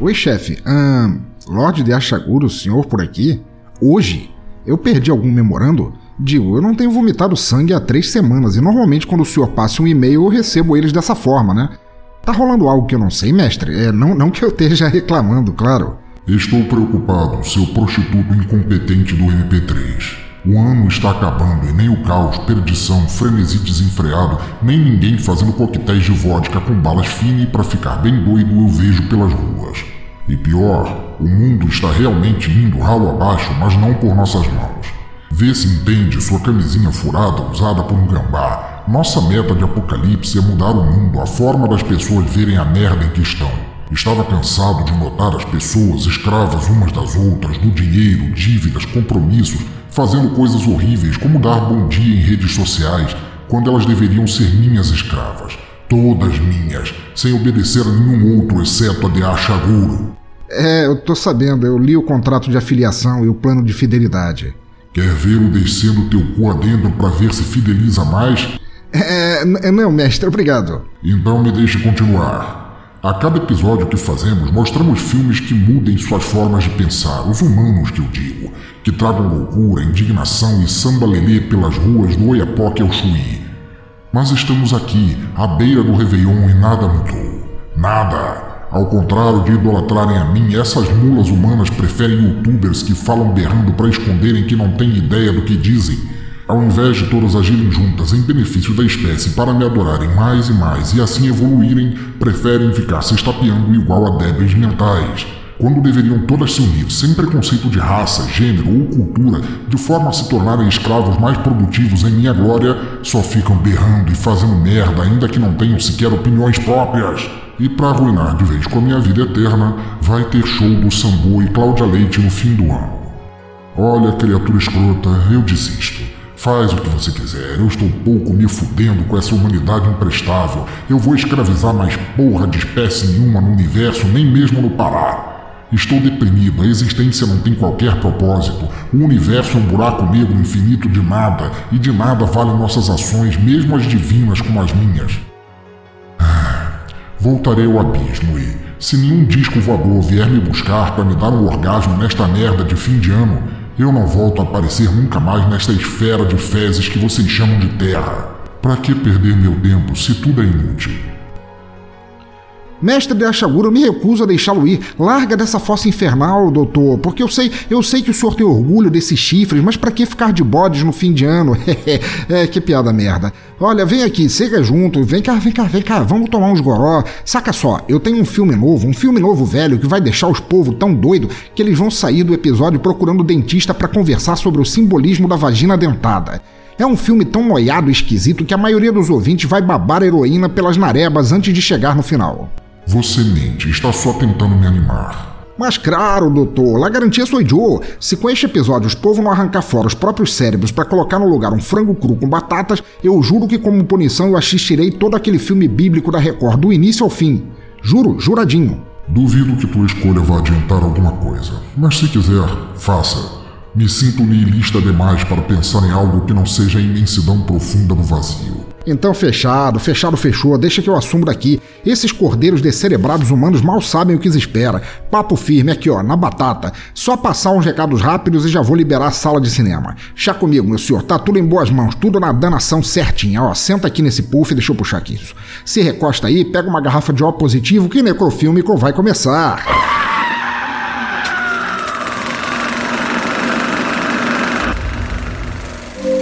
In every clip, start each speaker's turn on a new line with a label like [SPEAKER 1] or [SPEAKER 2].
[SPEAKER 1] Oi, chefe. Ahn. Lorde de Ashaguro, senhor por aqui? Hoje? Eu perdi algum memorando? Digo, eu não tenho vomitado sangue há três semanas e normalmente quando o senhor passa um e-mail eu recebo eles dessa forma, né? Tá rolando algo que eu não sei, mestre? É, não, não que eu esteja reclamando, claro.
[SPEAKER 2] Estou preocupado, seu prostituto incompetente do MP3. O ano está acabando e nem o caos, perdição, frenesi desenfreado, nem ninguém fazendo coquetéis de vodka com balas finas para ficar bem doido eu vejo pelas ruas. E pior, o mundo está realmente indo ralo abaixo, mas não por nossas mãos. Vê se entende sua camisinha furada usada por um gambá. Nossa meta de apocalipse é mudar o mundo, a forma das pessoas verem a merda em que estão. Estava cansado de notar as pessoas escravas umas das outras, do dinheiro, dívidas, compromissos, fazendo coisas horríveis como dar bom dia em redes sociais, quando elas deveriam ser minhas escravas. Todas minhas, sem obedecer a nenhum outro exceto a de Achaguro.
[SPEAKER 1] É, eu tô sabendo, eu li o contrato de afiliação e o plano de fidelidade.
[SPEAKER 2] Quer vê-lo descendo teu cu adentro para ver se fideliza mais?
[SPEAKER 1] É, não, mestre, obrigado.
[SPEAKER 2] Então me deixe continuar. A cada episódio que fazemos, mostramos filmes que mudem suas formas de pensar, os humanos que eu digo, que tragam loucura, indignação e samba lelê pelas ruas do Oiapoque ao Chuí. Mas estamos aqui, à beira do Réveillon e nada mudou. Nada. Ao contrário de idolatrarem a mim, essas mulas humanas preferem youtubers que falam berrando para esconderem que não têm ideia do que dizem, ao invés de todas agirem juntas em benefício da espécie para me adorarem mais e mais e assim evoluírem, preferem ficar se estapeando igual a débeis mentais quando deveriam todas se unir, sem preconceito de raça, gênero ou cultura, de forma a se tornarem escravos mais produtivos em minha glória, só ficam berrando e fazendo merda, ainda que não tenham sequer opiniões próprias. E para arruinar de vez com a minha vida eterna, vai ter show do Sambo e Cláudia Leite no fim do ano. Olha, criatura escrota, eu desisto. Faz o que você quiser, eu estou pouco me fudendo com essa humanidade imprestável. Eu vou escravizar mais porra de espécie nenhuma no universo, nem mesmo no Pará. Estou deprimido, a existência não tem qualquer propósito. O universo é um buraco negro infinito de nada, e de nada valem nossas ações, mesmo as divinas como as minhas. Ah, voltarei ao abismo e, se nenhum disco voador vier me buscar para me dar um orgasmo nesta merda de fim de ano, eu não volto a aparecer nunca mais nesta esfera de fezes que vocês chamam de terra. Para que perder meu tempo se tudo é inútil?
[SPEAKER 1] Mestre de Ashagura, eu me recuso a deixá-lo ir. Larga dessa fossa infernal, doutor, porque eu sei, eu sei que o senhor tem orgulho desses chifres, mas para que ficar de bodes no fim de ano? é, que piada merda. Olha, vem aqui, chega junto, vem cá, vem cá, vem cá, vamos tomar uns goró. Saca só, eu tenho um filme novo, um filme novo velho que vai deixar os povos tão doido que eles vão sair do episódio procurando dentista para conversar sobre o simbolismo da vagina dentada. É um filme tão noiado e esquisito que a maioria dos ouvintes vai babar a heroína pelas narebas antes de chegar no final.
[SPEAKER 2] Você mente, está só tentando me animar.
[SPEAKER 1] Mas claro, doutor, lá garantia sou Joe. Se com este episódio os povos não arrancar fora os próprios cérebros para colocar no lugar um frango cru com batatas, eu juro que como punição eu assistirei todo aquele filme bíblico da Record do início ao fim. Juro, juradinho.
[SPEAKER 2] Duvido que tua escolha vá adiantar alguma coisa, mas se quiser, faça. Me sinto nihilista demais para pensar em algo que não seja a imensidão profunda do vazio.
[SPEAKER 1] Então fechado, fechado fechou, deixa que eu assumo daqui. Esses cordeiros descerebrados humanos mal sabem o que os espera. Papo firme aqui, ó, na batata. Só passar uns recados rápidos e já vou liberar a sala de cinema. Chá comigo, meu senhor, tá tudo em boas mãos, tudo na danação certinha. Ó, senta aqui nesse puff, deixa eu puxar aqui isso. Se recosta aí, pega uma garrafa de ó positivo que necrofílmico vai começar.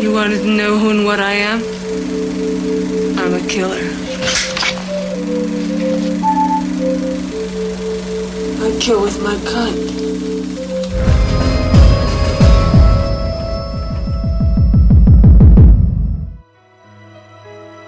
[SPEAKER 1] You wanted to know who and what I am? I'm a killer. I kill with my gun.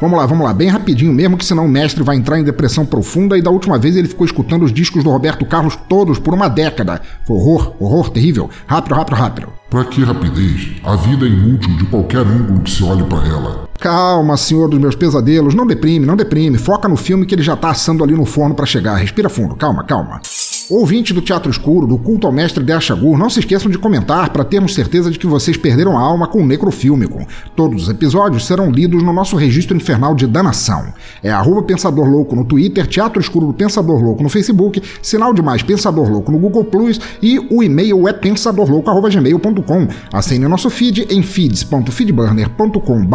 [SPEAKER 1] Vamos lá, vamos lá, bem rapidinho mesmo, que senão o mestre vai entrar em depressão profunda e da última vez ele ficou escutando os discos do Roberto Carlos todos por uma década. Horror, horror terrível. Rápido, rápido, rápido.
[SPEAKER 2] Pra que rapidez? A vida é inútil de qualquer ângulo que se olhe para ela.
[SPEAKER 1] Calma, senhor dos meus pesadelos, não deprime, não deprime. Foca no filme que ele já tá assando ali no forno para chegar. Respira fundo, calma, calma. Ouvinte do Teatro Escuro, do Culto ao Mestre de Achagur, não se esqueçam de comentar para termos certeza de que vocês perderam a alma com o Necrofílmico. Todos os episódios serão lidos no nosso registro infernal de danação. É arroba Pensador Louco no Twitter, Teatro Escuro do Pensador Louco no Facebook, Sinal de Mais Pensador Louco no Google Plus e o e-mail é pensadorlouco.gmail.com. Assine nosso feed em feeds.feedburner.com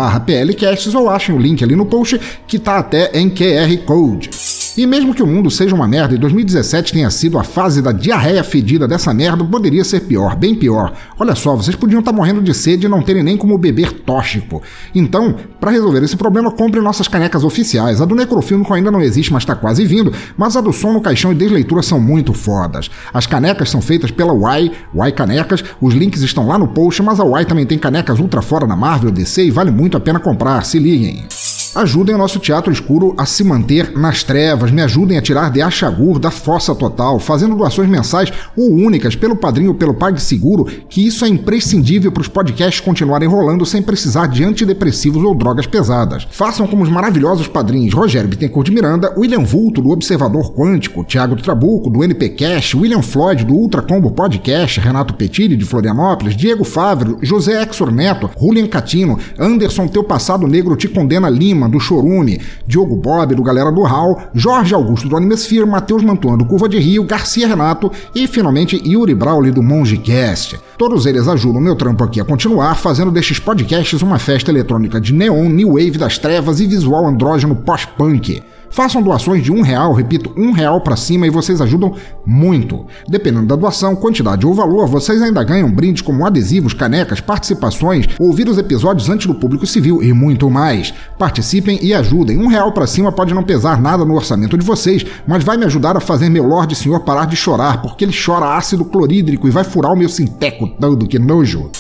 [SPEAKER 1] ou achem o link ali no post que tá até em QR Code. E mesmo que o mundo seja uma merda e 2017 tenha sido a fase da diarreia fedida dessa merda, poderia ser pior, bem pior. Olha só, vocês podiam estar tá morrendo de sede e não terem nem como beber tóxico. Então, para resolver esse problema, compre nossas canecas oficiais. A do Necrofilmico ainda não existe, mas está quase vindo, mas a do Som no Caixão e Desleitura são muito fodas. As canecas são feitas pela Y, Y Canecas, os links estão lá no post, mas a Y também tem canecas ultra fora na Marvel DC e vale muito a pena comprar, se liguem. Ajudem o nosso teatro escuro a se manter nas trevas, me ajudem a tirar de Achagur da fossa total, fazendo doações mensais ou únicas pelo padrinho ou pelo PagSeguro, que isso é imprescindível para os podcasts continuarem rolando sem precisar de antidepressivos ou drogas pesadas. Façam como os maravilhosos padrinhos Rogério Bittencourt de Miranda, William Vulto, do Observador Quântico, Thiago do Trabuco, do NP Cash, William Floyd, do Ultra Combo Podcast, Renato Petilli, de Florianópolis, Diego Fávero, José Exor Neto, Julian Catino, Anderson Teu Passado Negro Te Condena Lima, do Chorume, Diogo Bob, do Galera do Hall, Jorge Augusto do Animesphere, Matheus Mantuan, do Curva de Rio, Garcia Renato e, finalmente, Yuri Brawley, do Mongecast. Todos eles ajudam meu trampo aqui a continuar, fazendo destes podcasts uma festa eletrônica de neon, new wave das trevas e visual andrógeno pós-punk. Façam doações de um real, repito, um real para cima e vocês ajudam muito. Dependendo da doação, quantidade ou valor, vocês ainda ganham brindes como adesivos, canecas, participações, ouvir os episódios antes do público civil e muito mais. Participem e ajudem. Um real para cima pode não pesar nada no orçamento de vocês, mas vai me ajudar a fazer meu Lorde Senhor parar de chorar, porque ele chora ácido clorídrico e vai furar o meu sinteco todo, que nojo.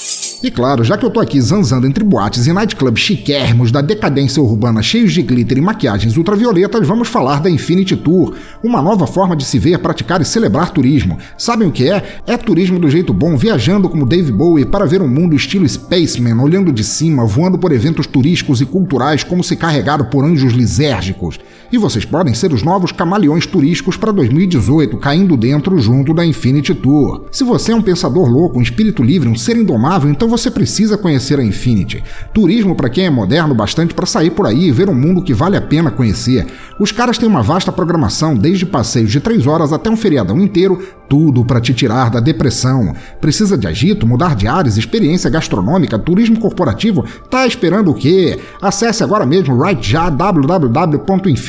[SPEAKER 1] E claro, já que eu tô aqui zanzando entre boates e nightclubs chiquérrimos da decadência urbana cheios de glitter e maquiagens ultravioletas, vamos falar da Infinity Tour, uma nova forma de se ver, praticar e celebrar turismo. Sabem o que é? É turismo do jeito bom, viajando como Dave Bowie para ver um mundo estilo Spaceman, olhando de cima, voando por eventos turísticos e culturais como se carregado por anjos lisérgicos. E vocês podem ser os novos camaleões turísticos para 2018, caindo dentro junto da Infinity Tour. Se você é um pensador louco, um espírito livre, um ser indomável, então você precisa conhecer a Infinity. Turismo para quem é moderno bastante para sair por aí e ver um mundo que vale a pena conhecer. Os caras têm uma vasta programação, desde passeios de 3 horas até um feriadão inteiro, tudo para te tirar da depressão. Precisa de agito, mudar de ares, experiência gastronômica, turismo corporativo? Tá esperando o quê? Acesse agora mesmo right já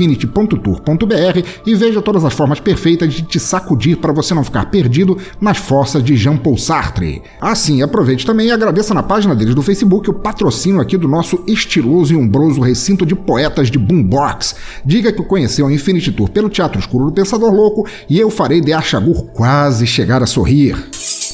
[SPEAKER 1] www.infinity.tour.br e veja todas as formas perfeitas de te sacudir para você não ficar perdido nas forças de Jean Paul Sartre. Assim, aproveite também e agradeça na página deles do Facebook o patrocínio aqui do nosso estiloso e umbroso recinto de poetas de Boombox. Diga que conheceu a Infinity Tour pelo Teatro Escuro do Pensador Louco e eu farei de Achagur quase chegar a sorrir.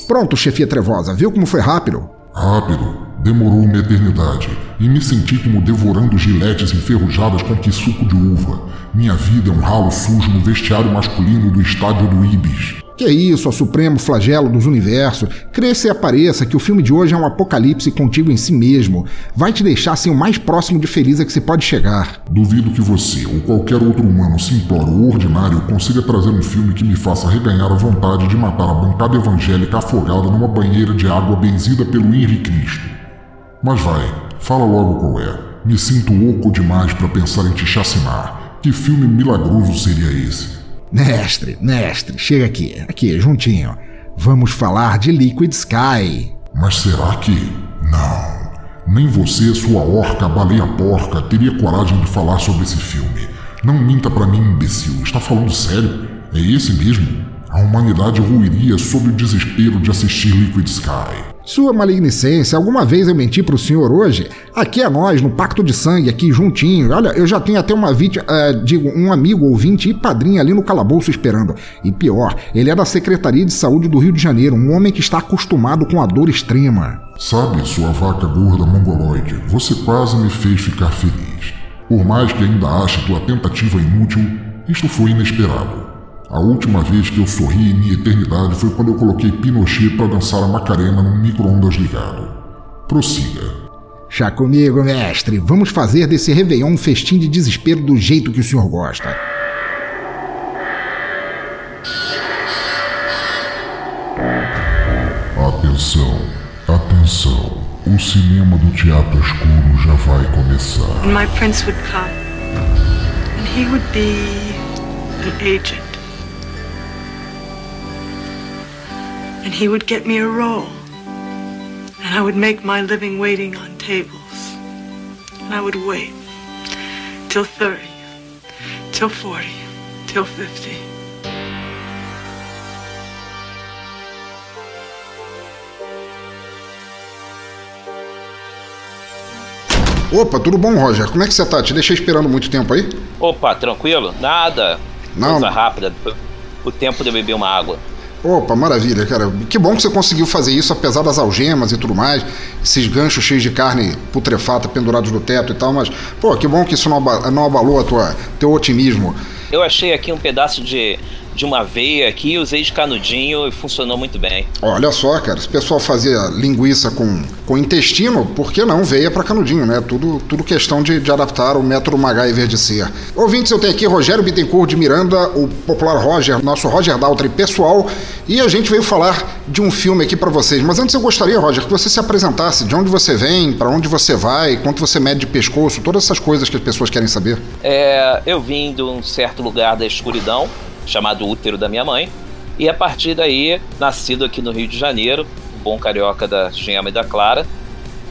[SPEAKER 1] Pronto, chefia trevosa, viu como foi rápido?
[SPEAKER 2] Rápido. Demorou uma eternidade e me senti como devorando giletes enferrujadas com que suco de uva. Minha vida é um ralo sujo no vestiário masculino do estádio do Ibis.
[SPEAKER 1] Que é isso, ó supremo flagelo dos universos. Cresça e apareça que o filme de hoje é um apocalipse contigo em si mesmo. Vai te deixar assim o mais próximo de feliz a que se pode chegar.
[SPEAKER 2] Duvido que você ou qualquer outro humano simplório ou ordinário consiga trazer um filme que me faça reganhar a vontade de matar a bancada evangélica afogada numa banheira de água benzida pelo Henri Cristo. Mas vai, fala logo qual é. Me sinto oco demais para pensar em te chacinar. Que filme milagroso seria esse?
[SPEAKER 1] Mestre, mestre, chega aqui, aqui, juntinho. Vamos falar de Liquid Sky.
[SPEAKER 2] Mas será que. Não. Nem você, sua orca, baleia porca, teria coragem de falar sobre esse filme. Não minta para mim, imbecil. Está falando sério? É esse mesmo? A humanidade ruiria sob o desespero de assistir Liquid Sky.
[SPEAKER 1] Sua malignicência, alguma vez eu menti pro senhor hoje? Aqui é nós, no Pacto de Sangue, aqui juntinho. Olha, eu já tenho até uma vítima, uh, digo, um amigo ouvinte e padrinho ali no calabouço esperando. E pior, ele é da Secretaria de Saúde do Rio de Janeiro, um homem que está acostumado com a dor extrema.
[SPEAKER 2] Sabe, sua vaca gorda mongoloide, você quase me fez ficar feliz. Por mais que ainda ache tua tentativa inútil, isto foi inesperado. A última vez que eu sorri em minha eternidade foi quando eu coloquei Pinochet para dançar a Macarena num micro-ondas ligado. Prossiga.
[SPEAKER 1] Já comigo, mestre. Vamos fazer desse Réveillon um festim de desespero do jeito que o senhor gosta. Atenção, atenção.
[SPEAKER 2] O cinema do teatro escuro já vai começar.
[SPEAKER 3] My prince would come. And he would be an agent. And he would get me a role. And I would make my living waiting on tables. And I would wait till 30, till 40, till 50.
[SPEAKER 1] Opa, tudo bom, Roger? Como é que você tá? Te deixei esperando muito tempo aí?
[SPEAKER 4] Opa, tranquilo? Nada.
[SPEAKER 1] Não.
[SPEAKER 4] Coisa rápida. O tempo de beber uma água.
[SPEAKER 1] Opa, maravilha, cara. Que bom que você conseguiu fazer isso, apesar das algemas e tudo mais, esses ganchos cheios de carne putrefata pendurados no teto e tal, mas, pô, que bom que isso não, aba- não abalou a tua, teu otimismo.
[SPEAKER 4] Eu achei aqui um pedaço de, de uma veia aqui, usei de canudinho e funcionou muito bem.
[SPEAKER 1] Olha só, cara, se o pessoal fazia linguiça com, com intestino, por que não veia pra canudinho, né? Tudo, tudo questão de, de adaptar o método MacGyver de ser. Ouvintes, eu tenho aqui Rogério Bittencourt de Miranda, o popular Roger, nosso Roger Daltrey pessoal, e a gente veio falar de um filme aqui pra vocês. Mas antes eu gostaria, Roger, que você se apresentasse, de onde você vem, pra onde você vai, quanto você mede de pescoço, todas essas coisas que as pessoas querem saber.
[SPEAKER 4] É, eu vim de um certo lugar da escuridão, chamado útero da minha mãe, e a partir daí, nascido aqui no Rio de Janeiro, bom carioca da Gema e da Clara,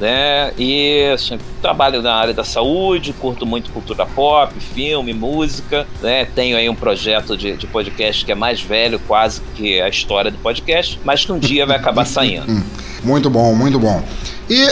[SPEAKER 4] né? E assim, trabalho na área da saúde, curto muito cultura pop, filme, música, né? Tenho aí um projeto de, de podcast que é mais velho quase que a história do podcast, mas que um dia vai acabar saindo.
[SPEAKER 1] Muito bom, muito bom. E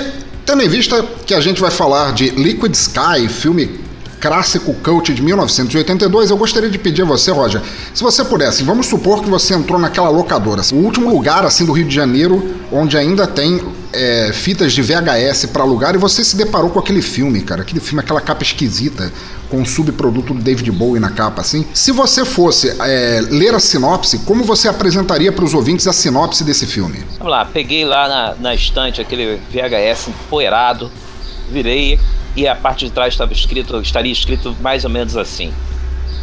[SPEAKER 1] tendo em vista que a gente vai falar de Liquid Sky, filme clássico cult de 1982, eu gostaria de pedir a você, Roger, se você pudesse, vamos supor que você entrou naquela locadora, o último lugar assim do Rio de Janeiro onde ainda tem é, fitas de VHS para alugar e você se deparou com aquele filme, cara, aquele filme, aquela capa esquisita com um subproduto do David Bowie na capa, assim. Se você fosse é, ler a sinopse, como você apresentaria para os ouvintes a sinopse desse filme?
[SPEAKER 4] Vamos lá, peguei lá na, na estante aquele VHS empoeirado, virei e a parte de trás estava escrito, estaria escrito mais ou menos assim: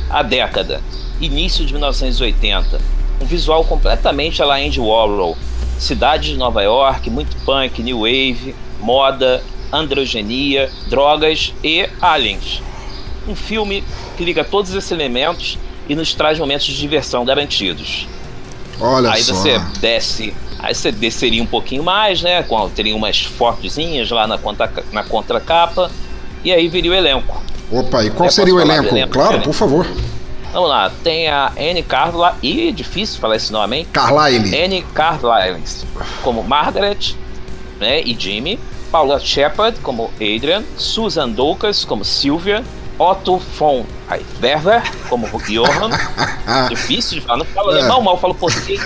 [SPEAKER 4] A década, início de 1980, um visual completamente a la Andy Warhol, cidade de Nova York, muito punk, new wave, moda, androgenia, drogas e aliens. Um filme que liga todos esses elementos e nos traz momentos de diversão garantidos.
[SPEAKER 1] Olha
[SPEAKER 4] Aí
[SPEAKER 1] só.
[SPEAKER 4] você desce, aí você desceria um pouquinho mais, né? Com, teria umas fotozinhas lá na, contra, na contracapa, e aí viria o elenco.
[SPEAKER 1] Opa, e qual seria o elenco?
[SPEAKER 4] elenco,
[SPEAKER 1] Claro, por favor.
[SPEAKER 4] Vamos lá, tem a Anne Carla, e difícil falar esse nome, hein?
[SPEAKER 1] Carlyle.
[SPEAKER 4] Anne Carlisle como Margaret né, e Jimmy, Paula Shepard como Adrian, Susan Doukas como Sylvia, Otto von Werber como Johan, difícil de falar, não falo
[SPEAKER 1] É.
[SPEAKER 4] alemão, mal falo português,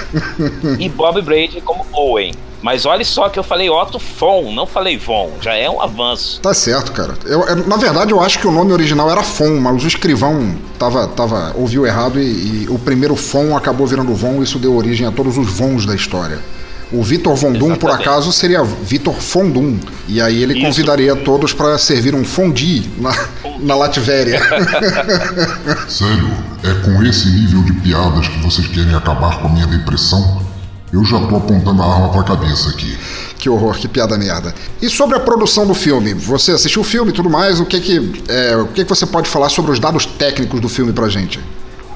[SPEAKER 4] e Bob Brady como Owen. Mas olha só que eu falei Otto von, não falei von, já é um avanço.
[SPEAKER 1] Tá certo, cara. Eu, eu- na verdade, eu acho que o nome original era Fon, mas o escrivão tava, tava, ouviu errado e, e o primeiro Fon acabou virando Von, e isso deu origem a todos os Vons da história. O Vitor Von Doom, por acaso, seria Vitor Fondum. E aí ele
[SPEAKER 4] Isso.
[SPEAKER 1] convidaria todos para servir um fondi na, na Latvéria.
[SPEAKER 2] Sério, é com esse nível de piadas que vocês querem acabar com a minha depressão? Eu já tô apontando a arma pra cabeça aqui.
[SPEAKER 1] que horror, que piada merda. E sobre a produção do filme? Você assistiu o filme e tudo mais, o que que, é, o que que você pode falar sobre os dados técnicos do filme pra gente?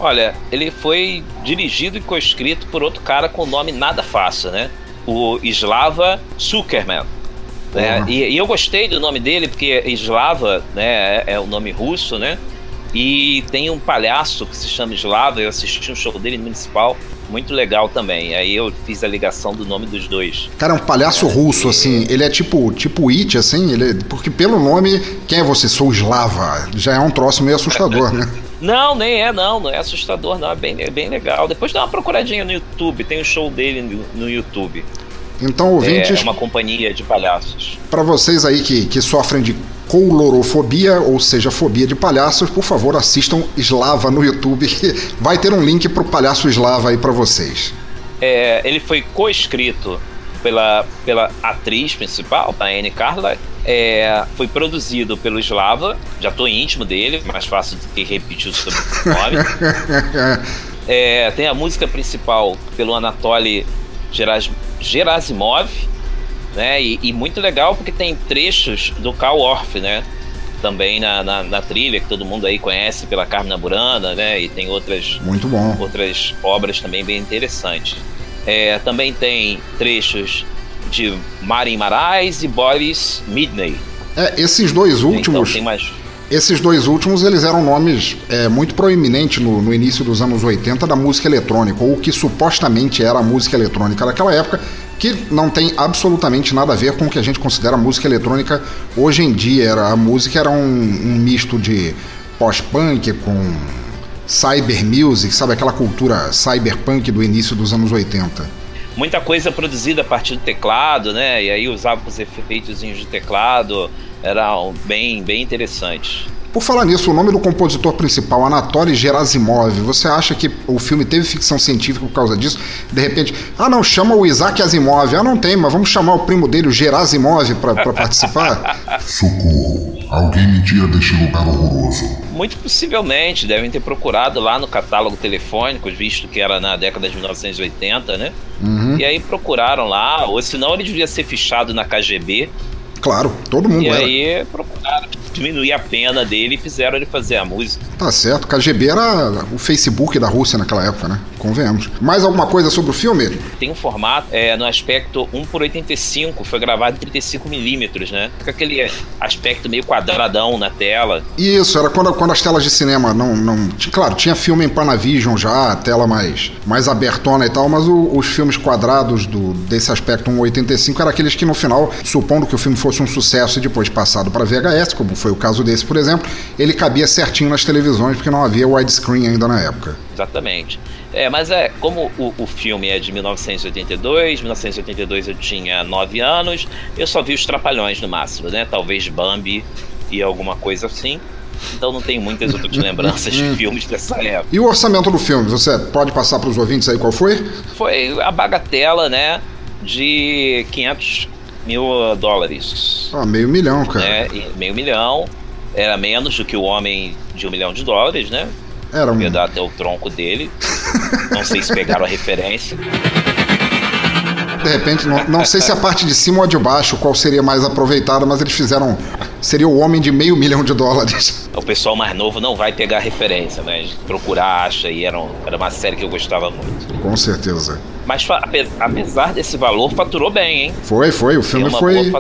[SPEAKER 4] Olha, ele foi dirigido e coescrito por outro cara com nome nada fácil, né? O Slava Zuckerman. Né? E, e eu gostei do nome dele porque Slava né, é, é o nome russo, né? E tem um palhaço que se chama Slava, eu assisti um show dele no municipal, muito legal também. Aí eu fiz a ligação do nome dos dois.
[SPEAKER 1] Cara, é um palhaço russo, assim, ele é tipo, tipo It, assim, ele, porque pelo nome, quem é você? Sou Slava. Já é um troço meio assustador, né?
[SPEAKER 4] Não, nem é, não, não é assustador, não, é bem, é bem legal. Depois dá uma procuradinha no YouTube, tem um show dele no, no YouTube.
[SPEAKER 1] Então,
[SPEAKER 4] É
[SPEAKER 1] ouvintes,
[SPEAKER 4] uma companhia de palhaços.
[SPEAKER 1] pra vocês aí que, que sofrem de colorofobia, ou seja, fobia de palhaços, por favor, assistam Slava no YouTube, que vai ter um link pro palhaço Slava aí pra vocês.
[SPEAKER 4] É, ele foi coescrito pela, pela atriz principal, a Anne Carla. É, foi produzido pelo Slava, já tô íntimo dele, mais fácil do que repetir o sobrenome. É, tem a música principal pelo Anatoly Geras- Gerasimov. né? E, e, muito legal porque tem trechos do Cal Orff, né? Também na, na, na, trilha, que todo mundo aí conhece pela Carmina Burana, né? E tem outras,
[SPEAKER 1] muito bom.
[SPEAKER 4] outras obras também bem interessantes. É, também tem trechos de Marin Marais e Boris Midney.
[SPEAKER 1] É, esses dois últimos. Então, tem mais esses dois últimos, eles eram nomes é, muito proeminentes no, no, início dos anos 80 da música eletrônica, ou que supostamente era a música eletrônica daquela época, que não tem absolutamente nada a ver com o que a gente considera música eletrônica hoje em dia. Era, a música era um, um misto de pós-punk com cyber music, sabe aquela cultura cyberpunk do início dos anos 80
[SPEAKER 4] muita coisa produzida a partir do teclado, né? E aí usava os efeitos de teclado, era bem, bem interessante.
[SPEAKER 1] Por falar nisso, o nome do compositor principal, Anatoly Gerasimov, você acha que o filme teve ficção científica por causa disso? De repente, ah não, chama o Isaac Asimov. Ah, não tem, mas vamos chamar o primo dele, o Gerasimov, para participar?
[SPEAKER 2] Socorro, alguém me tira deste lugar horroroso.
[SPEAKER 4] Muito possivelmente, devem ter procurado lá no catálogo telefônico, visto que era na década de 1980, né? Uhum. E aí procuraram lá, ou senão ele devia ser fichado na KGB,
[SPEAKER 1] Claro, todo mundo
[SPEAKER 4] e
[SPEAKER 1] era.
[SPEAKER 4] E aí procuraram diminuir a pena dele e fizeram ele fazer a música.
[SPEAKER 1] Tá certo, KGB era o Facebook da Rússia naquela época, né? Convenhamos. Mais alguma coisa sobre o filme?
[SPEAKER 4] Tem um formato é, no aspecto 1 por 85, foi gravado em 35mm, né? Com aquele aspecto meio quadradão na tela.
[SPEAKER 1] Isso, era quando, quando as telas de cinema não, não. Claro, tinha filme em Panavision já, a tela mais, mais abertona e tal, mas o, os filmes quadrados do, desse aspecto 1.85 eram aqueles que no final, supondo que o filme fosse um sucesso e depois passado para VHS, como foi o caso desse, por exemplo, ele cabia certinho nas televisões porque não havia widescreen ainda na época.
[SPEAKER 4] Exatamente. É, mas é como o, o filme é de 1982, 1982 eu tinha 9 anos, eu só vi os Trapalhões no máximo, né? Talvez Bambi e alguma coisa assim. Então não tem muitas outras lembranças de filmes dessa época.
[SPEAKER 1] E o orçamento do filme, você pode passar para os ouvintes aí qual foi?
[SPEAKER 4] Foi a bagatela, né? De 500 mil dólares.
[SPEAKER 1] Ah, meio milhão, cara.
[SPEAKER 4] É, meio milhão. Era menos do que o homem de um milhão de dólares, né?
[SPEAKER 1] Era um.
[SPEAKER 4] Ia dar até o tronco dele. não sei se pegaram a referência.
[SPEAKER 1] De repente, não, não sei se a parte de cima ou a de baixo, qual seria mais aproveitada, mas eles fizeram. Seria o homem de meio milhão de dólares.
[SPEAKER 4] O pessoal mais novo não vai pegar a referência, mas procurar, acha, e era, um, era uma série que eu gostava muito.
[SPEAKER 1] Com certeza.
[SPEAKER 4] Mas apesar desse valor, faturou bem, hein?
[SPEAKER 1] Foi, foi. O filme foi.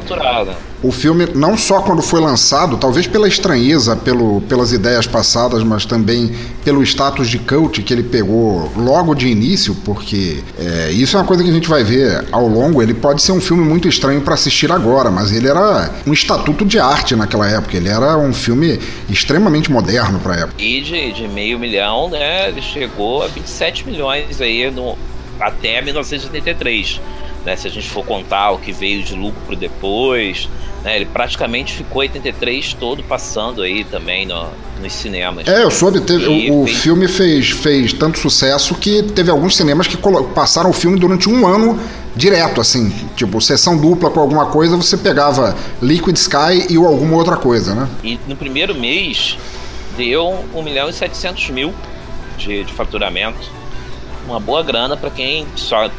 [SPEAKER 1] O filme, não só quando foi lançado, talvez pela estranheza, pelo, pelas ideias passadas, mas também pelo status de cult que ele pegou logo de início, porque é, isso é uma coisa que a gente vai ver ao longo. Ele pode ser um filme muito estranho para assistir agora, mas ele era um estatuto de arte naquela época. Ele era um filme extremamente moderno para época.
[SPEAKER 4] E de, de meio milhão, né? Ele chegou a 27 milhões aí no até 1983. Né? Se a gente for contar o que veio de lucro depois, né? ele praticamente ficou 83 todo passando aí também no, nos cinemas.
[SPEAKER 1] É, eu soube, teve, o, fez... filme fez, fez tanto sucesso que teve alguns cinemas que passaram o filme durante um ano direto, assim, tipo, sessão dupla com alguma coisa, você pegava Liquid Sky e alguma outra coisa, né?
[SPEAKER 4] E no primeiro mês deu 1 milhão e 700 mil de, de faturamento uma boa grana para quem só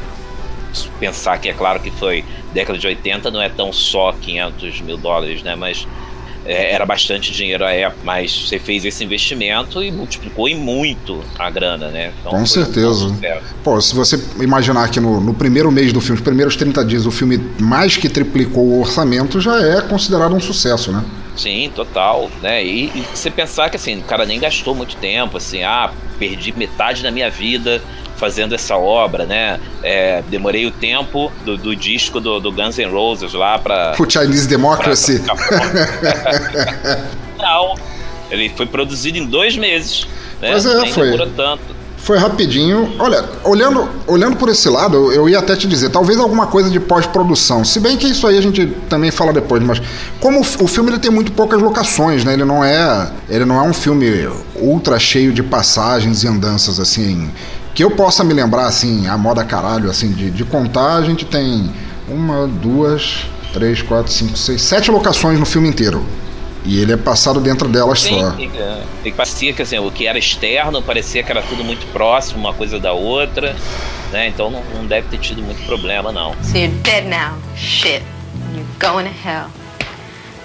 [SPEAKER 4] pensar que é claro que foi década de 80 não é tão só 500 mil dólares, né? Mas é, era bastante dinheiro à época, mas você fez esse investimento e multiplicou em muito a grana, né?
[SPEAKER 1] Então, Com certeza. Pô, se você imaginar que no, no, primeiro mês do filme, os primeiros 30 dias, o filme mais que triplicou o orçamento, já é considerado um sucesso, né?
[SPEAKER 4] Sim, total, né? E, e você pensar que assim, o cara nem gastou muito tempo, assim, ah, perdi metade da minha vida fazendo essa obra, né? É, demorei o tempo do, do disco do, do, Guns N' Roses lá para
[SPEAKER 1] o Chinese Democracy. Pra,
[SPEAKER 4] pra Não, ele foi produzido em dois meses. Né?
[SPEAKER 1] Mas é, Nem foi.
[SPEAKER 4] tanto.
[SPEAKER 1] Foi rapidinho. Olha, olhando, olhando por esse lado, eu, ia até te dizer, talvez alguma coisa de pós-produção. Se bem que isso aí a gente também fala depois, mas como o, o filme ele tem muito poucas locações, né? Ele não é, ele não é um filme ultra cheio de passagens e andanças assim que eu possa me lembrar, assim, a moda caralho, assim, de, de contar, a gente tem uma, duas, três, quatro, cinco, seis, sete locações no filme inteiro. E ele é passado dentro delas Sim, só.
[SPEAKER 4] Fica, fica, parecia que assim, o que era externo parecia que era tudo muito próximo uma coisa da outra, né? Então não, não deve ter tido muito problema, não.
[SPEAKER 5] So you're dead now. Shit. going to hell.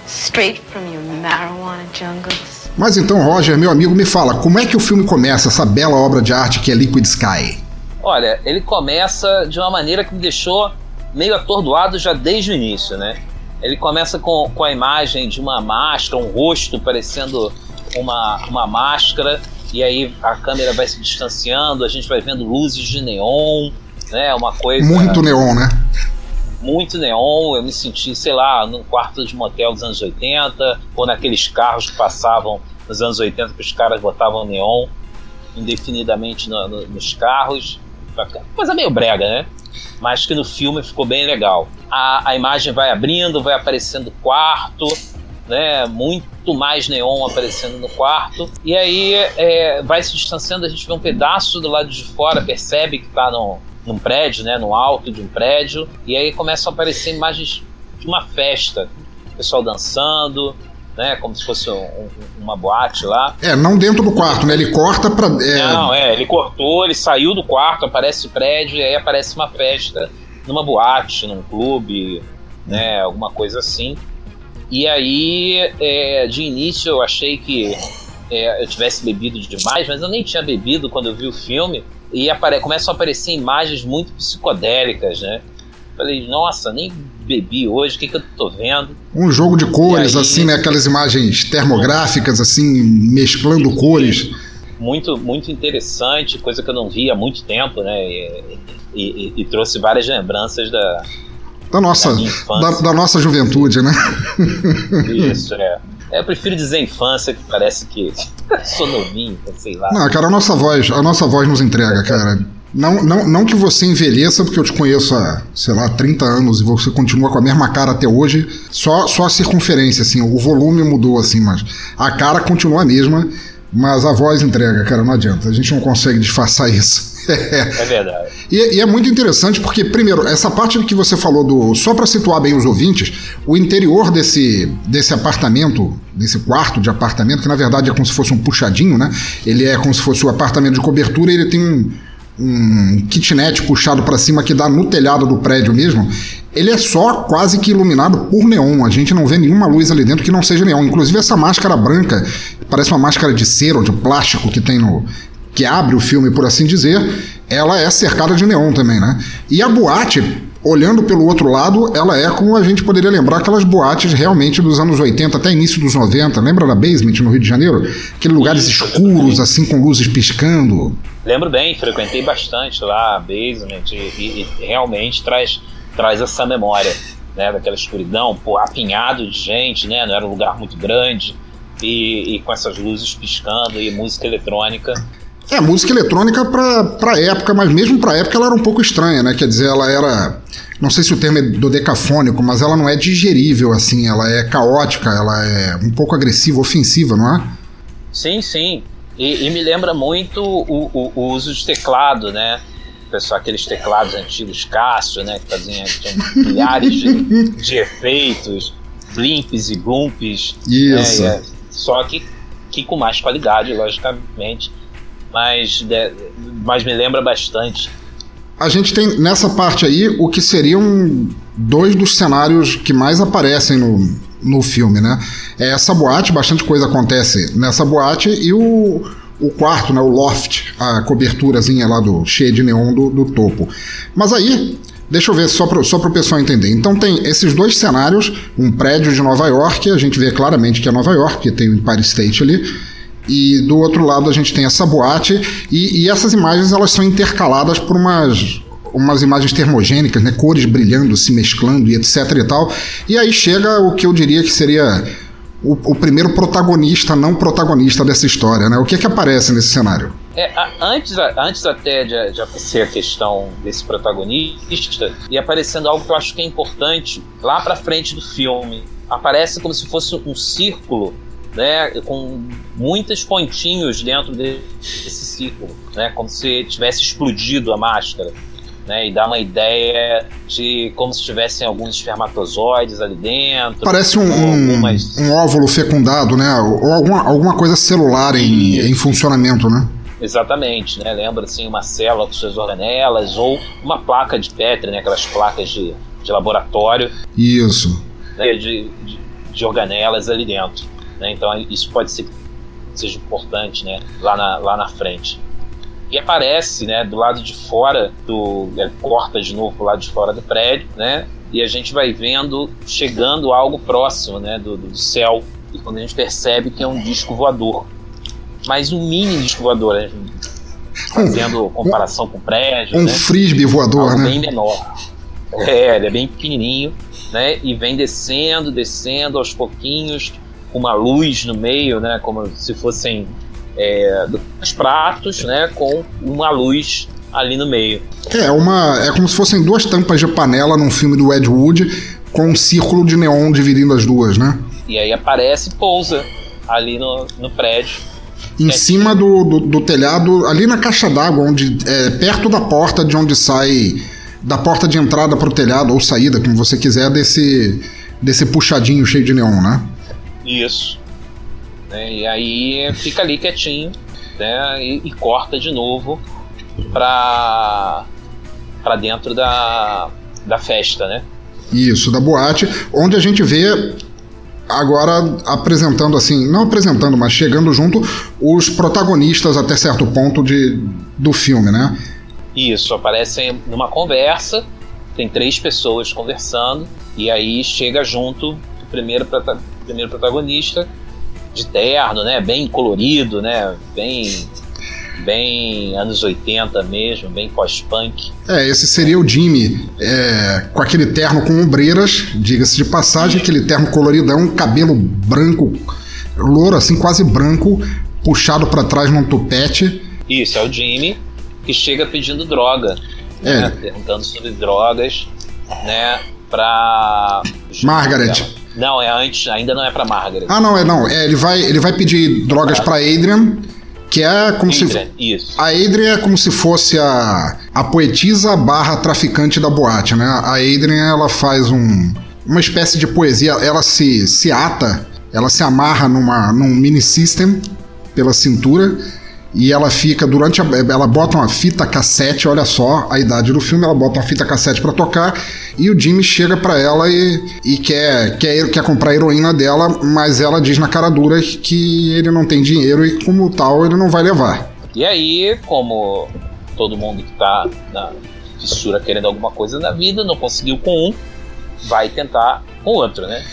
[SPEAKER 5] Straight from your marijuana jungles.
[SPEAKER 1] Mas então, Roger, meu amigo, me fala, como é que o filme começa, essa bela obra de arte que é Liquid Sky?
[SPEAKER 4] Olha, ele começa de uma maneira que me deixou meio atordoado já desde o início, né? Ele começa com, com a imagem de uma máscara, um rosto parecendo uma, uma máscara, e aí a câmera vai se distanciando, a gente vai vendo luzes de neon, né? Uma coisa.
[SPEAKER 1] Muito neon, né?
[SPEAKER 4] Muito neon, eu me senti, sei lá, num quarto de motel dos anos 80, ou naqueles carros que passavam nos anos 80 que os caras botavam neon indefinidamente no, no, nos carros. Coisa meio brega, né? Mas que no filme ficou bem legal. A, a imagem vai abrindo, vai aparecendo quarto, né? Muito mais neon aparecendo no quarto. E aí é, vai se distanciando, a gente vê um pedaço do lado de fora, percebe que está no, num prédio, né? No alto de um prédio. E aí começam a aparecer imagens de uma festa. O pessoal dançando, né? Como se fosse um, um, uma boate lá.
[SPEAKER 1] É, não dentro do quarto, né? Ele corta pra.
[SPEAKER 4] É... Não, é, ele cortou, ele saiu do quarto, aparece o prédio e aí aparece uma festa numa boate, num clube, né? Alguma coisa assim. E aí, é, de início, eu achei que é, eu tivesse bebido demais, mas eu nem tinha bebido quando eu vi o filme. E apare começam a aparecer imagens muito psicodélicas, né? Falei, nossa, nem bebi hoje, o que, que eu tô vendo?
[SPEAKER 1] Um jogo de cores, aí, assim, né? Aquelas imagens termográficas, assim, mesclando cores.
[SPEAKER 4] Muito, muito interessante, coisa que eu não vi há muito tempo, né? E, e, e, trouxe várias lembranças da,
[SPEAKER 1] da nossa, da, da, nossa juventude, né?
[SPEAKER 4] Isso, é. É. Eu prefiro dizer infância, que parece que sou novinho, sei lá.
[SPEAKER 1] Não, cara, a nossa voz, a nossa voz nos entrega, cara. Não, não, não que você envelheça, porque eu te conheço há, sei lá, 30 anos e você continua com a mesma cara até hoje. Só, só a circunferência, assim, o volume mudou, assim, mas a cara continua a mesma, mas a voz entrega, cara, não adianta. A gente não consegue disfarçar isso.
[SPEAKER 4] É verdade.
[SPEAKER 1] E, e, é muito interessante porque, primeiro, essa parte que você falou do. Só para situar bem os ouvintes, o interior desse, desse apartamento, desse quarto de apartamento, que na verdade é como se fosse um puxadinho, né? Ele é como se fosse o apartamento de cobertura e ele tem um um kitnet puxado para cima que dá no telhado do prédio mesmo, ele é só quase que iluminado por neon. A gente não vê nenhuma luz ali dentro que não seja neon. Inclusive essa máscara branca, parece uma máscara de cera ou de plástico que tem no que abre o filme, por assim dizer, ela é cercada de neon também, né? E a boate olhando pelo outro lado, ela é como a gente poderia lembrar aquelas boates realmente dos anos 80 até início dos 90. Lembra da Basement no Rio de Janeiro? Aqueles lugares escuros, assim, com luzes piscando.
[SPEAKER 4] Lembro bem, frequentei bastante lá a Basement e, e, e realmente traz, traz essa memória. Né, daquela escuridão, pô, apinhado de gente, né, não era um lugar muito grande, e, e com essas luzes piscando e música eletrônica.
[SPEAKER 1] É, música eletrônica pra, pra época, mas mesmo pra época ela era um pouco estranha, né? Quer dizer, ela era. Não sei se o termo é dodecafônico, mas ela não é digerível, assim, ela é caótica, ela é um pouco agressiva, ofensiva, não é?
[SPEAKER 4] Sim, sim. E, e me lembra muito o, o, o, uso de teclado, né? Pessoal, aqueles teclados antigos Cássio, né? Que faziam milhares de, de efeitos, blimps e glumps.
[SPEAKER 1] Isso.
[SPEAKER 4] Né? É, só que, que com mais qualidade, logicamente mas, mas me lembra bastante.
[SPEAKER 1] A gente tem nessa parte aí o que seriam dois dos cenários que mais aparecem no, no filme, né? É essa boate, bastante coisa acontece nessa boate, e o, o quarto, né, o loft, a coberturazinha lá do cheia de neon do, do topo. Mas aí, deixa eu ver só para só o pessoal entender. Então tem esses dois cenários, um prédio de Nova York, a gente vê claramente que é Nova York, que tem o Empire State ali e do outro lado a gente tem essa boate e, e essas imagens elas são intercaladas por umas umas imagens termogênicas, né, cores brilhando, se mesclando e etc e tal. E aí chega o que eu diria que seria o, o primeiro protagonista não protagonista dessa história, né? O que é que aparece nesse cenário?
[SPEAKER 4] É, antes, antes até de, de aparecer a questão desse protagonista, e aparecendo algo que eu acho que é importante lá para frente do filme. Aparece como se fosse um círculo né, com muitos pontinhos dentro desse círculo, né, como se tivesse explodido a máscara. Né, e dá uma ideia de como se tivessem alguns espermatozoides ali dentro.
[SPEAKER 1] Parece um, algumas... um, óvulo fecundado, né? Ou alguma, alguma coisa celular em, em funcionamento, né?
[SPEAKER 4] Exatamente, né? Lembra assim uma célula com suas organelas ou uma placa de Petri, né? Aquelas placas de, de laboratório.
[SPEAKER 1] Isso.
[SPEAKER 4] né, de, de, de, organelas ali dentro. Né? Então isso pode ser seja importante né, lá, na, lá na frente. E aparece né, do lado de fora do. É, corta de novo do lado de fora do prédio, né? E a gente vai vendo chegando algo próximo né, do, do céu. E quando a gente percebe que é um disco voador. Mas um mini disco voador, né? fazendo comparação com o prédio.
[SPEAKER 1] Um né? frisbee voador,
[SPEAKER 4] algo
[SPEAKER 1] né?
[SPEAKER 4] bem menor. É, ele é bem pequenininho, né? E vem descendo, descendo aos pouquinhos, com uma luz no meio, né? Como se fossem é, dois pratos, né? Com uma luz ali no meio.
[SPEAKER 1] É, uma, é como se fossem duas tampas de panela num filme do Ed Wood, com um círculo de neon dividindo as duas, né?
[SPEAKER 4] E aí aparece e pousa ali no, no prédio.
[SPEAKER 1] Em é cima do, do, do, telhado, ali na caixa d'água, onde é, perto da porta de onde sai da porta de entrada para o telhado ou saída, como você quiser, desse, desse puxadinho cheio de neon, né?
[SPEAKER 4] Isso. É, e aí fica ali quietinho né, e, e corta de novo para para dentro da, da festa, né?
[SPEAKER 1] Isso, da boate, onde a gente vê agora apresentando assim, não apresentando, mas chegando junto os protagonistas até certo ponto de, do filme, né?
[SPEAKER 4] Isso, aparecem numa conversa, tem três pessoas conversando, e aí chega junto o primeiro, primeiro protagonista, de terno, né? Bem colorido, né? Bem bem anos 80 mesmo, bem pós-punk.
[SPEAKER 1] É, esse seria o Jimmy, é, com aquele terno com ombreiras, diga-se de passagem, aquele terno coloridão, cabelo branco, louro assim, quase branco, puxado para trás num tupete.
[SPEAKER 4] Isso, é o Jimmy que chega pedindo droga, é. né, perguntando sobre drogas, né, pra...
[SPEAKER 1] Margaret.
[SPEAKER 4] Não, é antes, ainda não é pra Margaret.
[SPEAKER 1] Ah, não, é não. É, ele, vai, ele vai pedir drogas ah. pra Adrian, que é como Adrian, se.
[SPEAKER 4] Isso.
[SPEAKER 1] A Adrian é como se fosse a, a poetisa barra traficante da boate, né? A Adrian, ela faz um, uma espécie de poesia, ela se, se ata, ela se amarra numa, num mini system pela cintura e ela fica durante a, ela bota uma fita cassete, olha só a idade do filme, ela bota uma fita cassete para tocar e o Jimmy chega para ela e, e quer, quer quer comprar a heroína dela, mas ela diz na cara dura que ele não tem dinheiro e como tal ele não vai levar.
[SPEAKER 4] E aí, como todo mundo que tá na fissura querendo alguma coisa na vida, não conseguiu com um, vai tentar com outro, né?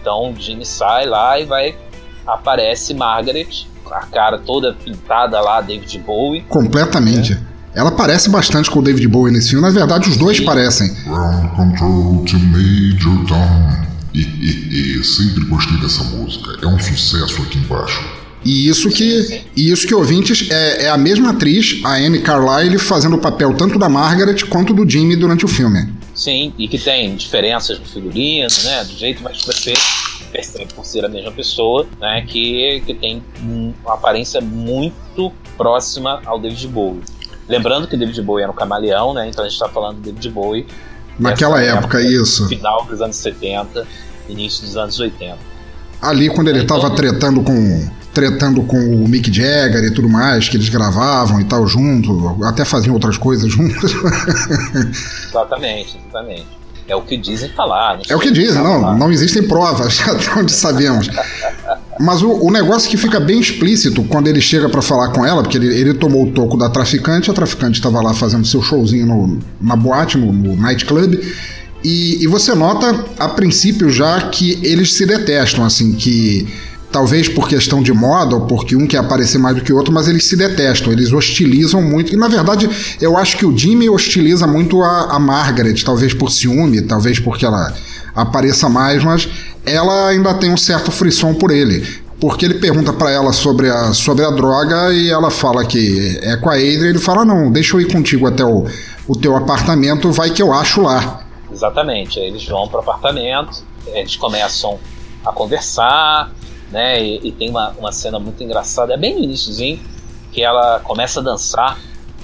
[SPEAKER 4] Então Jimmy sai lá e vai aparece Margaret a cara toda pintada lá, David Bowie.
[SPEAKER 1] Completamente. É. Ela parece bastante com o David Bowie nesse filme. Na verdade, os dois Sim. parecem. Ground control to Major Tom. E, sempre gostei dessa música. É um sucesso aqui embaixo. E isso que, e isso que ouvintes é, é a mesma atriz, a Anne Carlyle, fazendo o papel tanto da Margaret quanto do Jimmy durante o filme.
[SPEAKER 4] Sim, e que tem diferenças no figurino, né? Do jeito, mas você percebe por ser a mesma pessoa, né? Que, que tem uma aparência muito próxima ao David Bowie. Lembrando que David Bowie era um camaleão, né? Então a gente está falando do David Bowie.
[SPEAKER 1] Naquela época, época, isso.
[SPEAKER 4] Final dos anos 70, início dos anos 80.
[SPEAKER 1] Ali quando ele estava então, tretando com tretando com o Mick Jagger e tudo mais, que eles gravavam e tal junto, até faziam outras coisas juntos.
[SPEAKER 4] exatamente, exatamente. É o que dizem falar.
[SPEAKER 1] É o que dizem, não, falar. não existem provas, até onde sabemos. Mas o, o, negócio que fica bem explícito quando ele chega para falar com ela, porque ele, ele, tomou o toco da traficante, a traficante estava lá fazendo seu showzinho no, na boate, no, no nightclub, e, e você nota a princípio já que eles se detestam, assim, que talvez por questão de moda ou porque um quer aparecer mais do que o outro, mas eles se detestam, eles hostilizam muito. E na verdade, eu acho que o Jimmy hostiliza muito a, a Margaret, talvez por ciúme, talvez porque ela apareça mais, mas ela ainda tem um certo frisson por ele. Porque ele pergunta para ela sobre a, sobre a droga e ela fala que é com a Adrian. Ele fala: Não, deixa eu ir contigo até o, o teu apartamento, vai que eu acho lá.
[SPEAKER 4] Exatamente. Aí eles vão pro apartamento, eles começam a conversar, né? E, e, tem uma, uma cena muito engraçada, é bem no iníciozinho, que ela começa a dançar,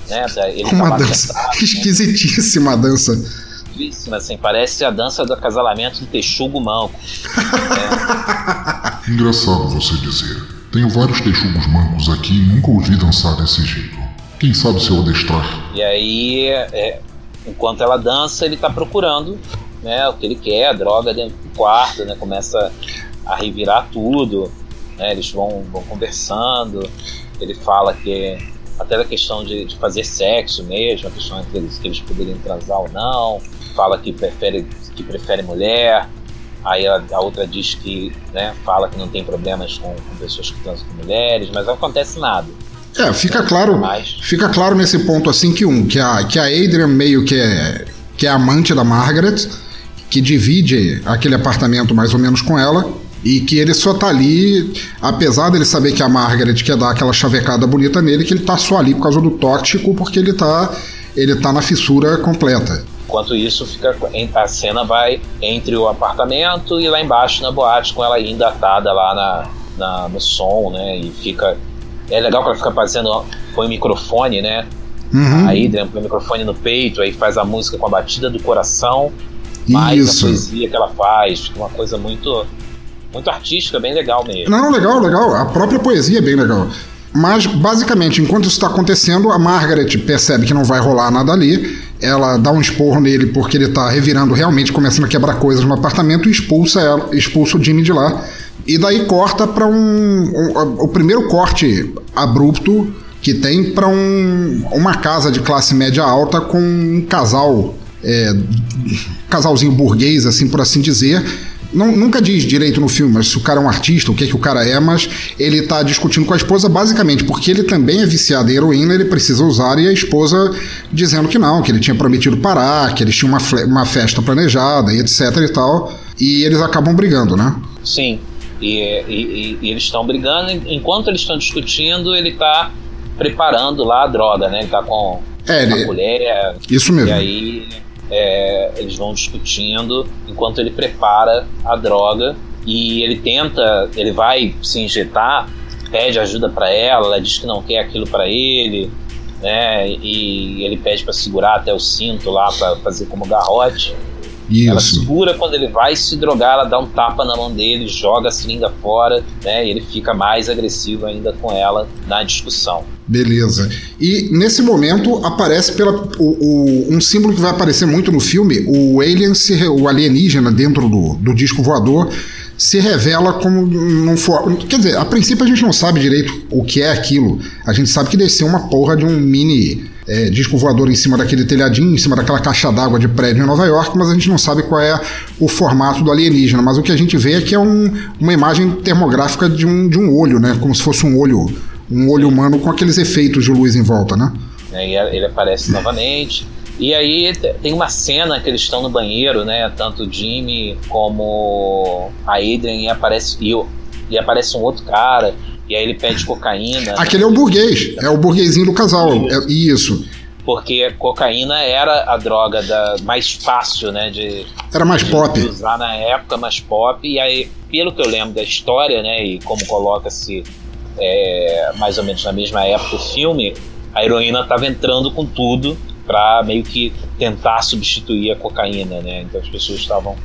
[SPEAKER 4] né?
[SPEAKER 1] Ele uma tá dança né? esquisitíssima né? dança.
[SPEAKER 4] Esquisitíssima, assim, parece a dança do acasalamento do Texugo Manco.
[SPEAKER 2] né? Engraçado você dizer. Tenho vários texugos mancos aqui e nunca ouvi dançar desse jeito. Quem sabe se eu adestrar?
[SPEAKER 4] E aí, é, enquanto ela dança, ele tá procurando né, o que ele quer, a droga dentro do quarto, né, começa a revirar tudo, né, eles vão, vão conversando, ele fala que até a questão de, de, fazer sexo mesmo, a questão entre eles, que eles poderiam transar ou não, fala que prefere, que prefere mulher, aí a, a outra diz que, né, fala que não tem problemas com, com pessoas que transam com mulheres, mas não acontece nada.
[SPEAKER 1] É, fica claro, fica claro nesse ponto assim que um, que a, que a Adrian meio que é, que é amante da Margaret, que divide aquele apartamento mais ou menos com ela, e que ele só tá ali, apesar dele saber que a Margaret quer dar aquela chavecada bonita nele, que ele tá só ali por causa do tóxico, porque ele tá, ele tá na fissura completa.
[SPEAKER 4] Enquanto isso, fica a cena vai entre o apartamento e lá embaixo na boate, com ela ainda atada lá na, na no som, né? E fica. É legal que ela fica fazendo. Põe o microfone, né? Uhum. A Adrian põe o microfone no peito, aí faz a música com a batida do coração mais Isso. a poesia que ela faz, uma coisa muito muito artística, bem legal mesmo.
[SPEAKER 1] Não, legal, legal. A própria poesia é bem legal. Mas, basicamente, enquanto isso está acontecendo, a Margaret percebe que não vai rolar nada ali. Ela dá um esporro nele porque ele está revirando realmente, começando a quebrar coisas no apartamento e expulsa ela, expulsa o Jimmy de lá. E daí corta para um, um, O primeiro corte abrupto que tem para um, uma casa de classe média alta com um casal é, casalzinho burguês, assim por assim dizer. Não, nunca diz direito no filme, mas se o cara é um artista, o que, é que o cara é, mas ele tá discutindo com a esposa basicamente porque ele também é viciado em heroína, ele precisa usar, e a esposa dizendo que não, que ele tinha prometido parar, que eles tinham uma, uma festa planejada e etc e tal. E eles acabam brigando, né?
[SPEAKER 4] Sim. E, e, e eles estão brigando, enquanto eles estão discutindo, ele tá preparando lá a droga, né? Ele tá com é, ele... a mulher.
[SPEAKER 1] Isso mesmo.
[SPEAKER 4] E aí é, eles vão discutindo enquanto ele prepara a droga e ele tenta, ele vai se injetar, pede ajuda para ela, ela diz que não quer aquilo para ele, né? E ele pede para segurar até o cinto lá para fazer como garrote. Isso. Ela segura quando ele vai se drogar, ela dá um tapa na mão dele, joga a seringa fora, né? E ele fica mais agressivo ainda com ela na discussão.
[SPEAKER 1] Beleza. E nesse momento aparece pela, o, o, um símbolo que vai aparecer muito no filme, o alien, se, o alienígena dentro do, do disco voador se revela como um for... Quer dizer, a princípio a gente não sabe direito o que é aquilo. A gente sabe que desceu uma porra de um mini é, disco voador em cima daquele telhadinho, em cima daquela caixa d'água de prédio em Nova York, mas a gente não sabe qual é o formato do alienígena. Mas o que a gente vê é que é um, uma imagem termográfica de um, de um olho, né? Como se fosse um olho, um olho humano com aqueles efeitos de luz em volta, né?
[SPEAKER 4] É, e ele aparece novamente. E aí tem uma cena que eles estão no banheiro, né? Tanto o Jimmy como a Adrian e aparece e, e aparece um outro cara. E aí ele pede cocaína.
[SPEAKER 1] Aquele é o burguês, é o burguesinho do casal. É, isso.
[SPEAKER 4] Porque cocaína era a droga da, mais fácil, né? De,
[SPEAKER 1] era mais
[SPEAKER 4] de
[SPEAKER 1] pop.
[SPEAKER 4] usar na época, mais pop. E aí, pelo que eu lembro da história, né? E como coloca-se é, mais ou menos na mesma época o filme, a heroína estava entrando com tudo para meio que tentar substituir a cocaína, né? Então as pessoas estavam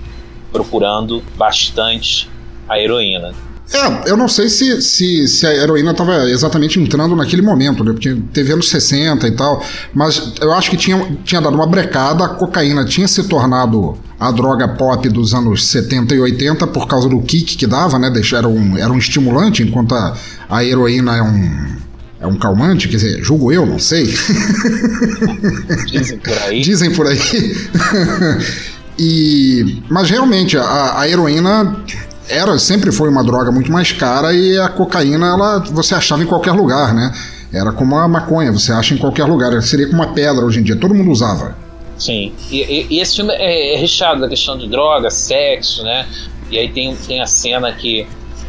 [SPEAKER 4] procurando bastante a heroína.
[SPEAKER 1] É, eu não sei se, se, se a heroína estava exatamente entrando naquele momento, né? Porque teve anos 60 e tal, mas eu acho que tinha, tinha dado uma brecada, a cocaína tinha se tornado a droga pop dos anos 70 e 80 por causa do kick que dava, né? Era um, era um estimulante, enquanto a, a heroína é um, é um calmante, quer dizer, julgo eu, não sei.
[SPEAKER 4] Dizem por aí.
[SPEAKER 1] Dizem por aí. e, mas realmente, a, a heroína era sempre foi uma droga muito mais cara e a cocaína ela você achava em qualquer lugar, né? Era como a maconha, você acha em qualquer lugar. Seria como uma pedra hoje em dia, todo mundo usava.
[SPEAKER 4] Sim, e, e, e esse filme é, é recheado da questão de droga, sexo, né? E aí tem, tem a cena que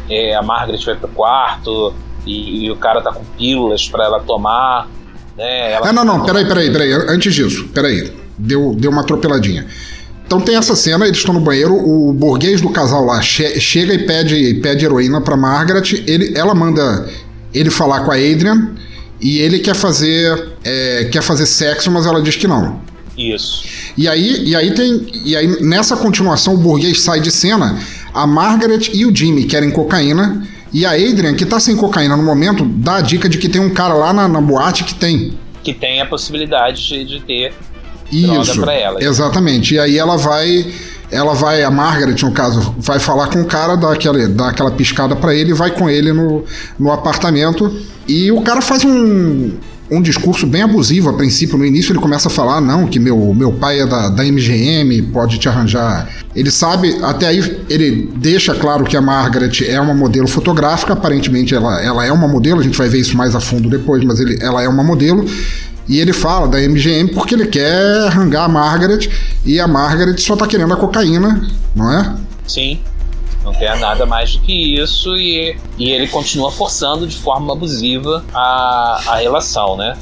[SPEAKER 4] é, a Margaret vai pro quarto e, e, o cara tá com pílulas para ela tomar, né? Ela
[SPEAKER 1] ah, não, não, peraí, peraí, peraí. Antes disso, peraí. Deu, deu uma atropeladinha. Então tem essa cena, eles estão no banheiro, o burguês do casal lá che chega e pede, pede heroína pra Margaret, ele, ela manda ele falar com a Adrian e ele quer fazer é, quer fazer sexo, mas ela diz que não.
[SPEAKER 4] Isso.
[SPEAKER 1] E aí, e aí tem e aí nessa continuação o burguês sai de cena, a Margaret e o Jimmy querem cocaína e a Adrian, que tá sem cocaína no momento, dá a dica de que tem um cara lá na, na boate que tem.
[SPEAKER 4] Que tem a possibilidade de, de ter
[SPEAKER 1] isso, ela. Exatamente. E aí ela vai ela vai, a Margaret, no caso, vai falar com o cara, dá aquela, dá aquela piscada para ele vai com ele no, no apartamento. E o cara faz um, um discurso bem abusivo a princípio. No início ele começa a falar, não, que meu, meu pai é da, da MGM, pode te arranjar. Ele sabe, até aí ele deixa claro que a Margaret é uma modelo fotográfica, aparentemente ela, ela é uma modelo, a gente vai ver isso mais a fundo depois, mas ele, ela é uma modelo. E ele fala da MGM porque ele quer arrangar a Margaret e a Margaret só tá querendo a cocaína, não é?
[SPEAKER 4] Sim. Não quer nada mais do que isso e, e ele continua forçando de forma abusiva a, a relação, né?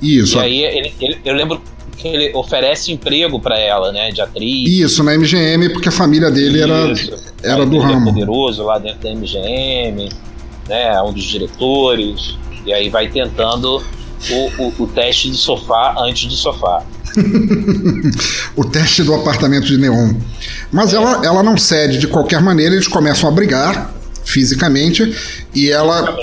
[SPEAKER 1] Isso.
[SPEAKER 4] E aí ele, ele, eu lembro que ele oferece emprego para ela, né, de atriz.
[SPEAKER 1] Isso, na MGM, porque a família dele era, era do
[SPEAKER 4] é
[SPEAKER 1] ramo.
[SPEAKER 4] poderoso lá dentro da MGM, né, um dos diretores. E aí vai tentando o, o, o teste de sofá antes do sofá.
[SPEAKER 1] o teste do apartamento de neon. Mas ela, ela não cede de qualquer maneira, eles começam a brigar fisicamente e ela.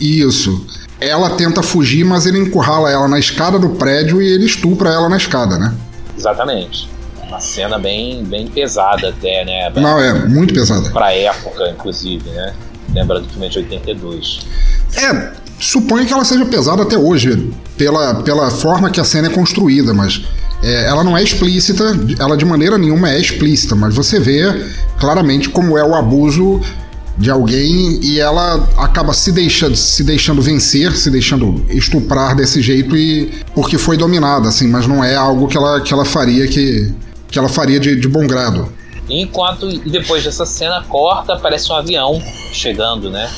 [SPEAKER 1] Isso. Ela tenta fugir, mas ele encurrala ela na escada do prédio e ele estupra ela na escada, né?
[SPEAKER 4] Exatamente. Uma cena bem, bem pesada até, né?
[SPEAKER 1] Não, é, muito pesada.
[SPEAKER 4] Pra época, inclusive, né? Lembra do filme de 82.
[SPEAKER 1] É, suponho que ela seja pesada até hoje, pela, pela forma que a cena é construída, mas é, ela não é explícita, ela de maneira nenhuma é explícita, mas você vê claramente como é o abuso de alguém e ela acaba se deixando, se deixando vencer, se deixando estuprar desse jeito e porque foi dominada, assim, mas não é algo que ela, que ela faria que, que ela faria de, de bom grado.
[SPEAKER 4] Enquanto depois dessa cena corta, aparece um avião chegando, né?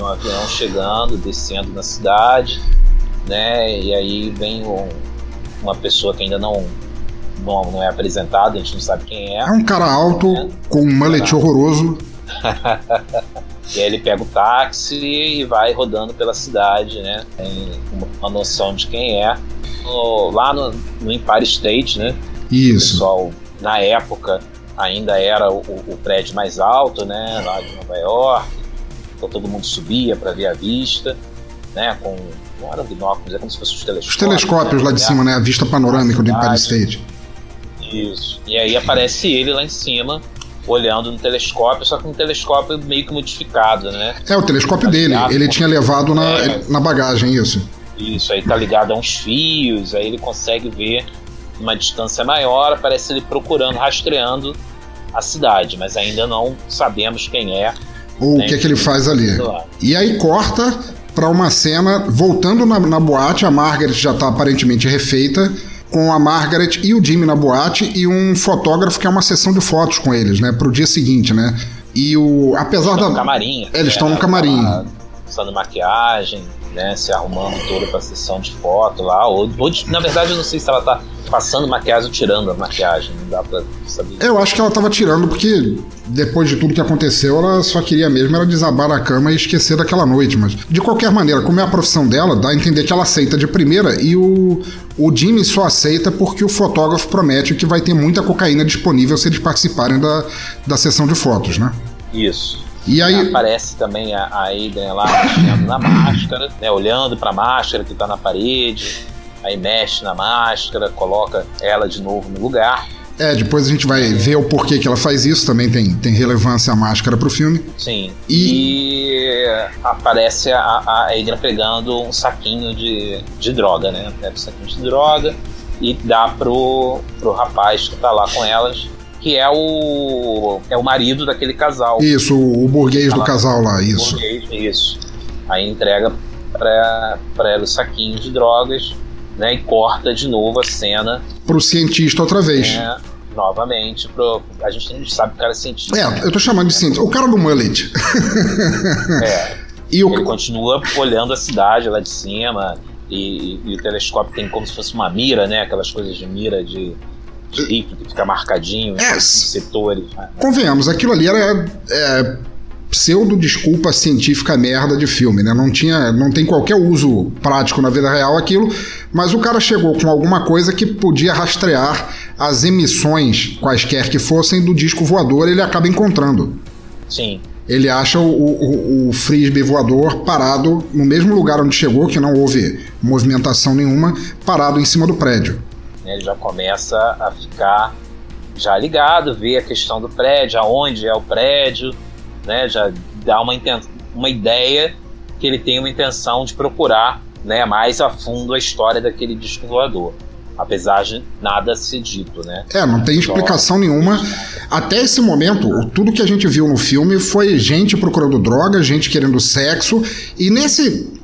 [SPEAKER 4] Um avião chegando, descendo na cidade, né? E aí vem um, uma pessoa que ainda não, não, não é apresentada, a gente não sabe quem é.
[SPEAKER 1] É um cara alto, né? com um mullet horroroso.
[SPEAKER 4] e aí ele pega o táxi e vai rodando pela cidade, né? Tem uma noção de quem é. lá no, no Empire State, né?
[SPEAKER 1] Isso.
[SPEAKER 4] O pessoal, na época, ainda era o, o, prédio mais alto, né? Lá de Nova York. Então todo mundo subia para ver a vista, né? Com não era binóculos, é como se fossem os telescópios.
[SPEAKER 1] Os telescópios né? lá de cima, né? A vista panorâmica do Empire State.
[SPEAKER 4] Isso. E aí aparece ele lá em cima, olhando no telescópio, só que um telescópio meio que modificado, né?
[SPEAKER 1] É, o telescópio tá dele. Ele com... tinha levado na, é, na bagagem, isso.
[SPEAKER 4] Isso, aí tá ligado a uns fios, aí ele consegue ver uma distância maior, aparece ele procurando, rastreando a cidade, mas ainda não sabemos quem é.
[SPEAKER 1] Ou o que, é que ele faz ali. E aí corta para uma cena voltando na, na boate, a Margaret já tá aparentemente refeita com a Margaret e o Jimmy na boate e um fotógrafo que é uma sessão de fotos com eles, né, pro dia seguinte, né? E o apesar
[SPEAKER 4] da
[SPEAKER 1] no
[SPEAKER 4] camarim,
[SPEAKER 1] eles estão no camarim,
[SPEAKER 4] usando maquiagem, né, se arrumando toda pra sessão de foto lá, ou, ou na verdade eu não sei se ela tá passando maquiagem ou tirando a maquiagem, não dá pra saber.
[SPEAKER 1] Eu acho que ela tava tirando porque depois de tudo que aconteceu, ela só queria mesmo era desabar na cama e esquecer daquela noite, mas de qualquer maneira, como é a profissão dela, dá a entender que ela aceita de primeira e o, o Jimmy só aceita porque o fotógrafo promete que vai ter muita cocaína disponível se eles participarem da, da sessão de fotos, né?
[SPEAKER 4] Isso. E aí aparece também a, a Adrian lá mexendo na máscara, né, olhando para a máscara que está na parede, aí mexe na máscara, coloca ela de novo no lugar.
[SPEAKER 1] É, depois a gente vai ver o porquê que ela faz isso, também tem, tem relevância a máscara pro filme.
[SPEAKER 4] Sim. E, e aparece a, a Adrian pegando um saquinho de, de droga, né? Pega um saquinho de droga e dá pro, pro rapaz que tá lá com elas que é o é o marido daquele casal.
[SPEAKER 1] Isso, o, o burguês do casal lá, isso.
[SPEAKER 4] Burguês, isso. Aí entrega para ela o saquinho de drogas, né, e corta de novo a cena
[SPEAKER 1] pro cientista outra vez.
[SPEAKER 4] É, novamente, pro, a gente sabe que o cara é cientista.
[SPEAKER 1] É, eu tô chamando de cientista. O cara do mullet.
[SPEAKER 4] é. E o... Ele continua olhando a cidade lá de cima. E, e, e, o telescópio tem como se fosse uma mira, né? Aquelas coisas de mira de que fica marcadinho é, em setores. Né?
[SPEAKER 1] Convenhamos, aquilo ali era é, pseudo desculpa científica merda de filme, né? Não tinha, não tem qualquer uso prático na vida real aquilo, mas o cara chegou com alguma coisa que podia rastrear as emissões, quaisquer que fossem, do disco voador, ele acaba encontrando.
[SPEAKER 4] Sim.
[SPEAKER 1] Ele acha o, o, o frisbee voador parado no mesmo lugar onde chegou, que não houve movimentação nenhuma, parado em cima do prédio
[SPEAKER 4] né, ele já começa a ficar já ligado, vê a questão do prédio, aonde é o prédio, né? Já dá uma, uma ideia que ele tem uma intenção de procurar né, mais a fundo a história daquele disco voador. Apesar de nada ser dito, né?
[SPEAKER 1] É, não tem explicação nenhuma. Até esse momento, tudo que a gente viu no filme foi gente procurando droga, gente querendo sexo, e nesse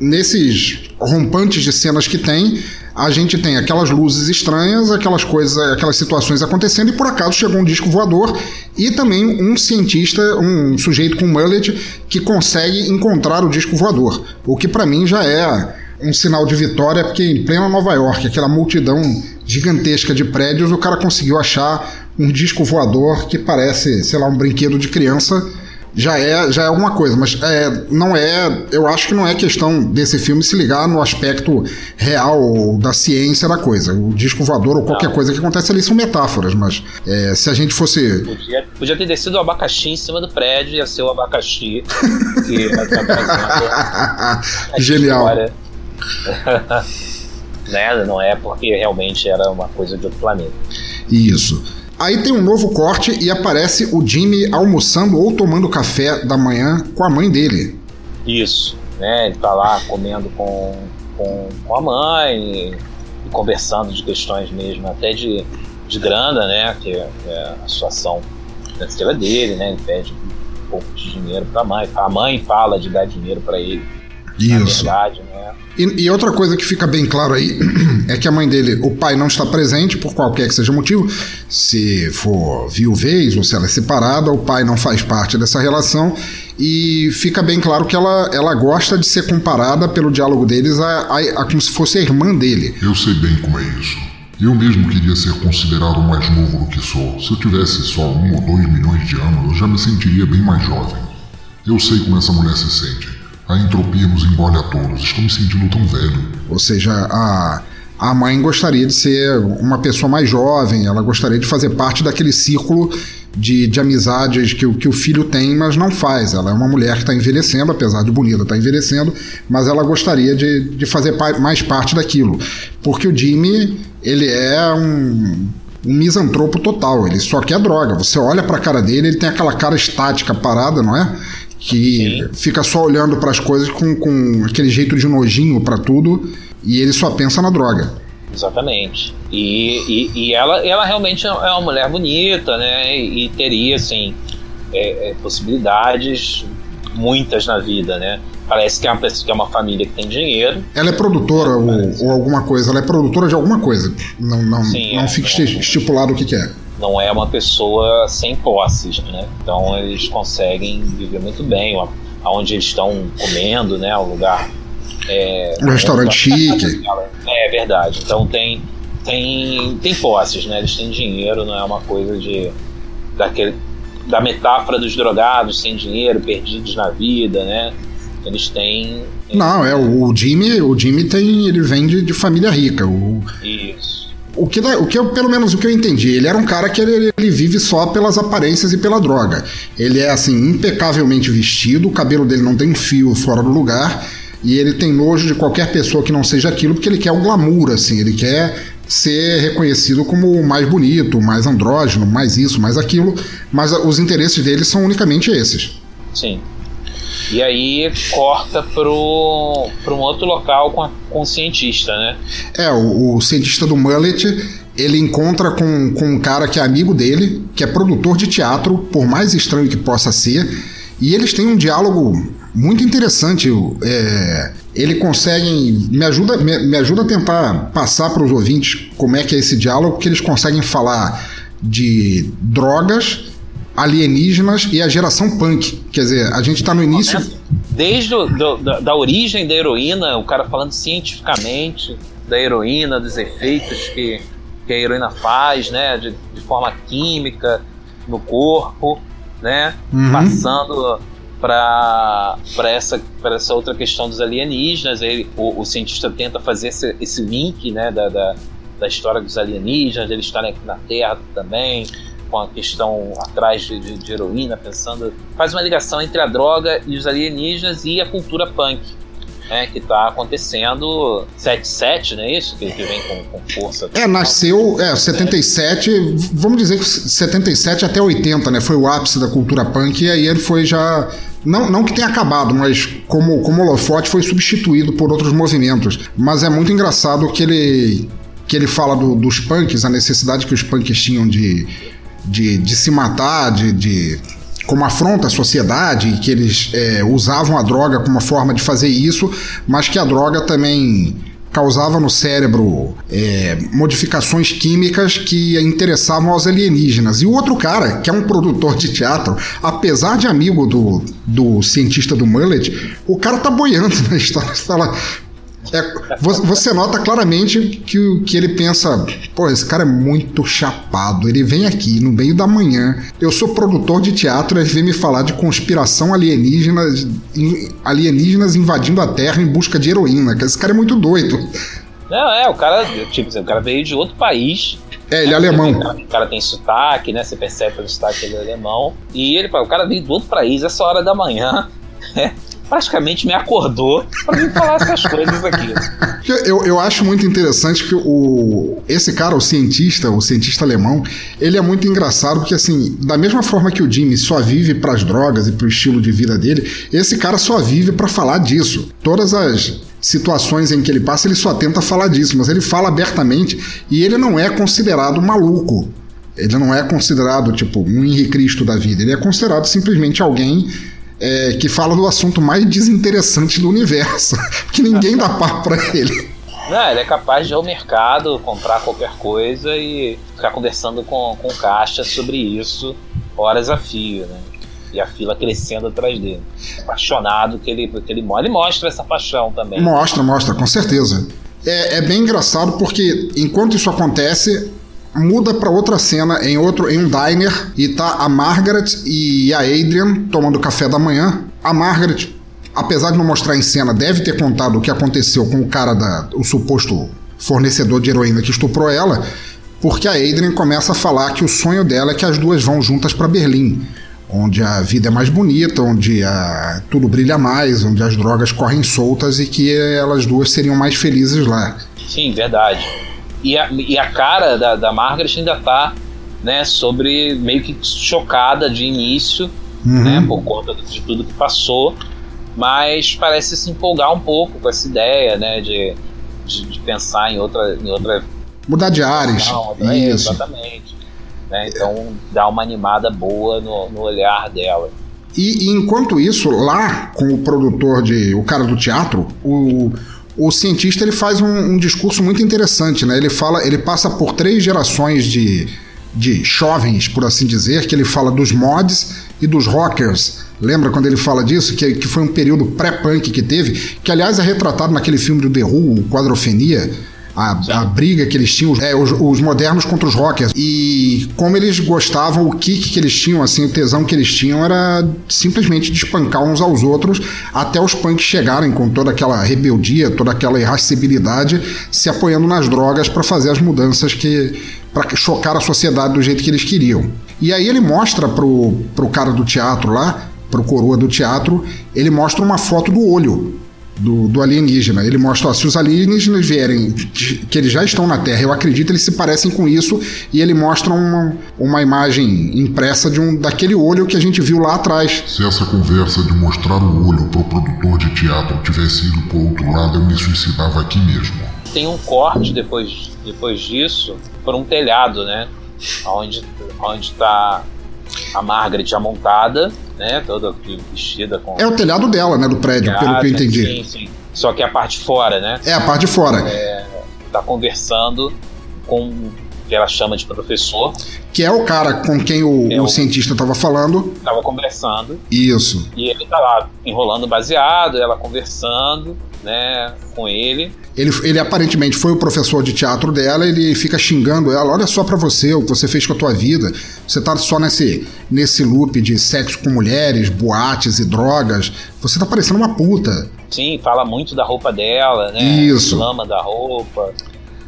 [SPEAKER 1] nesses rompantes de cenas que tem, a gente tem aquelas luzes estranhas, aquelas coisas, aquelas situações acontecendo e por acaso chegou um disco voador e também um cientista, um sujeito com mullet que consegue encontrar o disco voador, o que para mim já é um sinal de vitória porque em plena Nova York, aquela multidão gigantesca de prédios, o cara conseguiu achar um disco voador que parece, sei lá, um brinquedo de criança já é, já é alguma coisa, mas é, não é. Eu acho que não é questão desse filme se ligar no aspecto real da ciência da coisa. O disco voador ou qualquer não. coisa que acontece ali são metáforas, mas é, se a gente fosse.
[SPEAKER 4] Podia, podia ter descido o abacaxi em cima do prédio, ia ser o abacaxi que
[SPEAKER 1] Genial.
[SPEAKER 4] né? Não é porque realmente era uma coisa de outro planeta.
[SPEAKER 1] Isso. Aí tem um novo corte e aparece o Jimmy almoçando ou tomando café da manhã com a mãe dele.
[SPEAKER 4] Isso, né? Ele tá lá comendo com, com, com a mãe e conversando de questões mesmo, até de, de grana, né? Que é, é a situação financeira dele, né? Ele pede um pouco de dinheiro para a mãe. A mãe fala de dar dinheiro para ele.
[SPEAKER 1] Isso.
[SPEAKER 4] Na verdade, né?
[SPEAKER 1] E, e, outra coisa que fica bem claro aí é que a mãe dele, o pai não está presente por qualquer que seja o motivo. Se for viuvez ou se ela é separada, o pai não faz parte dessa relação. E fica bem claro que ela, ela gosta de ser comparada pelo diálogo deles a, a, a como se fosse a irmã dele.
[SPEAKER 2] Eu sei bem como é isso. Eu mesmo queria ser considerado mais novo do que sou. Se eu tivesse só um ou dois milhões de anos, eu já me sentiria bem mais jovem. Eu sei como essa mulher se sente. A entropia nos engole a todos. Estou me sentindo tão velho.
[SPEAKER 1] Ou seja, a, a mãe gostaria de ser uma pessoa mais jovem, ela gostaria de fazer parte daquele círculo de, de amizades que, que o filho tem, mas não faz. Ela é uma mulher que está envelhecendo, apesar de bonita, está envelhecendo, mas ela gostaria de, de fazer mais parte daquilo. Porque o Jimmy, ele é um, um misantropo total, ele só quer droga. Você olha para a cara dele, ele tem aquela cara estática, parada, não é? Que Sim. fica só olhando para as coisas com, com aquele jeito de nojinho para tudo e ele só pensa na droga.
[SPEAKER 4] Exatamente. E, e, e, ela, ela realmente é uma mulher bonita, né? E, teria, assim, é, é, possibilidades muitas na vida, né? Parece que é, uma, que é uma família que tem dinheiro.
[SPEAKER 1] Ela é produtora ou, ou, alguma coisa, ela é produtora de alguma coisa. Não, não, Sim, não é, fica é, estipulado o que, que é
[SPEAKER 4] não é uma pessoa sem posses, né? Então eles conseguem viver muito bem, aonde eles estão comendo, né? O lugar.
[SPEAKER 1] É, um restaurante chique.
[SPEAKER 4] É verdade. Então tem tem tem posses, né? Eles têm dinheiro, não é uma coisa de daquele da metáfora dos drogados sem dinheiro, perdidos na vida, né? Eles têm.
[SPEAKER 1] Não, é o Jimmy, o Jimmy tem, ele vem de, de família rica. O,
[SPEAKER 4] Isso
[SPEAKER 1] o que, o que eu, pelo menos o que eu entendi, ele era um cara que ele, ele, vive só pelas aparências e pela droga. Ele é assim, impecavelmente vestido, o cabelo dele não tem um fio fora do lugar, e ele tem nojo de qualquer pessoa que não seja aquilo, porque ele quer o glamour, assim, ele quer ser reconhecido como o mais bonito, o mais andrógeno, mais isso, mais aquilo, mas os interesses dele são unicamente esses.
[SPEAKER 4] Sim. E aí corta pro, pro um outro local com, a, com o cientista, né?
[SPEAKER 1] É, o, o cientista do Mullet, ele encontra com, com um cara que é amigo dele, que é produtor de teatro, por mais estranho que possa ser, e eles têm um diálogo muito interessante. É, ele conseguem. Me ajuda, me, me ajuda a tentar passar para os ouvintes como é que é esse diálogo, que eles conseguem falar de drogas alienígenas e a geração punk. Quer dizer, a gente está no início.
[SPEAKER 4] Desde o, do, da, da, origem da heroína, o cara falando cientificamente da heroína, dos efeitos que, que a heroína faz, né? De, de forma química no corpo, né? Uhum. Passando para essa, essa outra questão dos alienígenas. Ele, o, o cientista tenta fazer esse, esse link né, da, da, da história dos alienígenas, eles estarem aqui na Terra também com a questão atrás de, de, de, heroína, pensando. faz uma ligação entre a droga e os alienígenas e a cultura punk. né, que está acontecendo 77, não é isso? Que, que vem com, com força.
[SPEAKER 1] É, nasceu, é, 77, vamos dizer que 77 até 80, né? Foi o ápice da cultura punk, e aí ele foi já. Não, não que tenha acabado, mas como, como holofote foi substituído por outros movimentos. Mas é muito engraçado que ele, que ele fala do, dos punks, a necessidade que os punks tinham de, de, de se matar, de, de como afronta a sociedade, que eles é, usavam a droga como uma forma de fazer isso, mas que a droga também causava no cérebro é, modificações químicas que interessavam aos alienígenas. E o outro cara, que é um produtor de teatro, apesar de amigo do, do cientista do Mullet, o cara tá boiando na história. Fala, é, você nota claramente que, que ele pensa: pô, esse cara é muito chapado. Ele vem aqui no meio da manhã. Eu sou produtor de teatro, ele vem me falar de conspiração alienígena, alienígenas invadindo a Terra em busca de heroína. Esse cara é muito doido.
[SPEAKER 4] Não, é, o cara, tipo, o cara veio de outro país.
[SPEAKER 1] É, ele é alemão. O
[SPEAKER 4] cara, o cara, tem sotaque, né? Você percebe pelo sotaque que ele é alemão. E ele, o cara veio do outro país, essa hora da manhã. Praticamente me acordou para me falar essas coisas aqui.
[SPEAKER 1] Eu, eu acho muito interessante que o, esse cara, o cientista, o cientista alemão, ele é muito engraçado porque, assim, da mesma forma que o Jimmy só vive para as drogas e para o estilo de vida dele, esse cara só vive para falar disso. Todas as situações em que ele passa, ele só tenta falar disso, mas ele fala abertamente e ele não é considerado maluco. Ele não é considerado, tipo, um Henrique Cristo da vida. Ele é considerado simplesmente alguém é, que fala do assunto mais desinteressante do universo, que ninguém dá par para ele.
[SPEAKER 4] Não, ele é capaz de ir ao mercado, comprar qualquer coisa e ficar conversando com, com caixa sobre isso horas a fio, né? E a fila crescendo atrás dele. Apaixonado que ele, que ele, ele mostra essa paixão também.
[SPEAKER 1] Mostra, mostra, com certeza. É, é bem engraçado porque enquanto isso acontece, muda para outra cena em outro em um diner e tá a Margaret e a Adrian tomando café da manhã. A Margaret, apesar de não mostrar em cena, deve ter contado o que aconteceu com o cara da o suposto fornecedor de heroína que estuprou ela, porque a Adrian começa a falar que o sonho dela é que as duas vão juntas para Berlim, onde a vida é mais bonita, onde a, tudo brilha mais, onde as drogas correm soltas e que elas duas seriam mais felizes lá.
[SPEAKER 4] Sim, verdade. E a, e a cara da, da Margaret ainda tá, né, sobre meio que chocada de início, uhum. né, por conta de tudo que passou, mas parece se empolgar um pouco com essa ideia, né, de, de, de pensar em outra, em outra
[SPEAKER 1] mudar de ares, não,
[SPEAKER 4] é, isso. exatamente. Né, então dá uma animada boa no, no olhar dela.
[SPEAKER 1] E, e, enquanto isso, lá com o produtor de. o cara do teatro, o, o cientista ele faz um, um, discurso muito interessante, né? Ele fala, ele passa por três gerações de, de jovens, por assim dizer, que ele fala dos mods e dos rockers. Lembra quando ele fala disso? Que, que foi um período pré-punk que teve, que aliás é retratado naquele filme do The Who, Quadrofenia, a, a, briga que eles tinham, é, os, os, modernos contra os rockers. E como eles gostavam, o kick que eles tinham, assim, o tesão que eles tinham era simplesmente de espancar uns aos outros, até os punks chegarem com toda aquela rebeldia, toda aquela irascibilidade, se apoiando nas drogas para fazer as mudanças que. para chocar a sociedade do jeito que eles queriam. E aí ele mostra pro, pro cara do teatro lá, pro coroa do teatro, ele mostra uma foto do olho do, do alienígena. Ele mostra, ó, se os alienígenas vierem, que eles já estão na Terra, eu acredito, eles se parecem com isso, e ele mostra uma, uma imagem impressa de um daquele olho que a gente viu lá atrás.
[SPEAKER 2] Se essa conversa de mostrar o olho pro produtor de teatro tivesse ido pro outro lado, eu me suicidava aqui mesmo.
[SPEAKER 4] Tem um corte depois, depois disso por um telhado, né? Onde, onde tá a Margaret já montada, né? Toda vestida com.
[SPEAKER 1] É o telhado dela, né? Do prédio, pelo que eu entendi.
[SPEAKER 4] Sim, sim. Só que a parte de fora, né?
[SPEAKER 1] É a parte de fora.
[SPEAKER 4] É, tá conversando com o que ela chama de professor.
[SPEAKER 1] Que é o cara com quem o, é o, o cientista estava falando.
[SPEAKER 4] Estava conversando.
[SPEAKER 1] Isso.
[SPEAKER 4] E ele tá lá enrolando baseado, ela conversando, né, com ele.
[SPEAKER 1] Ele, ele aparentemente foi o professor de teatro dela, ele fica xingando ela, olha só para você o que você fez com a tua vida. Você tá só nesse, nesse loop de sexo com mulheres, boates e drogas. Você tá parecendo uma puta.
[SPEAKER 4] Sim, fala muito da roupa dela, né?
[SPEAKER 1] Isso.
[SPEAKER 4] Lama da roupa,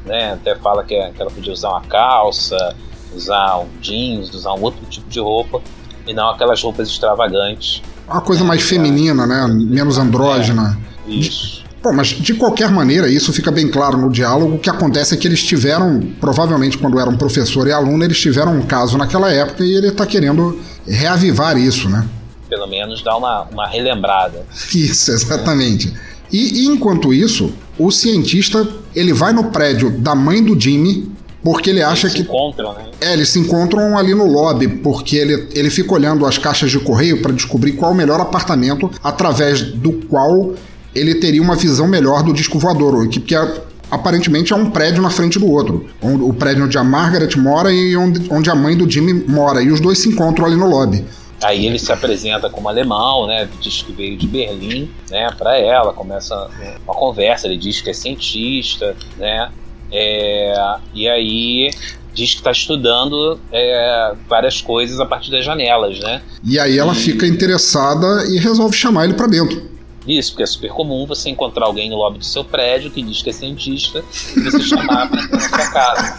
[SPEAKER 4] né? Até fala que, que ela podia usar uma calça, usar um jeans, usar um outro tipo de roupa e não aquelas roupas extravagantes.
[SPEAKER 1] Uma coisa mais feminina, né? Menos andrógena.
[SPEAKER 4] É, isso.
[SPEAKER 1] Bom, mas de qualquer maneira, isso fica bem claro no diálogo. O que acontece é que eles tiveram, provavelmente quando eram professor e aluno, eles tiveram um caso naquela época e ele está querendo reavivar isso, né?
[SPEAKER 4] Pelo menos dar uma, uma relembrada.
[SPEAKER 1] Isso, exatamente. E, e enquanto isso, o cientista ele vai no prédio da mãe do Jimmy porque ele acha
[SPEAKER 4] eles
[SPEAKER 1] que.
[SPEAKER 4] Se encontram, né?
[SPEAKER 1] É, eles se encontram ali no lobby, porque ele, ele fica olhando as caixas de correio para descobrir qual o melhor apartamento através do qual ele teria uma visão melhor do disco voador, que, que é, aparentemente é um prédio na frente do outro. O prédio onde a Margaret mora e onde, onde a mãe do Jimmy mora. E os dois se encontram ali no lobby.
[SPEAKER 4] Aí ele se apresenta como alemão, né? Diz que veio de Berlim, né? Para ela, começa uma conversa. Ele diz que é cientista, né? É, e aí diz que está estudando é, várias coisas a partir das janelas, né?
[SPEAKER 1] E aí ela e... fica interessada e resolve chamar ele para dentro.
[SPEAKER 4] Isso, porque é super comum você encontrar alguém no lobby do seu prédio que diz que é cientista e você chamar pra entrar na sua casa.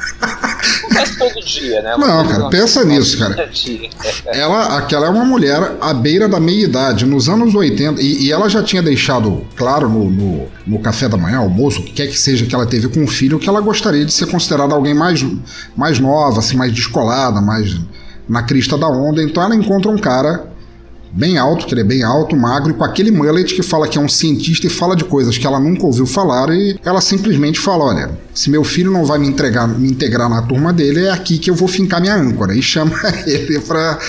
[SPEAKER 4] Acontece todo dia, né?
[SPEAKER 1] Não, cara, pensa nisso, cara. ela, aquela é uma mulher à beira da meia-idade, nos anos 80, e, e, ela já tinha deixado claro no, no, no, café da manhã, almoço, o que quer que seja que ela teve com o filho, que ela gostaria de ser considerada alguém mais, mais nova, assim, mais descolada, mais na crista da onda. Então ela encontra um cara bem alto, que ele é bem alto, magro, e com aquele mullet que fala que é um cientista e fala de coisas que ela nunca ouviu falar, e ela simplesmente fala: olha, se meu filho não vai me, entregar, me integrar na turma dele, é aqui que eu vou fincar minha âncora. E chama ele pra.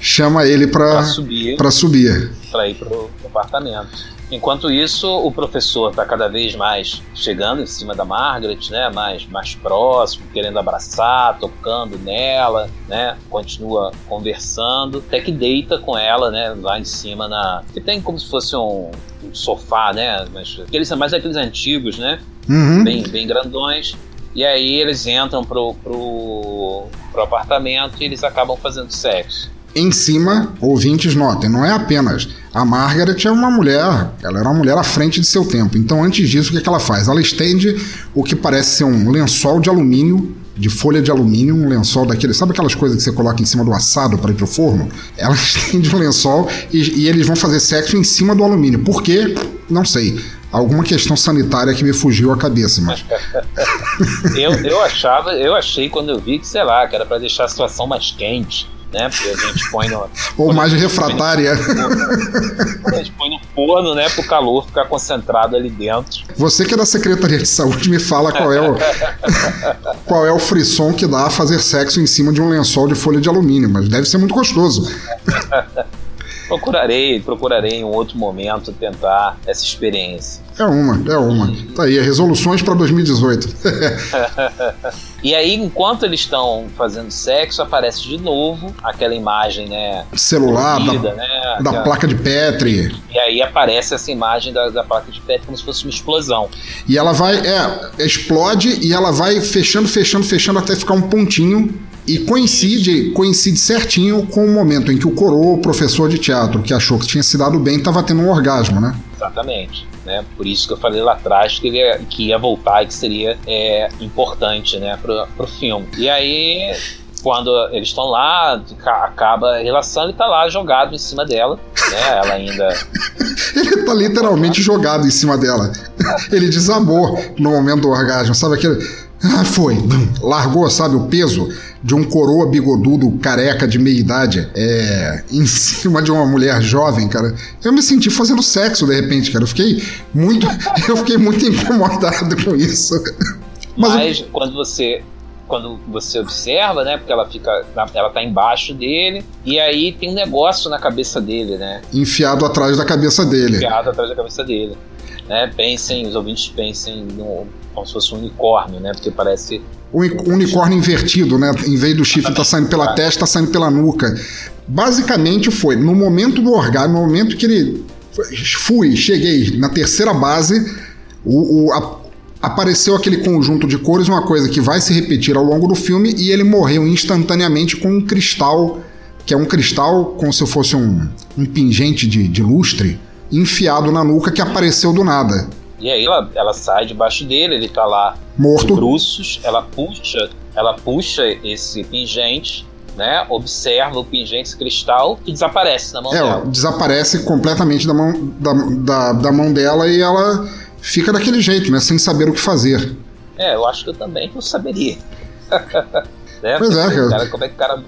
[SPEAKER 1] Chama ele pra, pra subir. Pra subir.
[SPEAKER 4] Pra ir pro apartamento. Enquanto isso, o professor está cada vez mais chegando em cima da Margaret, né? Mais, mais próximo, querendo abraçar, tocando nela, né? Continua conversando, até que deita com ela, né? Lá em cima na. Que tem como se fosse um, um sofá, né? Mas aqueles mais aqueles antigos, né?
[SPEAKER 1] Uhum.
[SPEAKER 4] Bem, bem grandões. E aí eles entram pro, pro, pro apartamento e eles acabam fazendo sexo.
[SPEAKER 1] Em cima, ouvintes notem, não é apenas. A Margaret é uma mulher, ela era uma mulher à frente de seu tempo. Então, antes disso, o que, é que ela faz? Ela estende o que parece ser um lençol de alumínio, de folha de alumínio, um lençol daquele. Sabe aquelas coisas que você coloca em cima do assado para ir pro forno? Ela estende um lençol e, e eles vão fazer sexo em cima do alumínio. Por quê? Não sei alguma questão sanitária que me fugiu a cabeça, mas.
[SPEAKER 4] eu, eu achava, eu achei quando eu vi que, sei lá, que era para deixar a situação mais quente né? Porque a gente põe no.
[SPEAKER 1] Ou mais refratária.
[SPEAKER 4] A gente põe no forno, né? Para o calor ficar concentrado ali dentro.
[SPEAKER 1] Você que é da Secretaria de Saúde me fala qual é o. qual é o frisson que dá a fazer sexo em cima de um lençol de folha de alumínio, mas deve ser muito gostoso.
[SPEAKER 4] Procurarei, procurarei em um outro momento tentar essa experiência.
[SPEAKER 1] É uma, é uma. Tá aí, resoluções para 2018.
[SPEAKER 4] e aí, enquanto eles estão fazendo sexo, aparece de novo aquela imagem, né?
[SPEAKER 1] Celular, da, né, da placa de Petri.
[SPEAKER 4] E aí aparece essa imagem da, da, placa de Petri como se fosse uma explosão.
[SPEAKER 1] E ela vai, é, explode e ela vai fechando, fechando, fechando até ficar um pontinho e coincide, coincide certinho com o momento em que o coroa, o professor de teatro, que achou que tinha se dado bem, estava tendo um orgasmo, né?
[SPEAKER 4] Exatamente. Né? Por isso que eu falei lá atrás que ele ia, que ia voltar e que seria é, importante né, pro, pro filme. E aí, quando eles estão lá, acaba a relação, ele tá lá jogado em cima dela, né? Ela ainda.
[SPEAKER 1] ele tá literalmente jogado em cima dela. Ele desabou no momento do orgasmo, sabe aquele. Ah, foi. Largou, sabe, o peso de um coroa bigodudo, careca de meia idade, é, em cima de uma mulher jovem, cara. Eu me senti fazendo sexo de repente, cara. Eu fiquei muito, eu fiquei muito incomodado com isso.
[SPEAKER 4] Mas, Mas quando você quando você observa, né? Porque ela fica. Ela tá embaixo dele. E aí tem um negócio na cabeça dele, né?
[SPEAKER 1] Enfiado atrás da cabeça dele.
[SPEAKER 4] Enfiado atrás da cabeça dele. Né? Pensem, os ouvintes pensem no, como se fosse um unicórnio, né? Porque parece.
[SPEAKER 1] Um unicórnio invertido, né? Em vez do chifre estar tá saindo pela testa, tá saindo pela nuca. Basicamente foi, no momento do orgasmo, no momento que ele. Fui, cheguei na terceira base, o, o a, apareceu aquele conjunto de cores, uma coisa que vai se repetir ao longo do filme, e ele morreu instantaneamente com um cristal, que é um cristal como se fosse um, um pingente de, de lustre, enfiado na nuca que apareceu do nada.
[SPEAKER 4] E aí ela, ela sai debaixo dele, ele tá lá
[SPEAKER 1] morto,
[SPEAKER 4] bruços, ela puxa, ela puxa esse pingente, né? Observa o pingente, esse cristal e desaparece na mão
[SPEAKER 1] é,
[SPEAKER 4] dela.
[SPEAKER 1] Desaparece completamente da mão, da, da, da mão dela e ela fica daquele jeito, né? Sem saber o que fazer.
[SPEAKER 4] É, eu acho que eu também não saberia. né?
[SPEAKER 1] Pois é, cara.
[SPEAKER 4] cara. Como é que o cara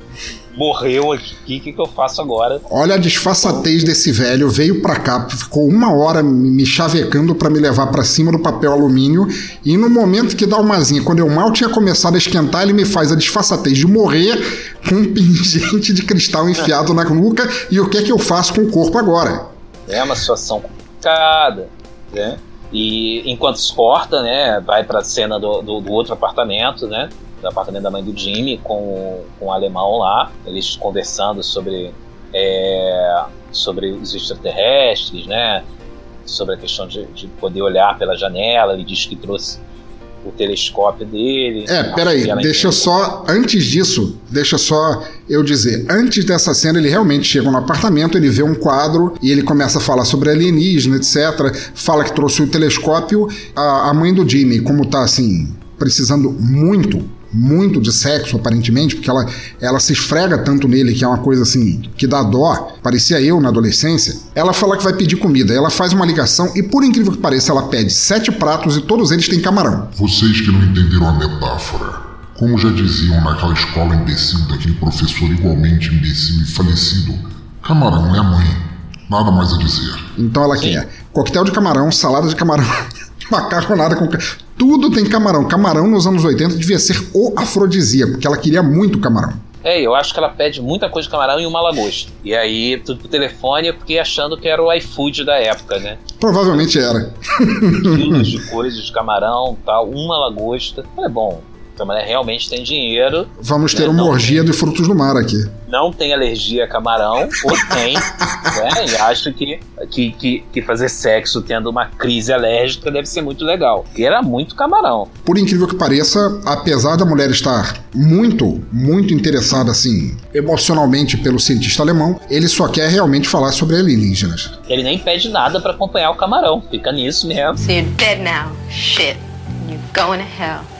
[SPEAKER 4] morreu aqui? O que, que eu faço agora?
[SPEAKER 1] Olha a disfarçatez desse velho. Veio pra cá, ficou uma hora me chavecando para me levar para cima do papel alumínio. E no momento que dá uma zinha, quando eu mal tinha começado a esquentar, ele me faz a disfarçatez de morrer com um pingente de cristal enfiado na nuca. E o que é que eu faço com o corpo agora?
[SPEAKER 4] É uma situação complicada, né? E enquanto se corta, né, vai para a cena do, do, do, outro apartamento, né, do apartamento da mãe do Jimmy com, com o alemão lá, eles conversando sobre é, sobre os extraterrestres, né, sobre a questão de, de poder olhar pela janela. Ele diz que trouxe o telescópio dele.
[SPEAKER 1] É, peraí, deixa eu só, antes disso, deixa só eu dizer, antes dessa cena ele realmente chega no apartamento, ele vê um quadro e ele começa a falar sobre alienígena, etc. Fala que trouxe o telescópio. A, a mãe do Jimmy, como tá assim, precisando muito muito de sexo, aparentemente, porque ela, ela se esfrega tanto nele que é uma coisa assim que dá dó. Parecia eu na adolescência. Ela fala que vai pedir comida. Ela faz uma ligação e, por incrível que pareça, ela pede sete pratos e todos eles têm camarão.
[SPEAKER 2] Vocês que não entenderam a metáfora. Como já diziam naquela escola imbecil daquele professor igualmente imbecil e falecido, camarão é a mãe. Nada mais a dizer.
[SPEAKER 1] Então ela quer coquetel de camarão, salada de camarão, macarronada com tudo tem camarão. Camarão nos anos 80 devia ser o afrodisíaco, porque ela queria muito camarão.
[SPEAKER 4] É, eu acho que ela pede muita coisa de camarão e uma lagosta. E aí, tudo pro telefone, porque achando que era o iFood da época, né?
[SPEAKER 1] Provavelmente era.
[SPEAKER 4] Quilos de coisas de camarão tal, uma lagosta. É bom, a mulher realmente tem dinheiro.
[SPEAKER 1] Vamos ter né? uma orgia de frutos do mar aqui.
[SPEAKER 4] Não tem alergia a camarão, ou tem, né? E acho que, que, que, que, fazer sexo tendo uma crise alérgica deve ser muito legal. Porque era muito camarão.
[SPEAKER 1] Por incrível que pareça, apesar da mulher estar muito, muito interessada, assim, emocionalmente pelo cientista alemão, ele só quer realmente falar sobre alienígenas.
[SPEAKER 4] Ele nem pede nada para acompanhar o camarão. Fica nisso mesmo.
[SPEAKER 5] So you're dead now. Shit. You're going to hell.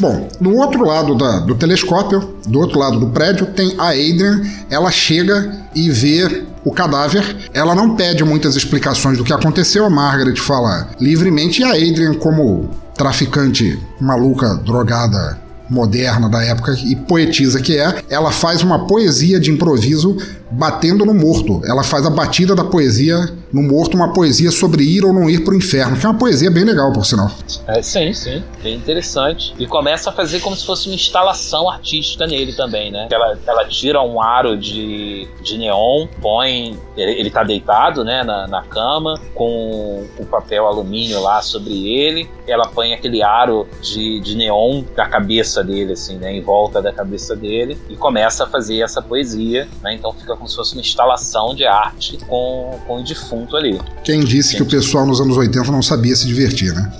[SPEAKER 1] Bom, no outro lado da, do telescópio, do outro lado do prédio, tem a Adrian. Ela chega e vê o cadáver. Ela não pede muitas explicações do que aconteceu. A Margaret fala livremente e a Adrian, como traficante maluca, drogada, moderna da época e poetisa que é, ela faz uma poesia de improviso batendo no morto. Ela faz a batida da poesia no morto, uma poesia sobre ir ou não ir para o inferno, que é uma poesia bem legal, por sinal.
[SPEAKER 4] É, sim, sim, bem interessante. E começa a fazer como se fosse uma instalação artística nele também, né? Ela, ela tira um aro de, de neon, põe. Ele, ele tá deitado, né, na, na cama, com o papel alumínio lá sobre ele. Ela põe aquele aro de, de neon da cabeça dele, assim, né, em volta da cabeça dele, e começa a fazer essa poesia, né? Então fica como se fosse uma instalação de arte com, com o defunto ali.
[SPEAKER 1] Quem disse que o pessoal nos anos 80 não sabia se divertir, né?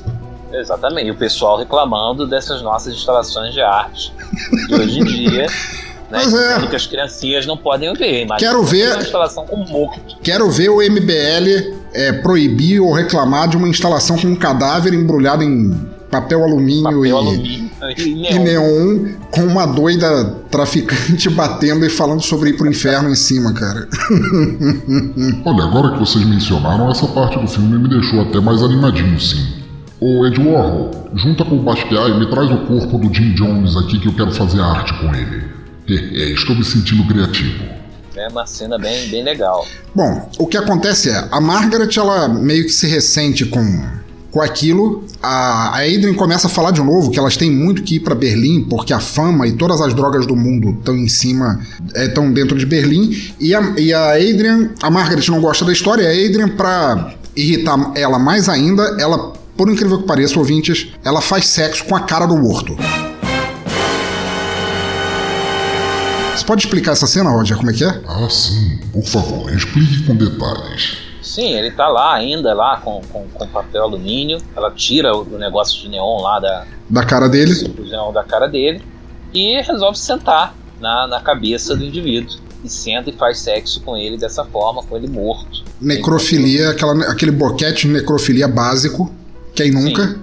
[SPEAKER 4] Exatamente, e o pessoal reclamando dessas nossas instalações de arte de hoje em dia. Né, é. que as criancinhas não podem ver.
[SPEAKER 1] Quero ver
[SPEAKER 4] uma instalação com morto.
[SPEAKER 1] Quero ver o MBL é, proibir ou reclamar de uma instalação com um cadáver embrulhado em papel alumínio,
[SPEAKER 4] papel
[SPEAKER 1] e,
[SPEAKER 4] alumínio
[SPEAKER 1] e, neon. e, neon. com uma doida traficante batendo e falando sobre ir pro inferno em cima, cara.
[SPEAKER 2] Olha, agora que vocês mencionaram, essa parte do filme me deixou até mais animadinho, sim. Ô Ed Warhol, junta com o Basquiat e me traz o corpo do Jim Jones aqui que eu quero fazer arte com ele. É, estou me sentindo criativo.
[SPEAKER 4] É uma cena bem, bem legal.
[SPEAKER 1] Bom, o que acontece é, a Margaret, ela meio que se ressente com com aquilo, a, Adrian começa a falar de novo que elas têm muito que ir para Berlim, porque a fama e todas as drogas do mundo estão em cima, estão é, dentro de Berlim. E a, e a Adrian, a Margaret não gosta da história, e a Adrian, para irritar ela mais ainda, ela, por incrível que pareça, ouvintes, ela faz sexo com a cara do morto. Você pode explicar essa cena, Roger, como é que é?
[SPEAKER 2] Ah, sim. Por favor, explique com detalhes.
[SPEAKER 4] Sim, ele tá lá ainda, lá com, com, com papel alumínio. Ela tira o, o, negócio de neon lá da,
[SPEAKER 1] da cara dele.
[SPEAKER 4] O neon da cara dele. E resolve sentar na, na cabeça do indivíduo. E senta e faz sexo com ele dessa forma, com ele morto.
[SPEAKER 1] Necrofilia, aquela, aquele boquete de necrofilia básico. Quem nunca? Sim.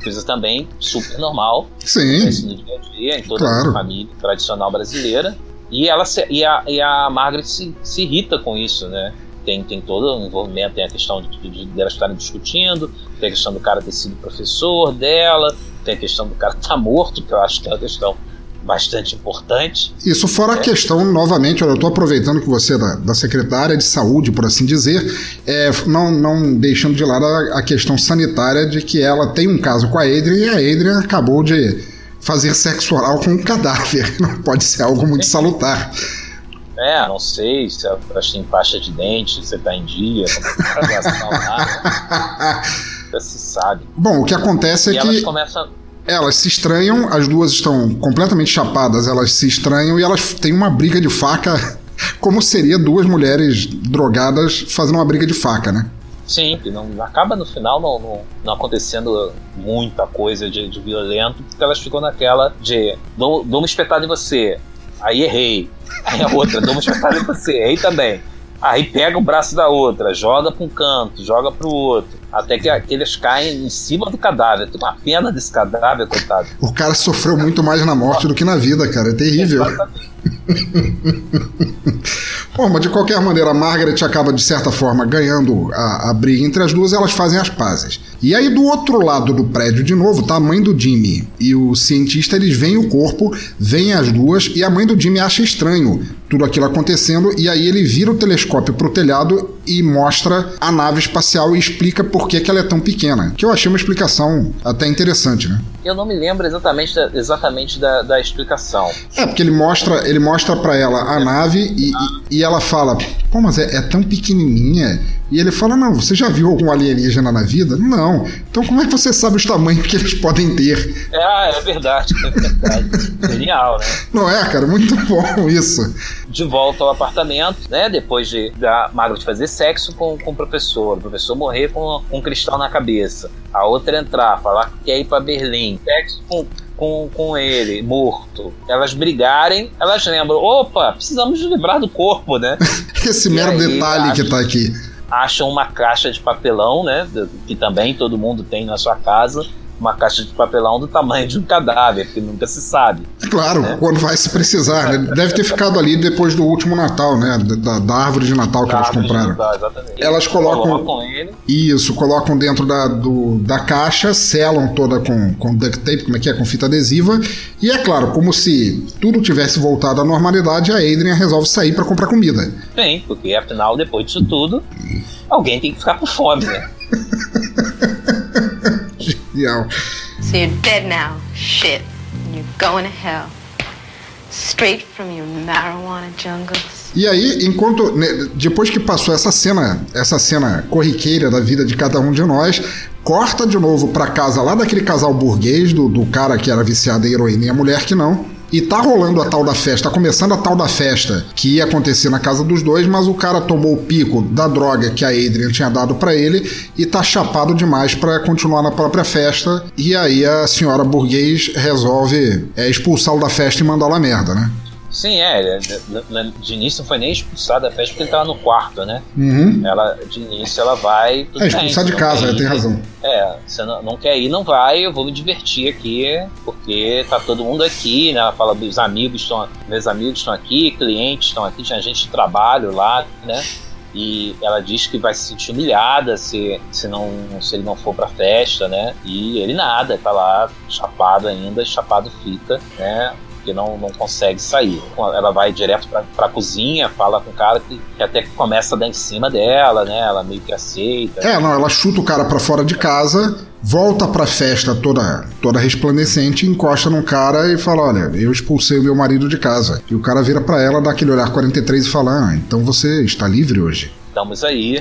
[SPEAKER 4] Coisa também super normal.
[SPEAKER 1] Sim.
[SPEAKER 4] No dia a dia, em toda claro. a família tradicional brasileira. E, ela se, e, a, e a Margaret se, se irrita com isso, né? Tem, tem todo o envolvimento, tem a questão de, de, de elas estarem discutindo, tem a questão do cara ter sido professor dela, tem a questão do cara estar tá morto, que eu acho que é uma questão bastante importante.
[SPEAKER 1] Isso fora é. a questão, novamente, eu estou aproveitando que você é da, da, secretária de saúde, por assim dizer, é, não, não deixando de lado a, a, questão sanitária de que ela tem um caso com a Adrian e a Adrian acabou de fazer sexo oral com um cadáver. Não pode ser algo muito salutar.
[SPEAKER 4] É, não sei se tem pasta de dente, se tá em dia, é lá. se sabe.
[SPEAKER 1] Bom, o que acontece
[SPEAKER 4] e
[SPEAKER 1] é que.
[SPEAKER 4] Começam
[SPEAKER 1] elas se estranham, as duas estão completamente chapadas, elas se estranham e elas têm uma briga de faca, como seria duas mulheres drogadas fazendo uma briga de faca, né?
[SPEAKER 4] Sim, não, acaba no final não, não, não acontecendo muita coisa de, de, violento, porque elas ficam naquela de dou, dou uma espetada em você, aí errei. Aí a outra, dou uma espetada em você, errei também. Aí pega o braço da outra, joga para um canto, joga para o outro, até que aqueles caem em cima do cadáver. Tem uma pena desse cadáver, coitado.
[SPEAKER 1] O cara sofreu muito mais na morte do que na vida, cara. É terrível. Bom, mas de qualquer maneira, a Margaret acaba, de certa forma, ganhando a, a, briga entre as duas, elas fazem as pazes. E aí, do outro lado do prédio, de novo, tá a mãe do Jimmy e o cientista, eles veem o corpo, veem as duas, e a mãe do Jimmy acha estranho tudo aquilo acontecendo, e aí ele vira o telescópio pro telhado e mostra a nave espacial e explica por que, que ela é tão pequena. Que eu achei uma explicação até interessante, né?
[SPEAKER 4] Eu não me lembro exatamente da, exatamente da, da explicação.
[SPEAKER 1] É, porque ele mostra, ele mostra para ela a nave e, e, e, ela fala: Pô, mas é, é tão pequenininha. E ele fala: Não, você já viu algum alienígena na vida? Não. Então como é que você sabe os tamanhos que eles podem ter?
[SPEAKER 4] É, é verdade. É verdade. Genial, né?
[SPEAKER 1] Não é, cara? Muito bom isso.
[SPEAKER 4] De volta ao apartamento, né? Depois de da Margaret fazer sexo com, com o professor, o professor morrer com, com um cristal na cabeça, a outra entrar, falar que quer ir para Berlim, sexo com com, com ele, morto, elas brigarem, elas lembram: opa, precisamos livrar do corpo, né?
[SPEAKER 1] Esse mero detalhe que tá aqui
[SPEAKER 4] acham uma caixa de papelão, né? Que também todo mundo tem na sua casa uma caixa de papelão do tamanho de um cadáver, porque nunca se sabe.
[SPEAKER 1] Claro, né? quando vai se precisar, né? Deve ter ficado ali depois do último Natal, né? Da, da árvore de Natal que da elas compraram. Natal, exatamente. Elas colocam. colocam ele. Isso, colocam dentro da, do, da caixa, selam toda com, com duct tape, como é que é? Com fita adesiva. E é claro, como se tudo tivesse voltado à normalidade, a Adrian resolve sair para comprar comida.
[SPEAKER 4] Bem, porque afinal, depois disso tudo, alguém tem que ficar com fome, né?
[SPEAKER 5] So you're dead now. Shit. You're going to hell. Straight from your marijuana jungles.
[SPEAKER 1] E aí, enquanto né, depois que passou essa cena, essa cena corriqueira da vida de cada um de nós, corta de novo para casa lá daquele casal burguês do, do cara que era viciado em heroína e a mulher que não. E tá rolando a tal da festa, tá começando a tal da festa que ia acontecer na casa dos dois, mas o cara tomou o pico da droga que a Adrian tinha dado para ele e tá chapado demais para continuar na própria festa. E aí a senhora burguês resolve é, expulsá-lo da festa e mandá-lo a merda, né?
[SPEAKER 4] Sim, é. De início não foi nem expulsar da festa porque ele tava no quarto, né?
[SPEAKER 1] Uhum.
[SPEAKER 4] Ela, de início ela vai.
[SPEAKER 1] é, expulsar de casa, ir, tem razão.
[SPEAKER 4] É, você não, não, quer ir, não vai, eu vou me divertir aqui, porque tá todo mundo aqui, né? Ela fala dos amigos, estão, meus amigos estão aqui, clientes estão aqui, tinha gente de trabalho lá, né? e ela diz que vai se sentir humilhada se, se, não, se ele não for pra festa, né? E ele nada, tá lá chapado ainda, chapado fica, né? Porque não, não consegue sair. Ela vai direto pra, pra cozinha, fala com o cara que, que até começa a dar em cima dela, né? Ela meio que aceita.
[SPEAKER 1] É, não, ela chuta o cara para fora de casa, volta pra festa toda, toda resplandecente, encosta num cara e fala: Olha, eu expulsei o meu marido de casa. E o cara vira para ela, dá aquele olhar 43 e fala: Ah, então você está livre hoje.
[SPEAKER 4] Estamos aí.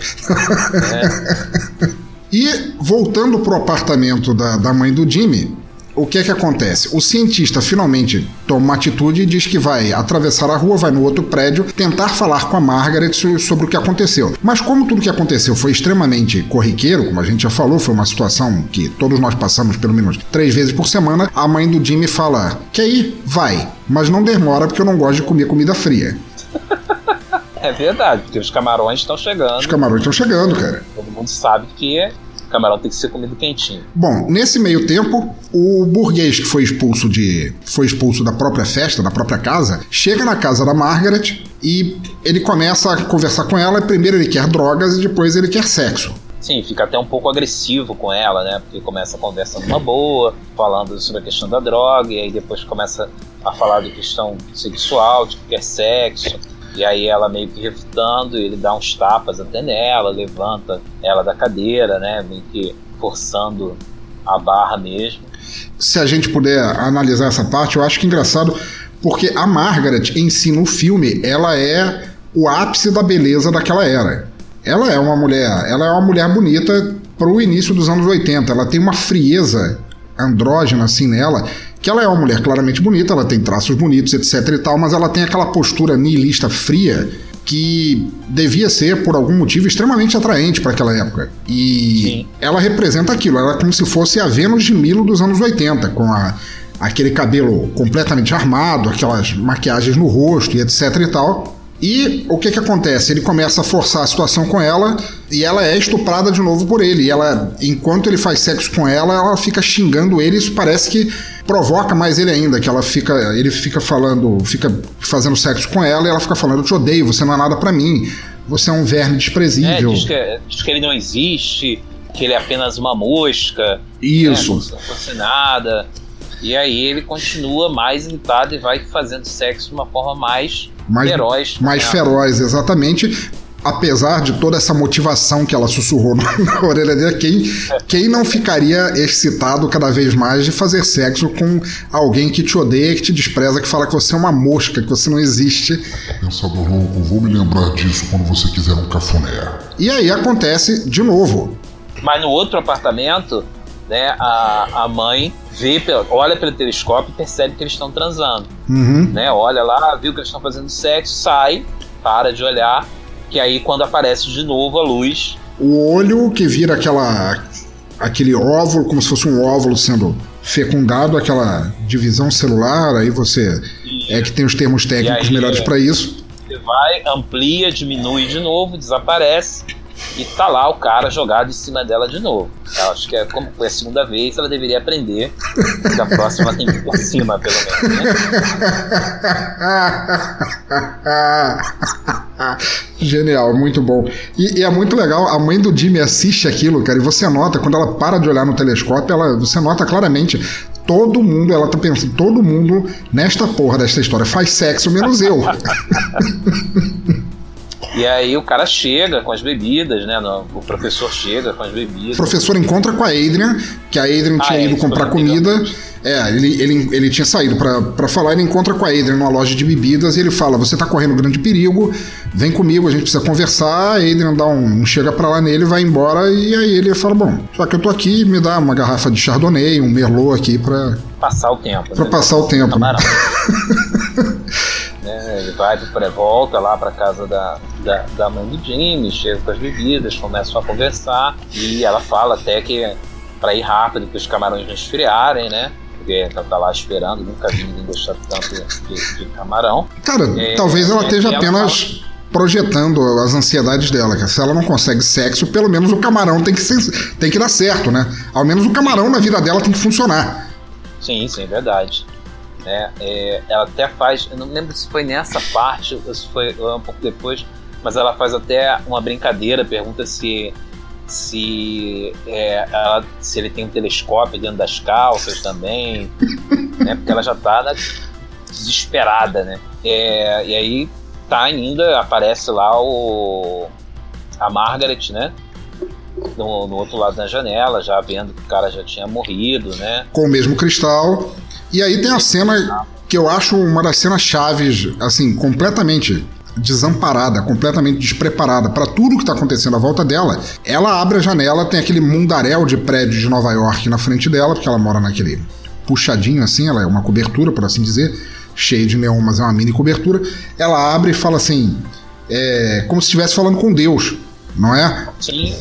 [SPEAKER 4] né?
[SPEAKER 1] E voltando pro apartamento da, da mãe do Jimmy, o que é que acontece? O cientista finalmente toma uma atitude e diz que vai atravessar a rua, vai no outro prédio, tentar falar com a Margaret sobre o que aconteceu. Mas como tudo que aconteceu foi extremamente corriqueiro, como a gente já falou, foi uma situação que todos nós passamos pelo menos três vezes por semana, a mãe do Jimmy fala: Quer ir? Vai, mas não demora porque eu não gosto de comer comida fria.
[SPEAKER 4] É verdade, porque os camarões estão chegando.
[SPEAKER 1] Os camarões estão chegando, cara.
[SPEAKER 4] Todo mundo sabe que camarão tem que ser comido quentinho.
[SPEAKER 1] Bom, nesse meio tempo, o burguês que foi expulso de foi expulso da própria festa, da própria casa, chega na casa da Margaret e ele começa a conversar com ela. Primeiro ele quer drogas e depois ele quer sexo.
[SPEAKER 4] Sim, fica até um pouco agressivo com ela, né? Porque começa a conversa numa boa, falando sobre a questão da droga, e aí depois começa a falar de questão sexual, de que quer sexo. E aí ela meio que refutando, ele dá uns tapas até nela, levanta ela da cadeira, né? Meio que forçando a barra mesmo.
[SPEAKER 1] Se a gente puder analisar essa parte, eu acho que é engraçado, porque a Margaret em si no filme, ela é o ápice da beleza daquela era. Ela é uma mulher, ela é uma mulher bonita para o início dos anos 80. Ela tem uma frieza andrógena assim nela, que ela é uma mulher claramente bonita, ela tem traços bonitos, etc e tal, mas ela tem aquela postura nihilista fria que devia ser, por algum motivo, extremamente atraente para aquela época. E Sim. ela representa aquilo, ela é como se fosse a Vênus de Milo dos anos 80, com a, aquele cabelo completamente armado, aquelas maquiagens no rosto e etc e tal. E o que que acontece? Ele começa a forçar a situação com ela e ela é estuprada de novo por ele. E ela, enquanto ele faz sexo com ela, ela fica xingando ele. Isso parece que provoca mais ele ainda, que ela fica, ele fica falando, fica fazendo sexo com ela e ela fica falando: "Eu te odeio, você não é nada para mim. Você é um verme desprezível".
[SPEAKER 4] É, diz, que, diz que ele não existe, que ele é apenas uma mosca.
[SPEAKER 1] Isso.
[SPEAKER 4] Né, não fosse nada. E aí ele continua mais irritado e vai fazendo sexo de uma forma mais
[SPEAKER 1] mais
[SPEAKER 4] feroz.
[SPEAKER 1] Mais né? feroz, exatamente. Apesar de toda essa motivação que ela sussurrou na orelha dele, quem, quem não ficaria excitado cada vez mais de fazer sexo com alguém que te odeia, que te despreza, que fala que você é uma mosca, que você não existe?
[SPEAKER 2] Pensador louco, vou me lembrar disso quando você quiser um cafuné.
[SPEAKER 1] E aí acontece de novo.
[SPEAKER 4] Mas no outro apartamento, né, a, a mãe vê, olha pelo telescópio e percebe que eles estão transando.
[SPEAKER 1] Uhum.
[SPEAKER 4] Né? Olha lá, viu que eles estão fazendo sexo, sai, para de olhar, que aí quando aparece de novo a luz.
[SPEAKER 1] O olho que vira aquela. aquele óvulo, como se fosse um óvulo sendo fecundado, aquela divisão celular, aí você. E, é que tem os termos técnicos aí, melhores para isso.
[SPEAKER 4] Você vai, amplia, diminui de novo, desaparece e tá lá o cara jogado em cima dela de novo. Eu acho que é como foi a segunda vez, ela deveria aprender. Que a próxima tem que ir por cima, pelo menos, né?
[SPEAKER 1] Genial, muito bom. E, e, é muito legal, a mãe do Jimmy assiste aquilo, cara, e você nota, quando ela para de olhar no telescópio, ela, você nota claramente todo mundo, ela tá pensando, todo mundo nesta porra desta história faz sexo, menos eu.
[SPEAKER 4] E aí o cara chega com as bebidas, né? O professor chega com as bebidas.
[SPEAKER 1] O professor encontra com a Adrian, que a Adrian tinha ah, é, ido comprar comida. É, ele, ele, ele tinha saído para falar, ele encontra com a Adrian numa loja de bebidas e ele fala: Você tá correndo grande perigo, vem comigo, a gente precisa conversar. A Adrian dá um, um chega para lá nele, vai embora e aí ele fala: Bom, já que eu tô aqui, me dá uma garrafa de Chardonnay, um Merlot aqui pra.
[SPEAKER 4] Passar o tempo.
[SPEAKER 1] Pra né? passar o tempo. Né?
[SPEAKER 4] né? Ele vai para volta lá para casa da, da, da, mãe do Jimmy, chega com as bebidas, começam a conversar e ela fala até que para ir rápido que os camarões não esfriarem, né? Porque ela tá lá esperando, nunca vi ninguém gostar tanto de, de camarão.
[SPEAKER 1] Cara, é, talvez ela esteja apenas projetando as ansiedades dela, que se ela não consegue sexo, pelo menos o camarão tem que, ser, tem que dar certo, né? Ao menos o camarão na vida dela tem que funcionar.
[SPEAKER 4] Sim, sim, é verdade. Né? É, ela até faz, eu não lembro se foi nessa parte ou se foi um pouco depois, mas ela faz até uma brincadeira, pergunta se se, é, ela, se ele tem um telescópio dentro das calças também, né? Porque ela já tá né, desesperada, né? É, e aí tá ainda, aparece lá o a Margaret, né? No, no, outro lado da janela, já vendo que o cara já tinha morrido, né?
[SPEAKER 1] Com o mesmo cristal. E aí tem a cena que eu acho uma das cenas chaves, assim, completamente desamparada, completamente despreparada para tudo que está acontecendo à volta dela. Ela abre a janela, tem aquele mundaréu de prédios de Nova York na frente dela, porque ela mora naquele puxadinho assim, ela é uma cobertura, por assim dizer, cheia de neon, mas é uma mini cobertura. Ela abre e fala assim, é, como se estivesse falando com Deus, não é?
[SPEAKER 4] Sim.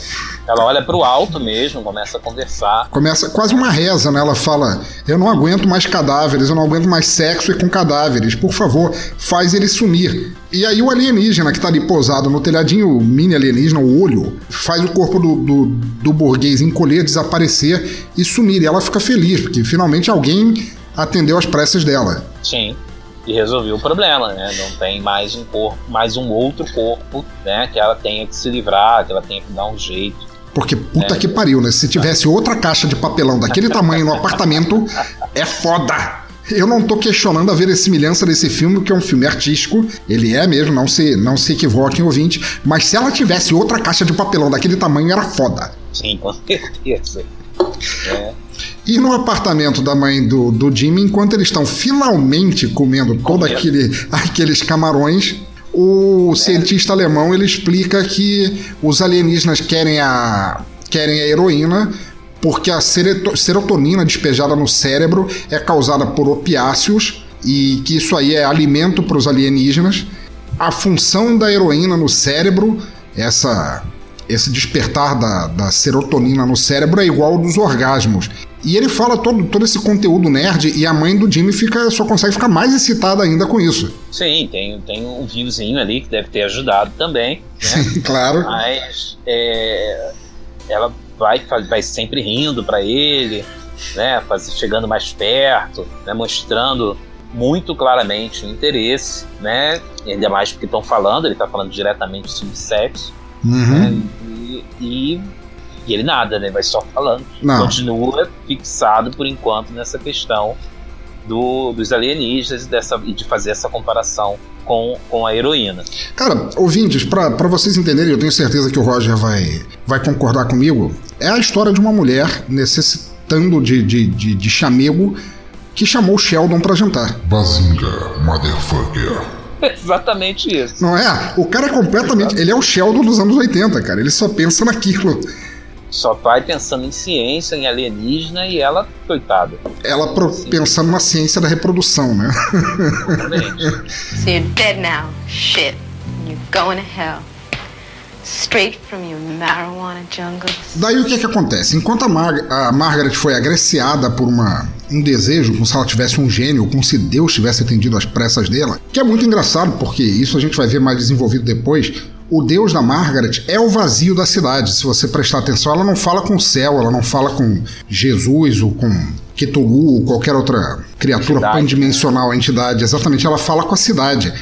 [SPEAKER 4] Ela olha para o alto mesmo, começa a conversar.
[SPEAKER 1] Começa quase uma reza, né? Ela fala: Eu não aguento mais cadáveres, eu não aguento mais sexo e com cadáveres. Por favor, faz ele sumir. E aí o alienígena que tá ali posado no telhadinho, o mini alienígena, o olho, faz o corpo do, do, do burguês encolher, desaparecer e sumir. E ela fica feliz, porque finalmente alguém atendeu as preces dela.
[SPEAKER 4] Sim. e resolveu o problema, né? Não tem mais um corpo, mais um outro corpo, né? Que ela tenha que se livrar, que ela tenha que dar um jeito.
[SPEAKER 1] Porque puta é. que pariu, né? Se tivesse outra caixa de papelão daquele tamanho no apartamento, é foda. Eu não tô questionando a verossimilhança desse filme, que é um filme artístico. Ele é mesmo, não se, não se equivoquem, ouvinte. Mas se ela tivesse outra caixa de papelão daquele tamanho, era foda.
[SPEAKER 4] Sim, com certeza. É.
[SPEAKER 1] E no apartamento da mãe do, do Jimmy, enquanto eles estão finalmente comendo todo aquele, aqueles camarões, o cientista alemão ele explica que os alienígenas querem a, querem a heroína porque a serotonina despejada no cérebro é causada por opiáceos e que isso aí é alimento para os alienígenas. A função da heroína no cérebro, essa esse despertar da, da serotonina no cérebro é igual ao dos orgasmos. E ele fala todo, todo esse conteúdo nerd e a mãe do Jimmy fica, só consegue ficar mais excitada ainda com isso.
[SPEAKER 4] Sim, tem, tem um vinhozinho ali que deve ter ajudado também. Né?
[SPEAKER 1] Sim, claro.
[SPEAKER 4] Mas é, ela vai, vai sempre rindo para ele, né? Faz, chegando mais perto, né? mostrando muito claramente o interesse, né? Ainda mais porque estão falando, ele está falando diretamente sobre sexo.
[SPEAKER 1] Uhum. Né?
[SPEAKER 4] E, e, e, ele nada, né? Vai só falando. Não. Continua fixado por enquanto nessa questão do, dos alienígenas e, dessa, e de fazer essa comparação com, com a heroína.
[SPEAKER 1] Cara, ouvintes, para vocês entenderem, eu tenho certeza que o Roger vai, vai concordar comigo. É a história de uma mulher necessitando de, de, de, de chamego que chamou Sheldon para jantar.
[SPEAKER 2] Bazinga, motherfucker.
[SPEAKER 4] Exatamente isso.
[SPEAKER 1] Não é? O cara é completamente. Ele é o Sheldon dos anos 80, cara. Ele só pensa naquilo.
[SPEAKER 4] Só vai pensando em ciência, em alienígena e ela, coitada.
[SPEAKER 1] Ela pro, pensando na ciência da reprodução, né?
[SPEAKER 5] Exatamente. so you're dead now. Shit. You're going to hell. Straight from your marijuana jungle.
[SPEAKER 1] Daí o que que acontece? Enquanto a, Mar a Margaret foi agraciada por uma, um desejo, como se ela tivesse um gênio, como se Deus tivesse atendido às pressas dela, que é muito engraçado, porque isso a gente vai ver mais desenvolvido depois. O Deus da Margaret é o vazio da cidade. Se você prestar atenção, ela não fala com o céu, ela não fala com Jesus ou com Cthulhu ou qualquer outra criatura entidade, pandimensional, entidade. Exatamente, ela fala com a cidade.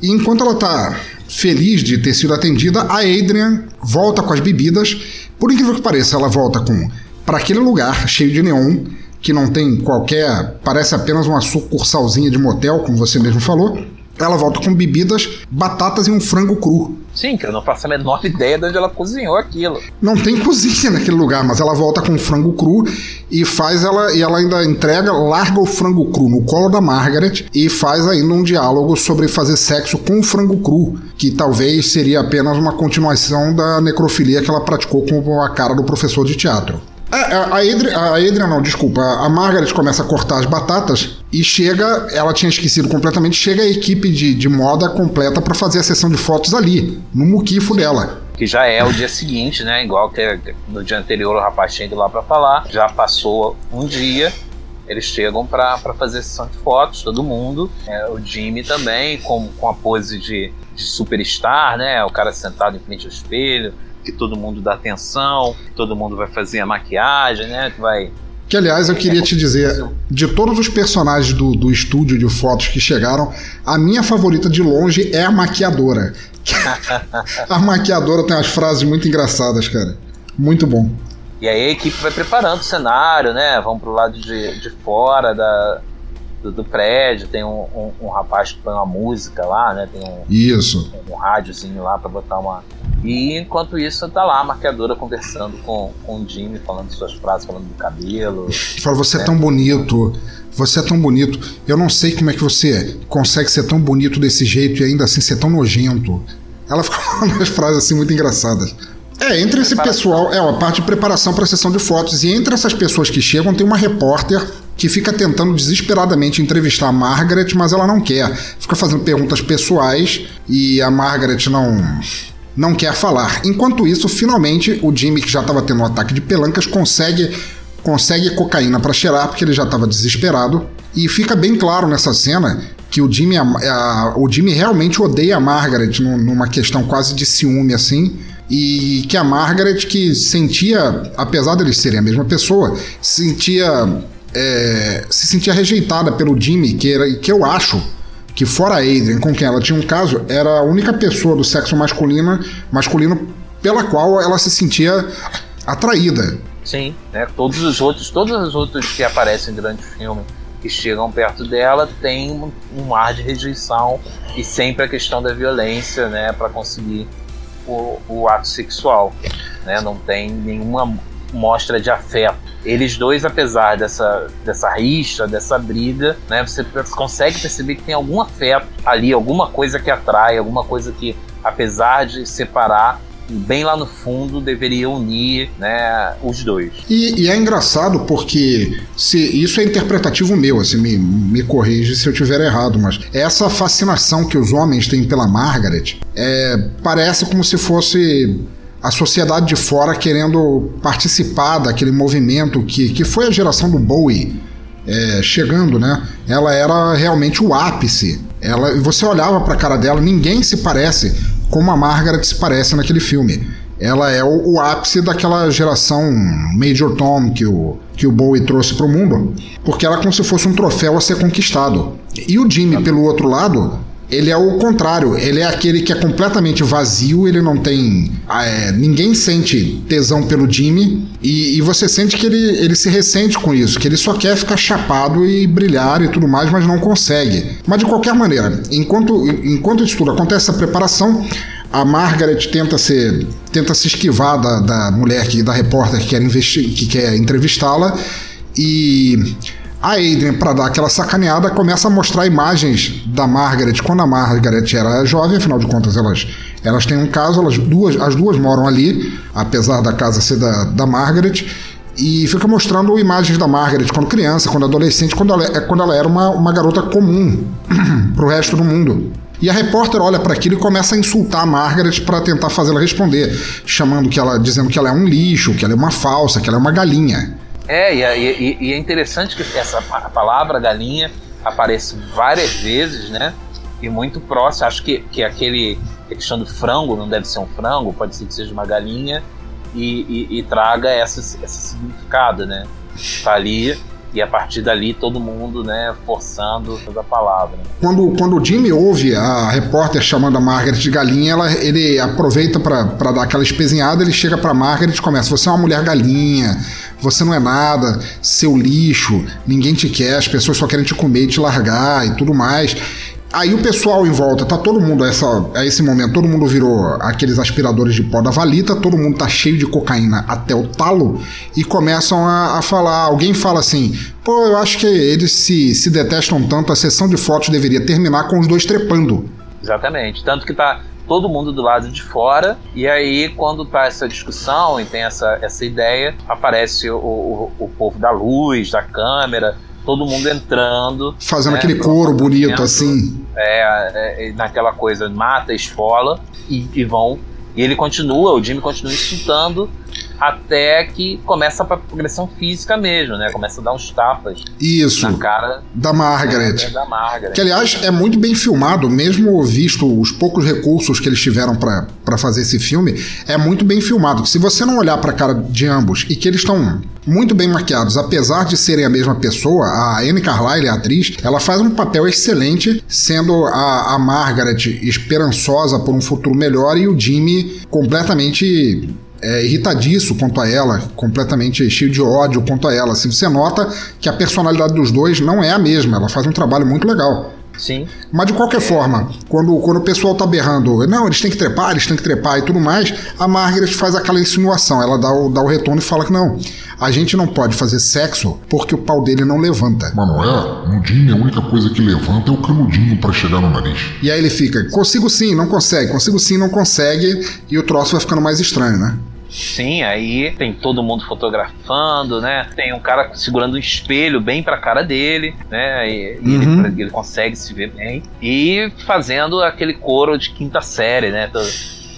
[SPEAKER 1] E enquanto ela está feliz de ter sido atendida, a Adrian volta com as bebidas. Por incrível que pareça, ela volta com para aquele lugar cheio de neon que não tem qualquer, parece apenas uma sucursalzinha de motel, como você mesmo falou. Ela volta com bebidas, batatas e um frango cru.
[SPEAKER 4] Sim, que eu não faço a menor ideia de onde ela cozinhou aquilo.
[SPEAKER 1] Não tem cozinha naquele lugar, mas ela volta com frango cru e faz ela e ela ainda entrega, larga o frango cru no colo da Margaret e faz ainda um diálogo sobre fazer sexo com o frango cru, que talvez seria apenas uma continuação da necrofilia que ela praticou com a cara do professor de teatro. É, é, a, Adrian, a não, desculpa. A Margaret começa a cortar as batatas e chega, ela tinha esquecido completamente, chega a equipe de, de moda completa para fazer a sessão de fotos ali, no muquifo dela.
[SPEAKER 4] Que já é o dia seguinte, né? Igual que no dia anterior o rapaz tinha ido lá para falar. Já passou um dia, eles chegam para fazer a sessão de fotos, todo mundo. É, o Jimmy também, com, com a pose de, de superstar, né? O cara sentado em frente ao espelho que todo mundo dá atenção, todo mundo vai fazer a maquiagem, né? Que vai.
[SPEAKER 1] Que aliás eu queria te dizer, de todos os personagens do, do estúdio de fotos que chegaram, a minha favorita de longe é a maquiadora. a maquiadora tem umas frases muito engraçadas, cara. Muito bom.
[SPEAKER 4] E aí a equipe vai preparando o cenário, né? Vão pro lado de, de fora da, do, do prédio, tem um, um, um, rapaz que põe uma música lá, né? Tem um,
[SPEAKER 1] Isso.
[SPEAKER 4] um, um rádiozinho lá para botar uma, e enquanto isso, tá lá a maquiadora conversando com, com o Jimmy, falando suas frases, falando do cabelo.
[SPEAKER 1] Fala, você é tão bonito, você é tão bonito. Eu não sei como é que você consegue ser tão bonito desse jeito e ainda assim ser tão nojento. Ela fica falando umas frases assim muito engraçadas. É, entre esse pessoal, é uma parte de preparação para a sessão de fotos. E entre essas pessoas que chegam, tem uma repórter que fica tentando desesperadamente entrevistar a Margaret, mas ela não quer. Fica fazendo perguntas pessoais e a Margaret não não quer falar. Enquanto isso, finalmente, o Jimmy, que já estava tendo um ataque de pelancas, consegue consegue cocaína para cheirar, porque ele já estava desesperado. E fica bem claro nessa cena que o Jimmy, a, a, o Jimmy realmente odeia a Margaret numa questão quase de ciúme assim. E que a Margaret, que sentia, apesar deles serem a mesma pessoa, sentia. É, se sentia rejeitada pelo Jimmy, que, era, que eu acho que fora a Adrian, com quem ela tinha um caso, era a única pessoa do sexo masculino, masculino pela qual ela se sentia atraída.
[SPEAKER 4] Sim, né? Todos os outros, todos os outros que aparecem durante o filme que chegam perto dela têm um, um ar de rejeição e sempre a questão da violência, né, para conseguir o, o, ato sexual, né? Não tem nenhuma mostra de afeto. Eles dois, apesar dessa, dessa rixa, dessa briga, né, você consegue perceber que tem algum afeto ali, alguma coisa que atrai, alguma coisa que, apesar de separar, bem lá no fundo deveria unir né, os dois.
[SPEAKER 1] E, e, é engraçado porque se isso é interpretativo meu, assim, me, me corrige se eu tiver errado, mas essa fascinação que os homens têm pela Margaret é, parece como se fosse a sociedade de fora querendo participar daquele movimento que, que foi a geração do Bowie. É, chegando, né? Ela era realmente o ápice. Ela, você olhava para a cara dela, ninguém se parece como a Margaret se parece naquele filme. Ela é o, o ápice daquela geração Major Tom que o, que o Bowie trouxe para o mundo, porque ela é como se fosse um troféu a ser conquistado. E o Jimmy, pelo outro lado, ele é o contrário, ele é aquele que é completamente vazio, ele não tem. É, ninguém sente tesão pelo Jimmy, e, e, você sente que ele, ele se ressente com isso, que ele só quer ficar chapado e brilhar e tudo mais, mas não consegue. Mas de qualquer maneira, enquanto, enquanto isso tudo acontece, essa preparação, a Margaret tenta se, tenta se esquivar da, da mulher, que, da repórter que quer, que quer entrevistá-la, e a Adrian, para dar aquela sacaneada, começa a mostrar imagens da Margaret quando a Margaret era jovem, afinal de contas elas, elas têm um caso, elas duas, as duas moram ali, apesar da casa ser da, da Margaret, e fica mostrando imagens da Margaret quando criança, quando adolescente, quando ela, é, quando ela era uma, uma garota comum para o resto do mundo. E a repórter olha para aquilo e começa a insultar a Margaret para tentar fazê-la responder, chamando que ela, dizendo que ela é um lixo, que ela é uma falsa, que ela é uma galinha.
[SPEAKER 4] É, e, e, e é interessante que essa palavra galinha aparece várias vezes, né? E muito próximo, acho que, que aquele a questão do frango não deve ser um frango, pode ser que seja uma galinha e, e, e traga essa, esse significado, né? Tá ali e a partir dali todo mundo, né, forçando a palavra.
[SPEAKER 1] Quando, quando o Jimmy ouve a repórter chamando a Margaret de galinha, ela, ele aproveita para dar aquela espezinhada, ele chega para Margaret e começa: Você é uma mulher galinha, você não é nada, seu lixo, ninguém te quer, as pessoas só querem te comer e te largar e tudo mais. Aí o pessoal em volta, tá todo mundo a, essa, a esse momento, todo mundo virou aqueles aspiradores de pó da valita, todo mundo tá cheio de cocaína até o talo e começam a, a falar. Alguém fala assim: pô, eu acho que eles se, se detestam tanto, a sessão de fotos deveria terminar com os dois trepando.
[SPEAKER 4] Exatamente. Tanto que tá todo mundo do lado de fora, e aí quando tá essa discussão e tem essa, essa ideia, aparece o, o, o povo da luz, da câmera, todo mundo entrando.
[SPEAKER 1] Fazendo né, aquele coro bonito assim.
[SPEAKER 4] É, é, naquela coisa, mata, esfola e, e vão. E ele continua, o Jimmy continua insultando até que começa a progressão física mesmo, né? Começa a dar uns tapas
[SPEAKER 1] Isso,
[SPEAKER 4] na cara
[SPEAKER 1] da Margaret.
[SPEAKER 4] Né? da Margaret.
[SPEAKER 1] Que, aliás, é muito bem filmado, mesmo visto os poucos recursos que eles tiveram para fazer esse filme, é muito bem filmado. Se você não olhar para a cara de ambos e que eles estão muito bem maquiados, apesar de serem a mesma pessoa, a Anne Carlyle, a atriz, ela faz um papel excelente, sendo a, a Margaret esperançosa por um futuro melhor e o Jimmy completamente é, irritadiço quanto a ela, completamente cheio de ódio quanto a ela. Assim, você nota que a personalidade dos dois não é a mesma, ela faz um trabalho muito legal.
[SPEAKER 4] Sim.
[SPEAKER 1] Mas de qualquer forma, quando, quando o pessoal tá berrando, não, eles têm que trepar, eles têm que trepar e tudo mais, a Margaret faz aquela insinuação, ela dá o, dá o retorno e fala que não, a gente não pode fazer sexo porque o pau dele não levanta.
[SPEAKER 2] Mas não é? No Jimmy a única coisa que levanta é o canudinho para chegar no nariz.
[SPEAKER 1] E aí ele fica, consigo sim, não consegue, consigo sim, não consegue, e o troço vai ficando mais estranho, né?
[SPEAKER 4] Sim, aí tem todo mundo fotografando, né? Tem um cara segurando um espelho bem pra cara dele, né? E, uhum. ele, ele, consegue se ver bem. E fazendo aquele coro de quinta série, né? Todo,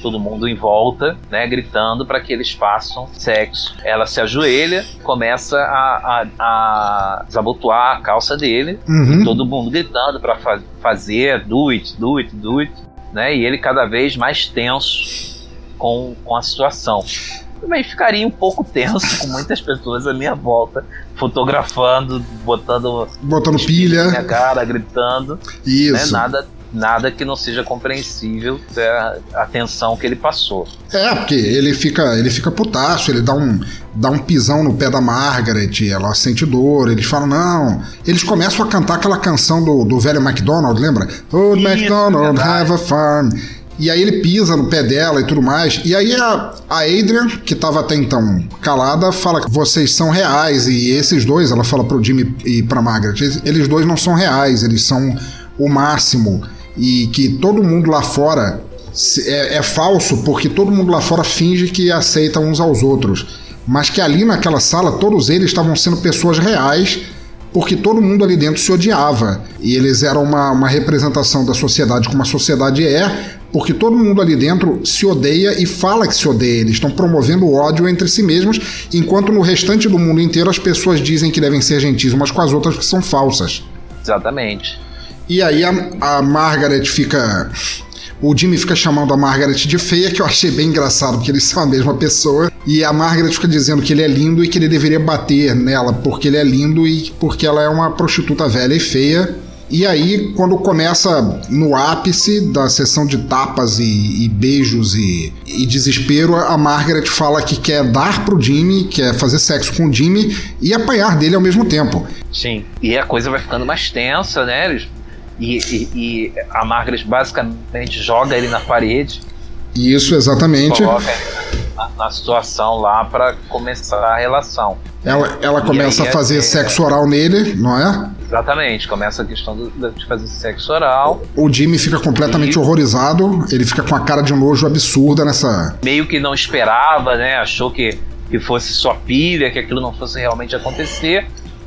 [SPEAKER 4] todo mundo em volta, né, gritando para que eles façam sexo. Ela se ajoelha, começa a, a, a desabotoar a calça dele, uhum. todo mundo gritando para fa fazer do it, do it, do it, né? E ele cada vez mais tenso com, com a situação. Também ficaria um pouco tenso com muitas pessoas à minha volta fotografando, botando.
[SPEAKER 1] Botando pilha.
[SPEAKER 4] Na cara, gritando.
[SPEAKER 1] Isso.
[SPEAKER 4] Né? Nada, nada que não seja compreensível a atenção que ele passou.
[SPEAKER 1] É, porque ele fica, ele fica putaço, ele dá um, dá um pisão no pé da Margaret, ela sente dor, eles falam, não. Eles começam a cantar aquela canção do, do velho McDonald, lembra? Old
[SPEAKER 4] Isso, verdade.
[SPEAKER 1] have a farm. E aí ele pisa no pé dela e tudo mais. E aí a, a Adrian, que estava até então calada, fala que vocês são reais. E esses dois, ela fala pro Jimmy e pra Margaret, eles, dois não são reais, eles são o máximo. E que todo mundo lá fora é, é falso, porque todo mundo lá fora finge que aceita uns aos outros. Mas que ali naquela sala, todos eles estavam sendo pessoas reais porque todo mundo ali dentro se odiava. E eles eram uma, uma representação da sociedade como a sociedade é, porque todo mundo ali dentro se odeia e fala que se odeia. Eles estão promovendo ódio entre si mesmos, enquanto no restante do mundo inteiro as pessoas dizem que devem ser gentis umas com as outras que são falsas.
[SPEAKER 4] Exatamente.
[SPEAKER 1] E aí a, a Margaret fica. O Jimmy fica chamando a Margaret de feia, que eu achei bem engraçado, porque eles são a mesma pessoa. E a Margaret fica dizendo que ele é lindo e que ele deveria bater nela porque ele é lindo e porque ela é uma prostituta velha e feia. E aí, quando começa no ápice da sessão de tapas e, e beijos e, e desespero, a Margaret fala que quer dar pro Jimmy, quer fazer sexo com o Jimmy e apanhar dele ao mesmo tempo.
[SPEAKER 4] Sim. E a coisa vai ficando mais tensa, né? Eles- E, e- a Margaret basicamente joga ele na parede,
[SPEAKER 1] isso exatamente.
[SPEAKER 4] coloca na, na situação lá para começar a relação.
[SPEAKER 1] Ela, ela começa
[SPEAKER 4] aí
[SPEAKER 1] a fazer
[SPEAKER 4] é-
[SPEAKER 1] sexo oral nele, não é?
[SPEAKER 4] Exatamente, começa a questão do- de fazer sexo oral.
[SPEAKER 1] O Jimmy fica completamente
[SPEAKER 4] E-
[SPEAKER 1] horrorizado, ele fica com a cara de nojo absurda nessa.
[SPEAKER 4] Meio que não esperava, né? Achou que, que fosse só pilha, que aquilo não fosse realmente acontecer.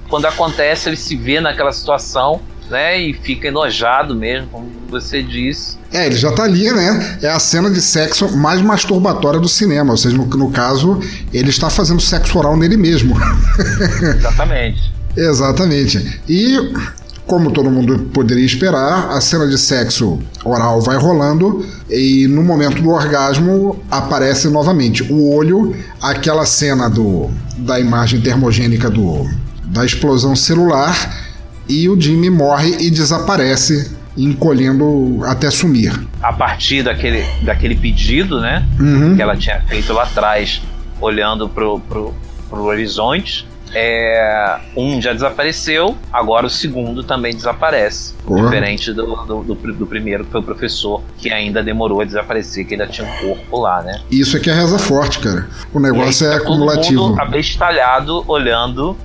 [SPEAKER 4] Quando acontece, ele se vê naquela situação, né? E fica enojado mesmo, como você disse.
[SPEAKER 1] É, ele já tá ali, né? É a cena de sexo mais masturbatória do cinema, ou seja, no, no caso, ele está fazendo sexo oral nele mesmo.
[SPEAKER 4] Exatamente.
[SPEAKER 1] Exatamente. E, como todo mundo poderia esperar, a cena de sexo oral vai rolando e no momento do orgasmo aparece novamente o olho, aquela cena do, da imagem termogênica do, da explosão celular e o Jimmy morre e desaparece, encolhendo até sumir.
[SPEAKER 4] a partir daquele, daquele pedido, né?
[SPEAKER 1] Uhum.
[SPEAKER 4] Que ela tinha feito lá atrás, olhando pro, pro, pro horizonte. É, um já desapareceu, agora o segundo também desaparece.
[SPEAKER 1] Porra.
[SPEAKER 4] Diferente do, do, do, do primeiro, que foi o professor, que ainda demorou a desaparecer, que ainda tinha um corpo lá, né?
[SPEAKER 1] Isso aqui é reza forte, cara. O
[SPEAKER 4] E aí
[SPEAKER 1] negócio é
[SPEAKER 4] todo
[SPEAKER 1] acumulativo.
[SPEAKER 4] mundo abestalhado, olhando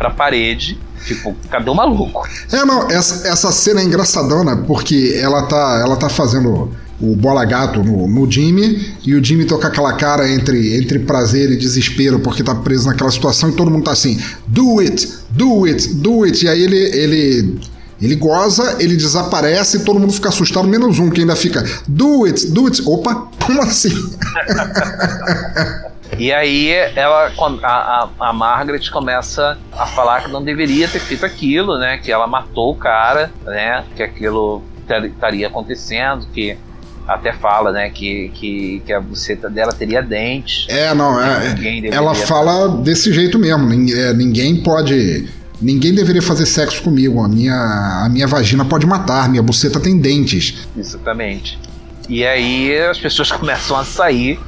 [SPEAKER 4] pra parede. Tipo, cadê o maluco?
[SPEAKER 1] É, não, essa, essa cena é engraçadona, porque ela tá, ela tá fazendo o bola gato no, no Jimmy, e o Jimmy toca aquela cara entre, entre prazer e desespero, porque tá preso naquela situação, e todo mundo tá assim, do it, do it, do it, e aí ele, ele, ele goza, ele desaparece, e todo mundo fica assustado, menos um, que ainda fica, do it, do it, opa, como assim?
[SPEAKER 4] E aí ela, a, a, Margaret começa a falar que não deveria ter feito aquilo, né? Que ela matou o cara, né? Que aquilo estaria acontecendo, que até fala, né? Que, que, que a buceta dela teria dentes.
[SPEAKER 1] É, não, é, ela fala desse jeito mesmo. é, ninguém pode. Ninguém deveria fazer sexo comigo. A minha, a minha vagina pode matar, minha buceta tem dentes.
[SPEAKER 4] Exatamente. E aí as pessoas começam a sair,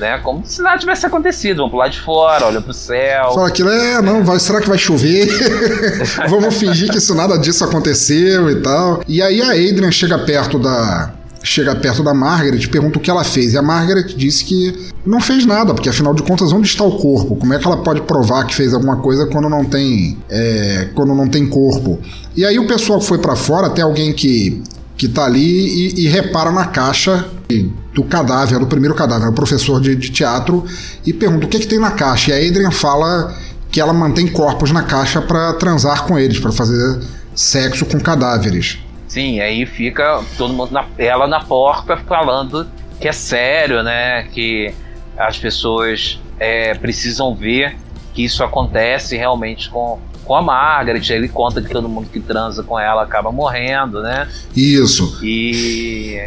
[SPEAKER 4] né? Como se nada tivesse acontecido. Vão lado de fora, olham pro céu.
[SPEAKER 1] Fala aquilo, é, não, vai, será que vai chover? Vamos fingir que isso nada disso aconteceu e tal. E aí a Adrian chega perto da. Chega perto da Margaret e pergunta o que ela fez. E a Margaret disse que não fez nada, porque afinal de contas, onde está o corpo? Como é que ela pode provar que fez alguma coisa quando não tem. é, quando não tem corpo? E aí o pessoal que foi pra fora, tem alguém que, que tá ali e, e repara na caixa do cadáver, do primeiro cadáver, o professor de, de teatro, e pergunta o que, que tem na caixa. E a Adrian fala que ela mantém corpos na caixa para transar com eles, para fazer sexo com cadáveres.
[SPEAKER 4] Sim, aí fica todo mundo na, ela na porta falando que é sério, né? Que as pessoas é, precisam ver que isso acontece realmente com, com a Margaret. Aí ele conta que todo mundo que transa com ela acaba morrendo, né?
[SPEAKER 1] Isso.
[SPEAKER 4] E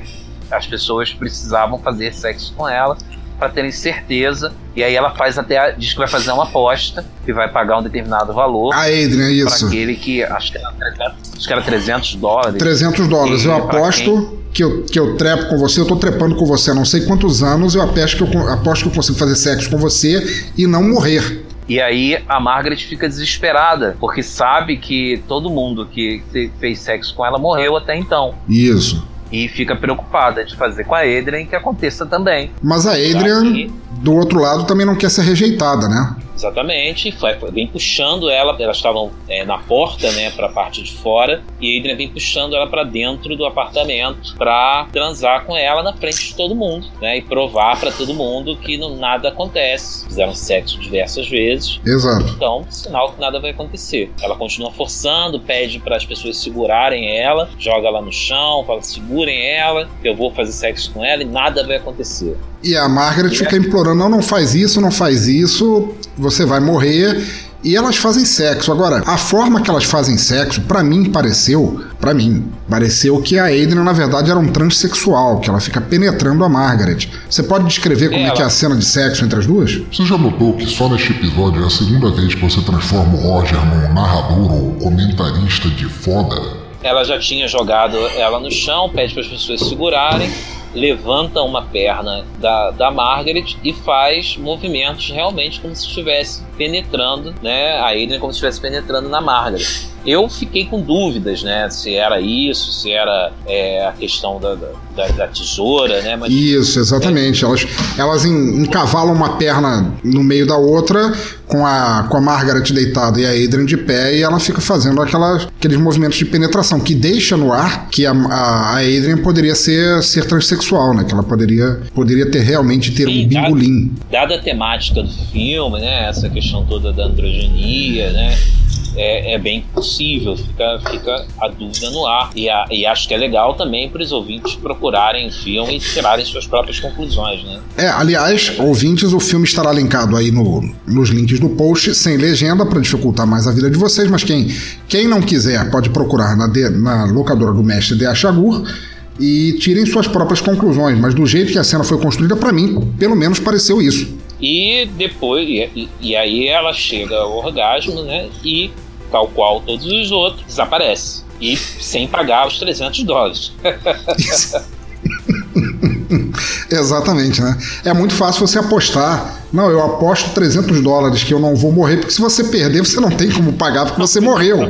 [SPEAKER 4] as pessoas precisavam fazer sexo com ela. para terem certeza. E aí ela faz até diz que vai fazer uma aposta que vai pagar um determinado valor.
[SPEAKER 1] A Adrian,
[SPEAKER 4] Para
[SPEAKER 1] isso.
[SPEAKER 4] aquele que acho que, era 300, acho que era 300 dólares.
[SPEAKER 1] 300 dólares. Eu aposto que eu, que eu trepo com você, eu tô trepando com você há não sei quantos anos, eu aposto que eu, aposto que eu consigo fazer sexo com você e não morrer.
[SPEAKER 4] E aí a Margaret fica desesperada, porque sabe que todo mundo que fez sexo com ela morreu até então.
[SPEAKER 1] Isso.
[SPEAKER 4] E fica preocupada de fazer com a Adrian que aconteça também.
[SPEAKER 1] Mas a Adrian, do outro lado, também não quer ser rejeitada, né?
[SPEAKER 4] Exatamente, foi, foi- vem puxando ela, elas estavam é, na porta, né, pra parte de fora, e a Adrian vem puxando ela pra dentro do apartamento pra transar com ela na frente de todo mundo, né, e provar pra todo mundo que não, nada acontece. Fizeram sexo diversas vezes,
[SPEAKER 1] Exato.
[SPEAKER 4] então, sinal que nada vai acontecer. Ela continua forçando, pede para as pessoas segurarem ela, joga ela no chão, fala: segurem ela, que eu vou fazer sexo com ela e nada vai acontecer.
[SPEAKER 1] E a Margaret fica implorando: não, não faz isso, não faz isso, você vai morrer. E elas fazem sexo. Agora, a forma que elas fazem sexo, pra mim pareceu, pra mim, pareceu que a Adrian na verdade era um transexual, que ela fica penetrando a Margaret. Você pode descrever como é,
[SPEAKER 4] Ela-
[SPEAKER 1] que é a cena de sexo entre as duas?
[SPEAKER 2] Você já notou que só neste episódio é a segunda vez que você transforma o Roger num narrador ou comentarista de foda?
[SPEAKER 4] Ela já tinha jogado ela no chão, pede para as pessoas segurarem, levanta uma perna da, da Margaret e faz movimentos realmente como se estivesse penetrando, né? A Adrian como se estivesse penetrando na Margaret. Eu fiquei com dúvidas, né? Se era isso, se era é, a questão da, da, da tesoura, né? Mas
[SPEAKER 1] Isso, exatamente. Elas, elas en- encavalam uma perna no meio da outra, com a, com a Margaret deitada e a Adrian de pé, e ela fica fazendo aquelas, aqueles movimentos de penetração, que deixa no ar que a, a, a Adrian poderia ser, ser transexual, né? Que ela poderia, poderia ter realmente ter
[SPEAKER 4] Sim,
[SPEAKER 1] um bingolim.
[SPEAKER 4] dada a temática do filme, né, essa questão toda da androgenia, né, é, é bem possível, fica, fica a dúvida no ar. E, a- e acho que é legal também para os ouvintes procurarem o filme e tirarem suas próprias conclusões, né?
[SPEAKER 1] É, aliás, ouvintes, o filme estará linkado aí no, nos links do post, sem legenda, para dificultar mais a vida de vocês, mas quem, quem não quiser pode procurar na, de- na locadora do mestre de Achagur e tirem suas próprias conclusões, mas do jeito que a cena foi construída, para mim, pelo menos pareceu isso.
[SPEAKER 4] E depois, e, e- aí ela chega ao orgasmo, né, e tal qual todos os outros, desaparece. E sem pagar os 300 dólares.
[SPEAKER 1] Exatamente, né? É muito fácil você apostar. Não, eu aposto 300 dólares que eu não vou morrer, porque se você perder, você não tem como pagar, porque você morreu.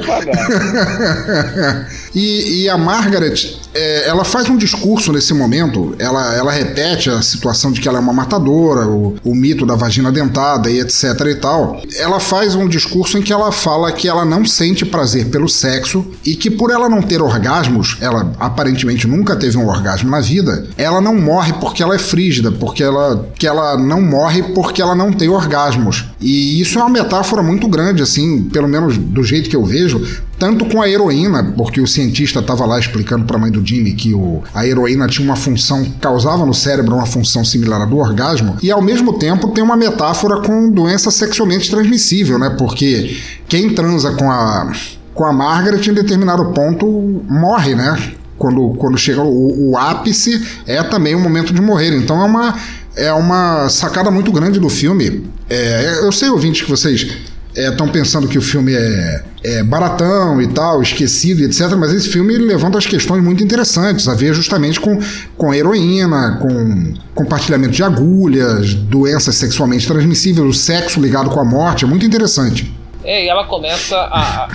[SPEAKER 1] e, e a Margaret, é, ela faz um discurso nesse momento, ela, ela repete a situação de que ela é uma matadora, o, o mito da vagina dentada e etc e tal. Ela faz um discurso em que ela fala que ela não sente prazer pelo sexo e que por ela não ter orgasmos, ela aparentemente nunca teve um orgasmo na vida, ela não morre porque ela é frígida, porque ela, que ela não morre porque ela não tem orgasmos. E isso é uma metáfora muito grande, assim, pelo menos do jeito que eu vejo, tanto com a heroína, porque o cientista estava lá explicando para a mãe do Jimmy que o, a heroína tinha uma função, causava no cérebro uma função similar à do orgasmo, e ao mesmo tempo tem uma metáfora com doença sexualmente transmissível, né? Porque quem transa com a, com a Margaret em determinado ponto morre, né? Quando, quando chega o, o ápice, é também o momento de morrer. Então é uma, é uma sacada muito grande do filme. É, eu sei, ouvintes, que vocês estão pensando que o filme é, é baratão e tal, esquecido e etc. Mas esse filme levanta as questões muito interessantes, a ver justamente com, com heroína, com compartilhamento de agulhas, doenças sexualmente transmissíveis, o sexo ligado com a morte. É muito interessante.
[SPEAKER 4] É, e ela começa a,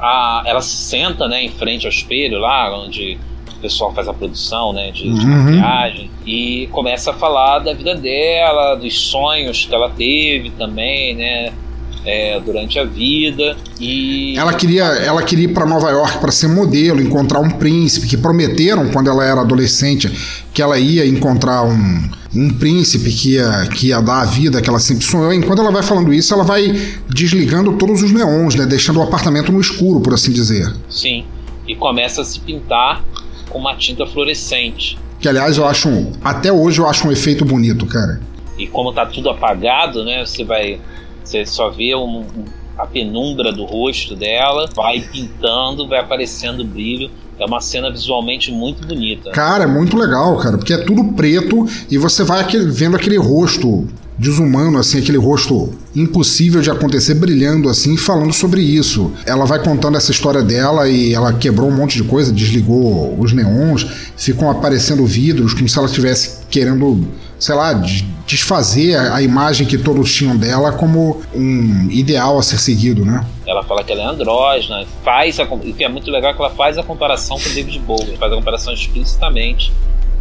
[SPEAKER 4] a- Ela se senta, né, em frente ao espelho lá, onde o pessoal faz a produção, né, de, de
[SPEAKER 1] Uhum.
[SPEAKER 4] maquiagem, e começa a falar da vida dela, dos sonhos que ela teve também, né, é, durante a vida. E.
[SPEAKER 1] Ela queria, ela queria ir para Nova York para ser modelo, encontrar um príncipe, que prometeram quando ela era adolescente que ela ia encontrar um, um príncipe que ia, que ia dar a vida que ela sempre sonhou. Enquanto ela vai falando isso, ela vai desligando todos os neons, né, deixando o apartamento no escuro, por assim dizer.
[SPEAKER 4] Sim. E começa a se pintar com uma tinta fluorescente.
[SPEAKER 1] Que aliás eu acho, um, até hoje eu acho um efeito bonito, cara.
[SPEAKER 4] E como tá tudo apagado, né? Você vai. Você só vê um- um- a penumbra do rosto dela, vai pintando, vai aparecendo brilho. é uma cena visualmente muito bonita.
[SPEAKER 1] Cara, é muito legal, cara, porque é tudo preto e você vai aquele, vendo aquele rosto desumano, assim, aquele rosto impossível de acontecer, brilhando assim, falando sobre isso. Ela vai contando essa história dela e ela quebrou um monte de coisa, desligou os neons, ficam aparecendo vidros, como se ela estivesse querendo, sei lá, desfazer a imagem que todos tinham dela como um ideal a ser seguido, né?
[SPEAKER 4] Ela fala que ela é andrógena, faz a, o que é muito legal é que ela faz a comparação com David Bowie, faz a comparação explicitamente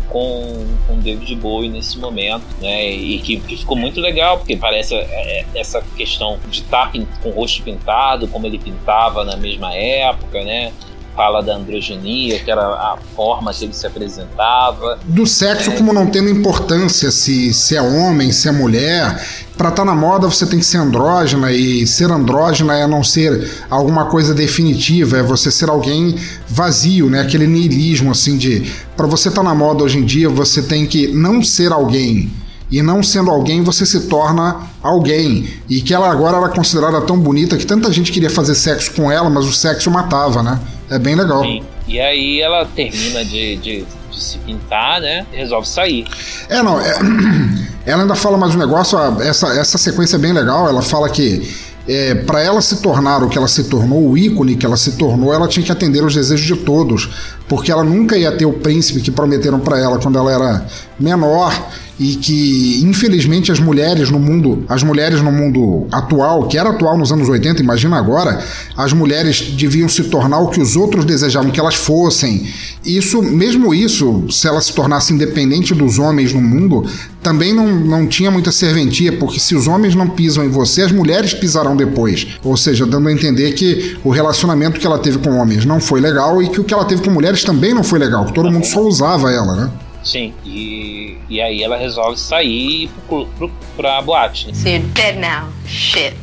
[SPEAKER 4] com, com David Bowie nesse momento, né? E que, que ficou muito legal, porque parece é, é essa questão de estar com o rosto pintado, como ele pintava na mesma época, né? Fala da androgenia, que era a forma que ele se apresentava.
[SPEAKER 1] Do sexo é. como não tendo importância se, se é homem, se é mulher. Para estar tá na moda você tem que ser andrógena e ser andrógena é não ser alguma coisa definitiva, é você ser alguém vazio, né? Aquele niilismo assim de para você estar tá na moda hoje em dia você tem que não ser alguém e não sendo alguém você se torna alguém. E que ela agora era considerada tão bonita que tanta gente queria fazer sexo com ela, mas o sexo matava, né? É bem legal. Sim.
[SPEAKER 4] E aí ela termina de, de, de, se pintar, né? E resolve sair.
[SPEAKER 1] É, não. É, ela ainda fala mais um negócio, essa, essa sequência é bem legal. Ela fala que é, para ela se tornar o que ela se tornou, o ícone que ela se tornou, ela tinha que atender os desejos de todos, porque ela nunca ia ter o príncipe que prometeram para ela quando ela era menor e que infelizmente as mulheres no mundo, as mulheres no mundo atual, que era atual nos anos 80, imagina agora, as mulheres deviam se tornar o que os outros desejavam que elas fossem. Isso, mesmo isso, se ela se tornasse independente dos homens no mundo, também não, não tinha muita serventia, porque se os homens não pisam em você, as mulheres pisarão depois. Ou seja, dando a entender que o relacionamento que ela teve com homens não foi legal e que o que ela teve com mulheres também não foi legal, que todo mundo só usava ela, né?
[SPEAKER 4] Sim, e, e aí ela resolve sair ir pro, pro, pra boate. Né?
[SPEAKER 5] So you're dead now, shit.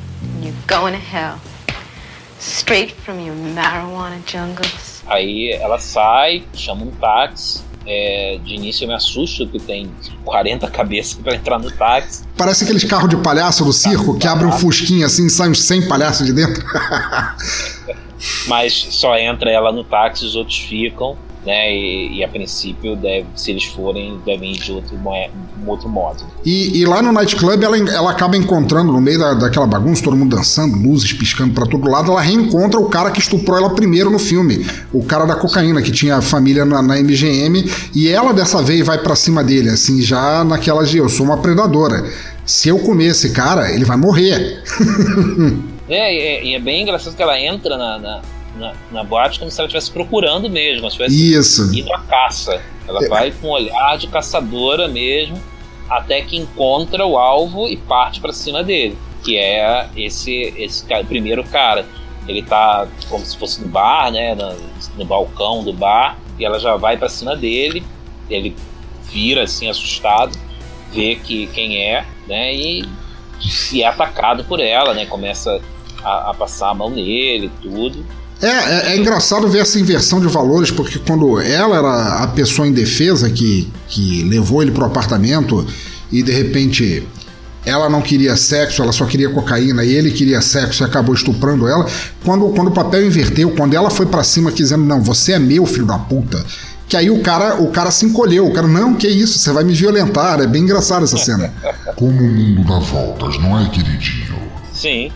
[SPEAKER 5] You're going to hell. Straight from your marijuana jungles.
[SPEAKER 4] Aí ela sai, chama um táxi. É, de início eu me assusto que tem 40 cabeças para entrar no táxi.
[SPEAKER 1] Parece aqueles carros de palhaço do circo que abrem um fusquinho assim e saem uns 100 palhaços de dentro.
[SPEAKER 4] Mas só entra ela no táxi, os outros ficam né? E, e, a princípio, deve, se eles forem, devem ir de outro, um outro modo.
[SPEAKER 1] E, e, lá no nightclub, ela, ela acaba encontrando, no meio da, daquela bagunça, todo mundo dançando, luzes piscando para todo lado, ela reencontra o cara que estuprou ela primeiro no filme, o cara da cocaína, que tinha família na, na MGM, e ela dessa vez vai para cima dele, assim, já naquela de eu sou uma predadora. Se eu comer esse cara, ele vai morrer.
[SPEAKER 4] é, e é, é, bem engraçado que ela entra na, na na, na boate como se ela estivesse procurando mesmo, como se estivesse indo à caça. Ela é. vai com um olhar de caçadora mesmo, até que encontra o alvo e parte para cima dele, que é esse esse cara, primeiro cara. Ele tá como se fosse no bar, né, no, no balcão do bar, e ela já vai para cima dele. Ele vira assim assustado, vê que quem é, né, e, e é atacado por ela, né, começa a, a passar a mão nele, tudo.
[SPEAKER 1] É, é, é, engraçado ver essa inversão de valores, porque quando ela era a pessoa indefesa que, que levou ele pro apartamento e de repente ela não queria sexo, ela só queria cocaína e ele queria sexo e acabou estuprando ela. Quando, quando o papel inverteu, quando ela foi para cima dizendo, não, você é meu filho da puta. Que aí o cara, o cara se encolheu, o cara, não, que isso, você vai me violentar. É bem engraçado essa cena.
[SPEAKER 2] Como o mundo dá voltas, não é, queridinho?
[SPEAKER 4] Sim.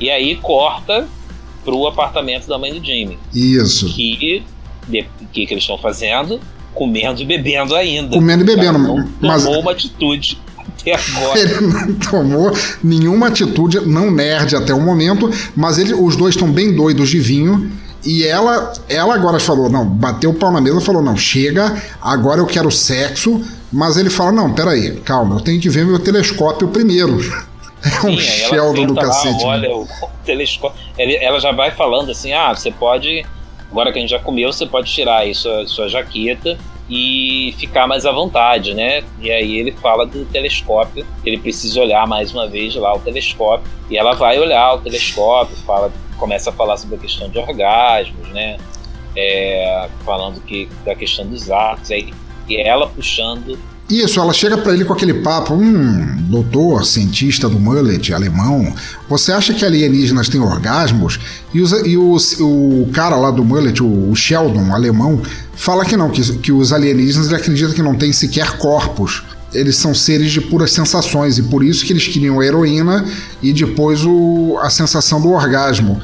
[SPEAKER 4] E aí corta pro apartamento da mãe do Jimmy.
[SPEAKER 1] Isso.
[SPEAKER 4] Que de, que, que eles estão fazendo? Comendo e bebendo ainda.
[SPEAKER 1] Comendo e bebendo.
[SPEAKER 4] Não mas tomou uma atitude até agora.
[SPEAKER 1] Ele não tomou nenhuma atitude, não nerd até o momento, mas ele, os dois estão bem doidos de vinho. E ela, ela agora falou, não, bateu o pau na mesa, falou, não, chega, agora eu quero sexo. Mas ele fala, não, peraí, calma, eu tenho que ver meu telescópio primeiro. É um Sim, Sheldon do cacete.
[SPEAKER 4] Lá, olha o, o telescópio. Ela já vai falando assim: ah, você pode. Agora que a gente já comeu, você pode tirar aí sua, sua jaqueta e ficar mais à vontade, né? E aí ele fala do telescópio, ele precisa olhar mais uma vez lá o telescópio. E ela vai olhar o telescópio, fala, começa a falar sobre a questão de orgasmos, né? É, falando que da questão dos atos, aí, e ela puxando
[SPEAKER 1] Isso, ela chega para ele com aquele papo, hum, doutor, cientista do mullet, alemão, você acha que alienígenas têm orgasmos? E, os, e os, o cara lá do mullet, o, o Sheldon, alemão, fala que não, que, que os alienígenas ele acredita que não têm sequer corpos. Eles são seres de puras sensações e por isso que eles queriam a heroína e depois o, a sensação do orgasmo.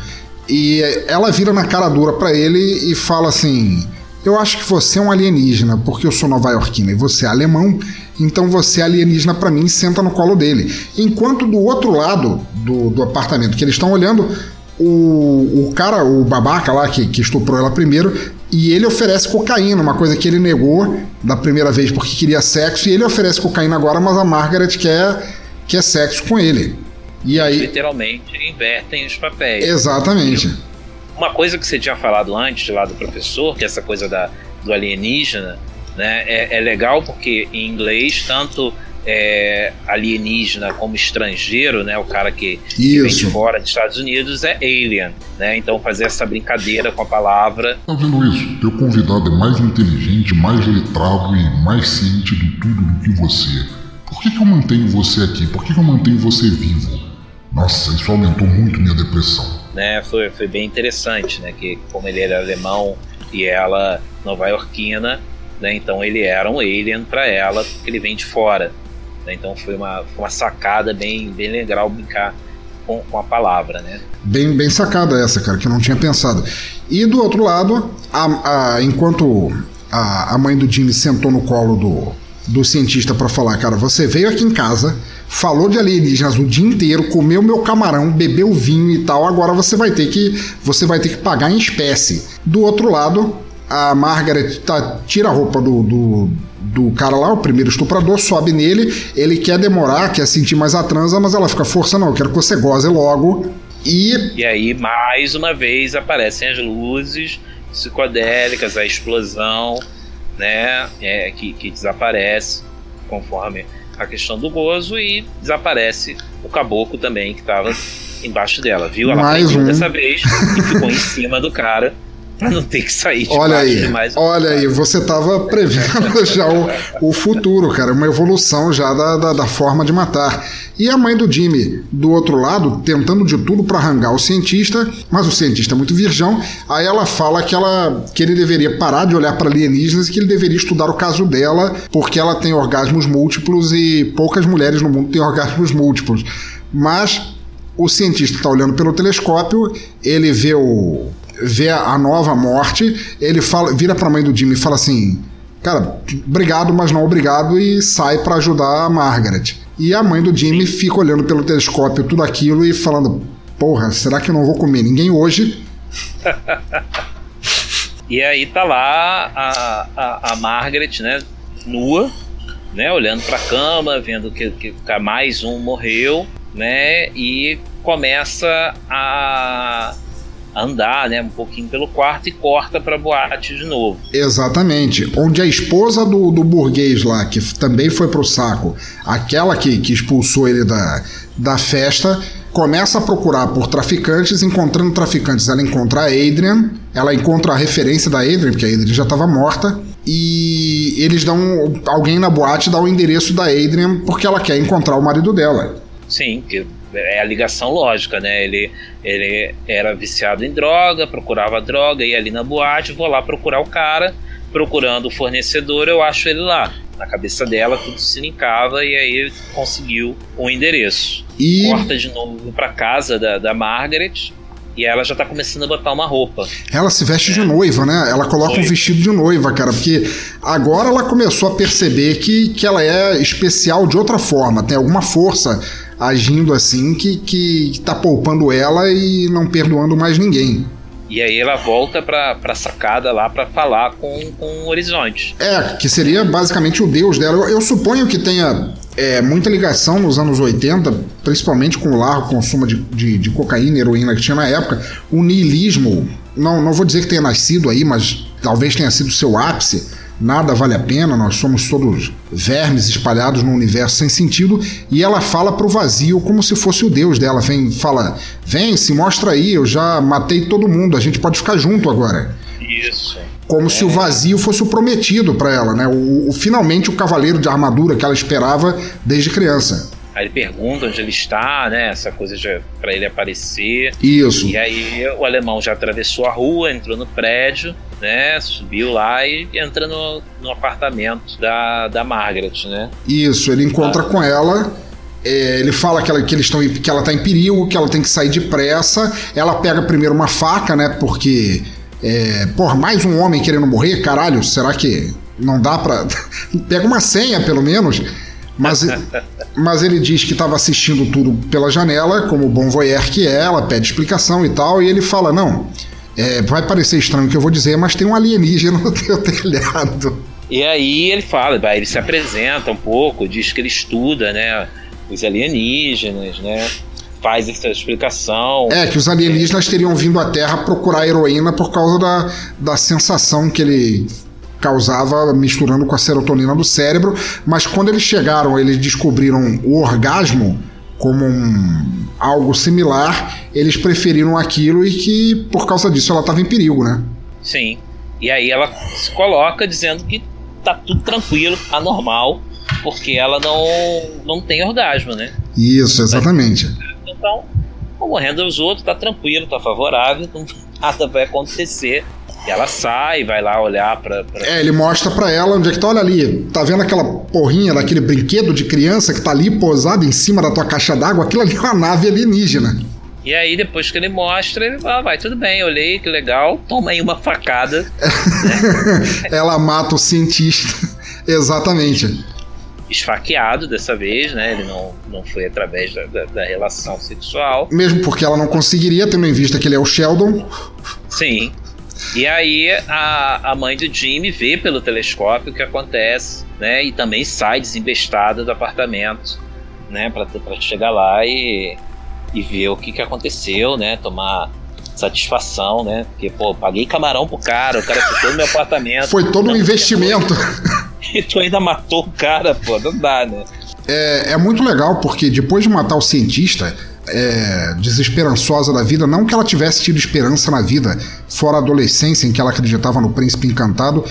[SPEAKER 1] E ela vira na cara dura para ele e fala assim: Eu acho que você é um alienígena, porque eu sou nova-iorquina e você é alemão, então você é alienígena para mim e senta no colo dele. Enquanto do outro lado do, do apartamento que eles estão olhando, o, o cara, o babaca lá que, que estuprou ela primeiro, e ele oferece cocaína, uma coisa que ele negou da primeira vez porque queria sexo, e ele oferece cocaína agora, mas a Margaret quer, quer sexo com ele. E aí.
[SPEAKER 4] Literalmente invertem os papéis.
[SPEAKER 1] Exatamente.
[SPEAKER 4] Uma coisa que você tinha falado antes lá do professor, que é essa coisa da, do alienígena, né? É, é legal porque em inglês, tanto é, alienígena como estrangeiro, né? O cara que, que, vem de fora dos Estados Unidos é alien, né? Então fazer essa brincadeira com a palavra.
[SPEAKER 2] Tá vendo isso? Teu convidado é mais inteligente, mais letrado e mais ciente de tudo do que você. Por que, que eu mantenho você aqui? Por que, que eu mantenho você vivo? Nossa, isso aumentou muito minha depressão.
[SPEAKER 4] Né, foi, foi bem interessante, né? Que como ele era alemão e ela nova-iorquina, né? Então ele era um alien para ela, porque ele vem de fora. Né? Então foi uma, foi uma sacada bem, bem legal brincar com, com, a palavra, né?
[SPEAKER 1] Bem, bem sacada essa, cara, que eu não tinha pensado. E do outro lado, a, a, enquanto a, a mãe do Jimmy sentou no colo do, do cientista para falar, cara, você veio aqui em casa, falou de alienígenas o dia inteiro, comeu meu camarão, bebeu vinho e tal, agora você vai ter que você vai ter que pagar em espécie. Do outro lado, a Margaret tá, tira a roupa do, do, do, cara lá, o primeiro estuprador, sobe nele, ele quer demorar, quer sentir mais a transa, mas ela fica, força não, eu quero que você goze logo. E...
[SPEAKER 4] e aí, mais uma vez, aparecem as luzes psicodélicas, a explosão, né, é, que, que desaparece conforme a questão do gozo e desaparece o caboclo também que estava embaixo dela, viu? Ela
[SPEAKER 1] mais um.
[SPEAKER 4] dessa vez e ficou em cima do cara Pra não ter que sair de
[SPEAKER 1] Olha aí, mais olha aí, você tava prevendo já o, o futuro, cara, uma evolução já da, da, da, forma de matar. E a mãe do Jimmy, do outro lado, tentando de tudo para arrancar o cientista, mas o cientista é muito virgão, aí ela fala que, ela, que ele deveria parar de olhar para alienígenas e que ele deveria estudar o caso dela, porque ela tem orgasmos múltiplos e poucas mulheres no mundo têm orgasmos múltiplos. Mas o cientista está olhando pelo telescópio, ele vê o vê a nova morte, ele fala, vira pra mãe do Jimmy e fala assim: Cara, obrigado, mas não obrigado, e sai para ajudar a Margaret. E a mãe do Jimmy fica olhando pelo telescópio tudo aquilo e falando: Porra, será que eu não vou comer ninguém hoje?
[SPEAKER 4] e aí tá lá a, a, a Margaret, né, nua, né, olhando para a cama, vendo que, que mais um morreu, né, e começa a andar, né, um pouquinho pelo quarto e corta para boate de novo.
[SPEAKER 1] Exatamente. Onde a esposa do, do burguês lá, que também foi pro saco, aquela que, que expulsou ele da, da festa, começa a procurar por traficantes, encontrando traficantes. Ela encontra a Adrian, ela encontra a referência da Adrian, porque a Adrian já estava morta, e eles dão. Alguém na boate dá o endereço da Adrian porque ela quer encontrar o marido dela.
[SPEAKER 4] Sim, que é a ligação lógica, né? Ele, ele era viciado em droga, procurava droga, ia ali na boate, vou lá procurar o cara, procurando o fornecedor, eu acho ele lá. Na cabeça dela tudo se linkava e aí conseguiu o um endereço. E... Corta de novo pra casa da, da Margaret, e ela já tá começando a botar uma roupa.
[SPEAKER 1] Ela se veste é. de noiva, né? Ela coloca Foi. um vestido de noiva, cara, porque agora ela começou a perceber que, que ela é especial de outra forma, tem alguma força agindo assim que, que tá poupando ela e não perdoando mais ninguém.
[SPEAKER 4] E aí ela volta pra, pra sacada lá para falar com, com o Horizonte.
[SPEAKER 1] É, que seria basicamente o deus dela. Eu, eu suponho que tenha é, muita ligação nos anos 80, principalmente com o largo consumo de, de, de cocaína e heroína que tinha na época. O niilismo, não, não vou dizer que tenha nascido aí, mas talvez tenha sido seu ápice nada vale a pena, nós somos todos vermes espalhados no universo sem sentido, e ela fala pro vazio como se fosse o deus dela, vem, fala: "Vem, se mostra aí, eu já matei todo mundo, a gente pode ficar junto agora".
[SPEAKER 4] Isso.
[SPEAKER 1] Como é. se o vazio fosse o prometido para ela, né? O, o, finalmente o cavaleiro de armadura que ela esperava desde criança.
[SPEAKER 4] Aí ele pergunta onde ele está, né? Essa coisa para ele aparecer.
[SPEAKER 1] Isso.
[SPEAKER 4] E aí o alemão já atravessou a rua, entrou no prédio, né? Subiu lá e entra no, no apartamento da, da Margaret, né?
[SPEAKER 1] Isso, ele encontra com ela. É, ele fala que ela, que, eles estão, que ela tá em perigo, que ela tem que sair depressa. Ela pega primeiro uma faca, né? Porque. É, por mais um homem querendo morrer, caralho, será que não dá pra. pega uma senha, pelo menos. Mas, mas ele diz que estava assistindo tudo pela janela, como bom voyeur que é, ela pede explicação e tal, e ele fala: Não, é, vai parecer estranho o que eu vou dizer, mas tem um alienígena no teu telhado.
[SPEAKER 4] E aí ele fala, ele se apresenta um pouco, diz que ele estuda, né, os alienígenas, né, faz essa explicação.
[SPEAKER 1] É, que os alienígenas teriam vindo à Terra procurar heroína por causa da, da sensação que ele causava misturando com a serotonina do cérebro, mas quando eles chegaram, eles descobriram o orgasmo como um, algo similar, eles preferiram aquilo e que por causa disso ela estava em perigo, né?
[SPEAKER 4] Sim. E aí ela se coloca dizendo que tá tudo tranquilo, anormal, porque ela não não tem orgasmo, né?
[SPEAKER 1] Isso, exatamente.
[SPEAKER 4] Então, morrendo os outros, tá tranquilo, tá favorável, nada vai acontecer. E ela sai, vai lá olhar pra, pra.
[SPEAKER 1] É, ele mostra pra ela onde é que tá. Olha ali, tá vendo aquela porrinha daquele brinquedo de criança que tá ali posado em cima da tua caixa d'água? Aquilo ali é uma nave alienígena.
[SPEAKER 4] E aí, depois que ele mostra, ele fala: ah, vai, tudo bem, olhei, que legal, toma aí uma facada.
[SPEAKER 1] ela mata o cientista. Exatamente.
[SPEAKER 4] Esfaqueado dessa vez, né? Ele não, não foi através da, da, da relação sexual.
[SPEAKER 1] Mesmo porque ela não conseguiria, tendo em vista que ele é o Sheldon.
[SPEAKER 4] Sim. E aí a, a mãe do Jimmy vê pelo telescópio o que acontece, né? E também sai desembestada do apartamento, né? Pra, pra chegar lá e, e ver o que, que aconteceu, né? Tomar satisfação, né? Porque, pô, paguei camarão pro cara, o cara ficou no meu apartamento.
[SPEAKER 1] Foi todo um investimento.
[SPEAKER 4] E tu ainda matou o cara, pô, não dá, né?
[SPEAKER 1] É, é muito legal porque depois de matar o cientista, é, desesperançosa da vida, não que ela tivesse tido esperança na vida, fora a adolescência em que ela acreditava no príncipe encantado,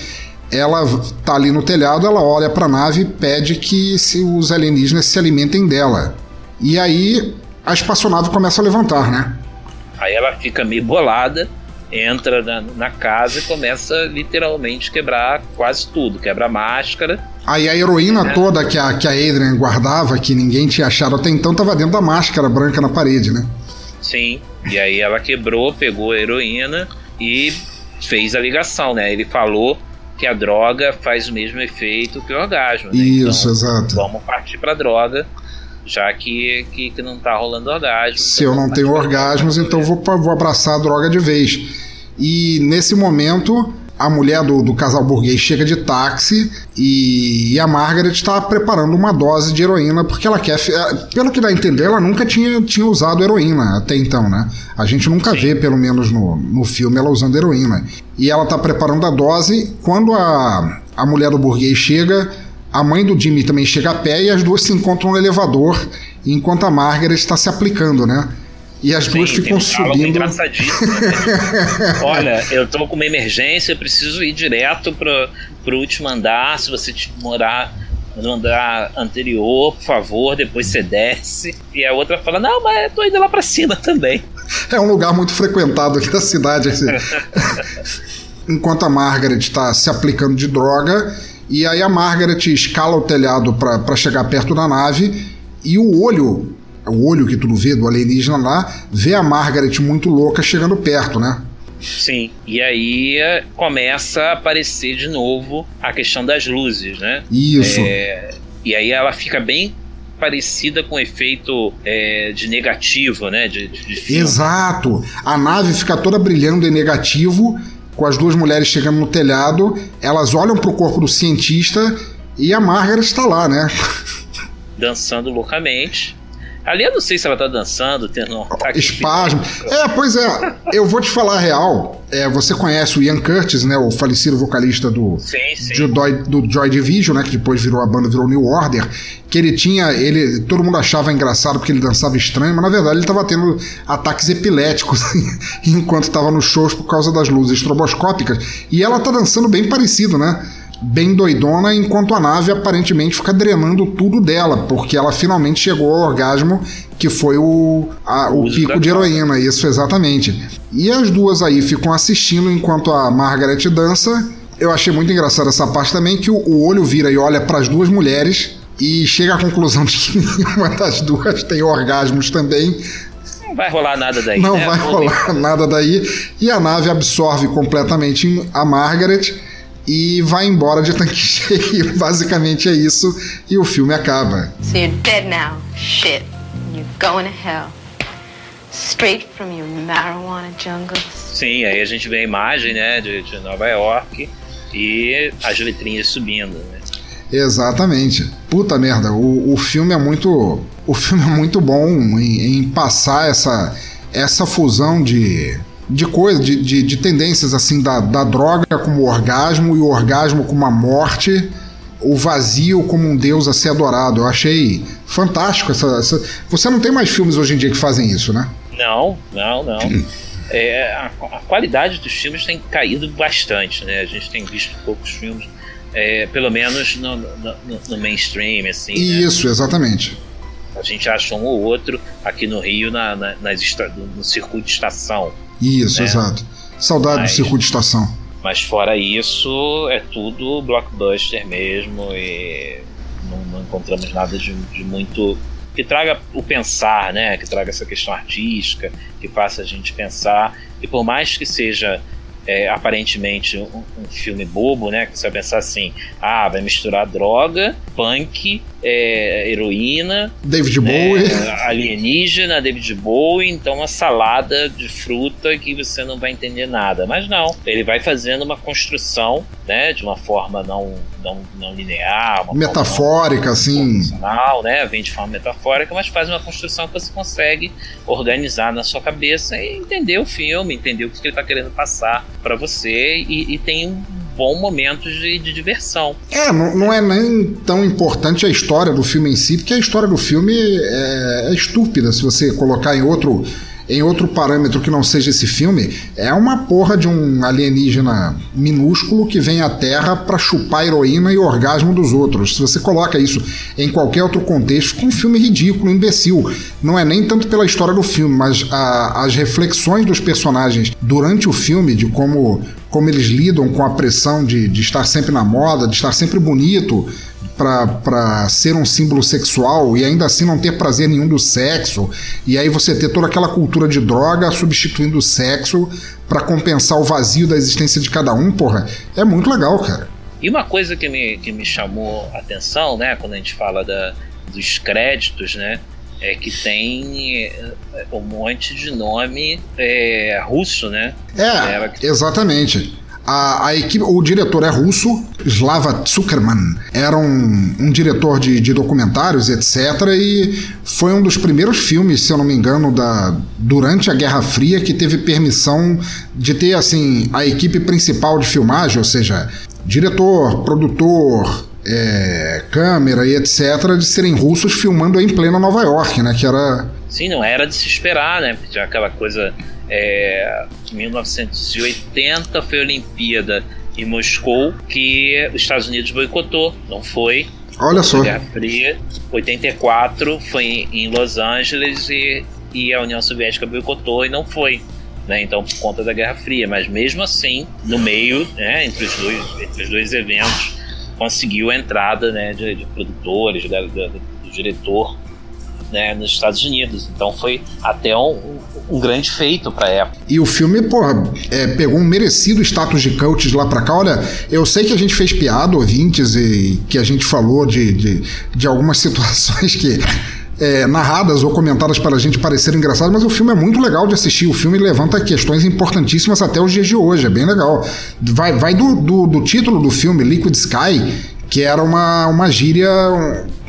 [SPEAKER 1] ela tá ali no telhado, ela olha para a nave e pede que os alienígenas se alimentem dela. E aí a espaçonave começa a levantar, né?
[SPEAKER 4] Aí ela fica meio bolada, entra na, na casa e começa literalmente quebrar quase tudo, quebra a máscara
[SPEAKER 1] Aí a heroína é. toda que a, que a Adrian guardava, que ninguém tinha achado até então, tava dentro da máscara branca na parede, né?
[SPEAKER 4] Sim. E aí ela quebrou, pegou a heroína e fez a ligação, né? Ele falou que a droga faz o mesmo efeito que o orgasmo. Né?
[SPEAKER 1] Isso, então, exato.
[SPEAKER 4] Vamos partir pra droga, já que, que, que não tá rolando orgasmo.
[SPEAKER 1] Se então eu não tenho orgasmos, então vou, vou abraçar a droga de vez. E nesse momento a mulher do, do casal burguês chega de táxi e, e a Margaret está preparando uma dose de heroína porque ela quer. É, pelo que dá a entender, ela nunca tinha, tinha usado heroína até então, né? A gente nunca Sim. vê, pelo menos no, no filme, ela usando heroína. E ela está preparando a dose. Quando a, a mulher do burguês chega, a mãe do Jimmy também chega a pé e as duas se encontram no elevador enquanto a Margaret está se aplicando, né? E as Sim, duas ficam um subindo.
[SPEAKER 4] engraçadíssimo. Né? Olha, eu tô com uma emergência, eu preciso ir direto pro, pro último andar. Se você morar no andar anterior, por favor, depois você desce. E a outra fala: Não, mas eu tô indo lá pra cima também.
[SPEAKER 1] É um lugar muito frequentado aqui da cidade. Assim. Enquanto a Margaret está se aplicando de droga, e aí a Margaret escala o telhado para chegar perto da nave, e o olho o olho que tu vê do alienígena lá, vê a Margaret muito louca chegando perto, né?
[SPEAKER 4] Sim, e aí eh, começa a aparecer de novo a questão das luzes, né?
[SPEAKER 1] Isso.
[SPEAKER 4] É, e aí ela fica bem parecida com o efeito é, de negativo, né? De, de
[SPEAKER 1] Exato. A nave fica toda brilhando em negativo, com as duas mulheres chegando no telhado, elas olham pro corpo do cientista e a Margaret está lá, né?
[SPEAKER 4] Dançando loucamente. Ali eu não sei se ela tá dançando, tendo um ataque.
[SPEAKER 1] Espasmo. É, pois é. Eu vou te falar a real. É, você conhece o Ian Curtis, né? O falecido vocalista do,
[SPEAKER 4] Sim, sim.
[SPEAKER 1] de Joy, do Joy Division, né? Que depois virou a banda, virou New Order. Que ele tinha. ele Todo mundo achava engraçado porque ele dançava estranho, mas na verdade ele tava tendo ataques epiléticos enquanto tava nos shows por causa das luzes estroboscópicas. E ela tá dançando bem parecido, né? Bem doidona, enquanto a nave aparentemente fica drenando tudo dela, porque ela finalmente chegou ao orgasmo, que foi o, a, o, pico de heroína, isso exatamente. E as duas aí ficam assistindo enquanto a Margaret dança. Eu achei muito engraçada essa parte também, que o, o olho vira e olha para as duas mulheres e chega à conclusão de que nenhuma das duas tem orgasmos também,
[SPEAKER 4] Não vai rolar nada daí,
[SPEAKER 1] não
[SPEAKER 4] né?
[SPEAKER 1] vai rolar nada daí. E a nave absorve completamente a Margaret e vai embora de tanque cheio. Basicamente é isso. E o filme acaba.
[SPEAKER 5] So you're dead now. Shit. You're going to hell. Straight from your marijuana jungles.
[SPEAKER 4] Sim, aí a gente vê a imagem, né, de, de Nova York e as letrinhas subindo, né?
[SPEAKER 1] Exatamente. Puta merda, o, o filme é muito. O filme é muito bom em, em passar essa, essa fusão de. De coisas, de, de, de tendências assim da, da droga como orgasmo e o orgasmo como a morte, o vazio como um deus a ser adorado. Eu achei fantástico essa, essa- Você não tem mais filmes hoje em dia que fazem isso, né?
[SPEAKER 4] Não, não, não. É, a, a qualidade dos filmes tem caído bastante, né? A gente tem visto poucos filmes, é, pelo menos no, no- no- mainstream, assim. né?
[SPEAKER 1] Isso, exatamente.
[SPEAKER 4] A gente acha um ou outro aqui no Rio na, na- nas no circuito de estação.
[SPEAKER 1] Isso,
[SPEAKER 4] É.
[SPEAKER 1] exato. Saudade
[SPEAKER 4] Mas-
[SPEAKER 1] do circuito de estação.
[SPEAKER 4] Mas fora isso, é tudo blockbuster mesmo e não, não encontramos nada de, de muito que traga o pensar, né? Que traga essa questão artística, que faça a gente pensar. E por mais que seja é, aparentemente um, um filme bobo, né? Que você vai pensar assim, ah, vai misturar droga, punk, é, heroína,
[SPEAKER 1] David Bowie.
[SPEAKER 4] é, alienígena, David Bowie, então uma salada de fruta que você não vai entender nada. Mas não, ele vai fazendo uma construção, né, de uma forma não, não, não linear, uma
[SPEAKER 1] Metafórica, assim.
[SPEAKER 4] né, vem de forma metafórica, mas faz uma construção que você consegue organizar na sua cabeça e entender o filme, entender o que ele está querendo passar para você e, e tem um bom momento de, de diversão.
[SPEAKER 1] É, não, não é nem tão importante a história do filme em si, porque a história do filme é, é estúpida se você colocar em outro, em outro parâmetro que não seja esse filme. É uma porra de um alienígena minúsculo que vem à Terra pra chupar heroína e orgasmo dos outros. Se você coloca isso em qualquer outro contexto, fica um filme ridículo, imbecil. Não é nem tanto pela história do filme, mas a- as reflexões dos personagens durante o filme, de como, como eles lidam com a pressão de, de estar sempre na moda, de estar sempre bonito para ser um símbolo sexual e ainda assim não ter prazer nenhum do sexo, e aí você ter toda aquela cultura de droga substituindo o sexo para compensar o vazio da existência de cada um, porra, é muito legal, cara.
[SPEAKER 4] E uma coisa que me, que me chamou a atenção, né, quando a gente fala da, dos créditos, né, é que tem é, um monte de nome é, russo, né?
[SPEAKER 1] É, exatamente. A, a equipe, o diretor é russo, Slava Zuckerman. Era um, um diretor de, de documentários, etc. E foi um dos primeiros filmes, se eu não me engano, da, durante a Guerra Fria que teve permissão de ter assim a equipe principal de filmagem, ou seja, diretor, produtor, é, câmera e etc., de serem russos filmando em plena Nova York, né? Que era.
[SPEAKER 4] Sim, não era de se esperar, né? Porque tinha aquela coisa. É, 1980 foi a Olimpíada em Moscou que os Estados Unidos boicotou, não foi.
[SPEAKER 1] Olha só.
[SPEAKER 4] Guerra Fria. 84 foi em Los Angeles e, e a União Soviética boicotou e não foi. Né? Então, por conta da Guerra Fria. Mas mesmo assim, no meio, né, entre, os dois, entre os dois eventos, conseguiu a entrada né, de, de produtores, da- da- do diretor né, nos Estados Unidos. Então foi até um, um grande feito para época.
[SPEAKER 1] E o filme, porra, é, pegou um merecido status de cult de lá pra cá. Olha, eu sei que a gente fez piada, ouvintes, e que a gente falou de, de, de algumas situações que. é, narradas ou comentadas para a gente pareceram engraçadas, mas o filme é muito legal de assistir. O filme levanta questões importantíssimas até os dias de hoje, é bem legal. Vai, vai do, do, do título do filme, Liquid Sky, que era uma, uma gíria.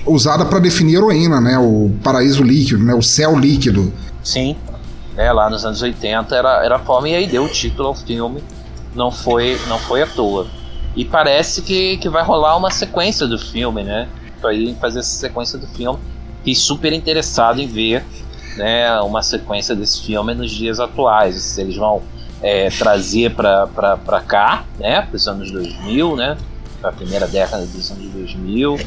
[SPEAKER 1] Usada para definir heroína, né? O paraíso líquido, né? O céu líquido.
[SPEAKER 4] Sim, é, lá nos anos 80 era, era a forma e aí deu o título ao filme. Não foi, não foi à toa. E parece que, que vai rolar uma sequência do filme, né? Pra ir fazer essa sequência do filme. E super interessado em ver né, uma sequência desse filme nos dias atuais. Se eles vão é, trazer para cá, né, para os anos 2000, né, para a primeira década dos anos 2000,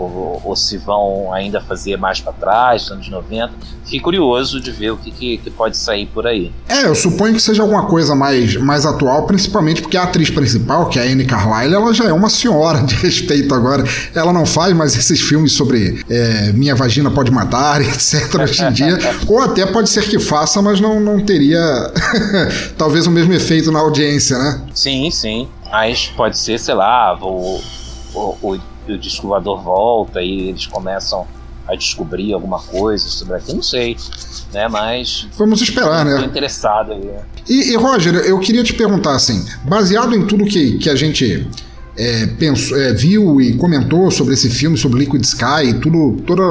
[SPEAKER 4] ou, ou se vão ainda fazer mais para trás, anos 90. Fiquei curioso de ver o que, que, que, pode sair por aí.
[SPEAKER 1] É, eu suponho que seja alguma coisa mais, mais atual, principalmente porque a atriz principal, que é a Anne Carlyle, ela já é uma senhora de respeito agora. Ela não faz mais esses filmes sobre é, minha vagina pode matar, etc. hoje em dia. ou até pode ser que faça, mas não, não teria talvez o mesmo efeito na audiência, né?
[SPEAKER 4] Sim, sim. Mas pode ser, sei lá, o, o, o o disco voador volta e eles começam a descobrir alguma coisa sobre aquilo, não sei, né? Mas
[SPEAKER 1] vamos esperar, né?
[SPEAKER 4] Interessado aí. Né?
[SPEAKER 1] E, e, Roger, eu queria te perguntar assim, baseado em tudo que, que a gente é, pensou, é, viu e comentou sobre esse filme, sobre Liquid Sky, tudo, toda,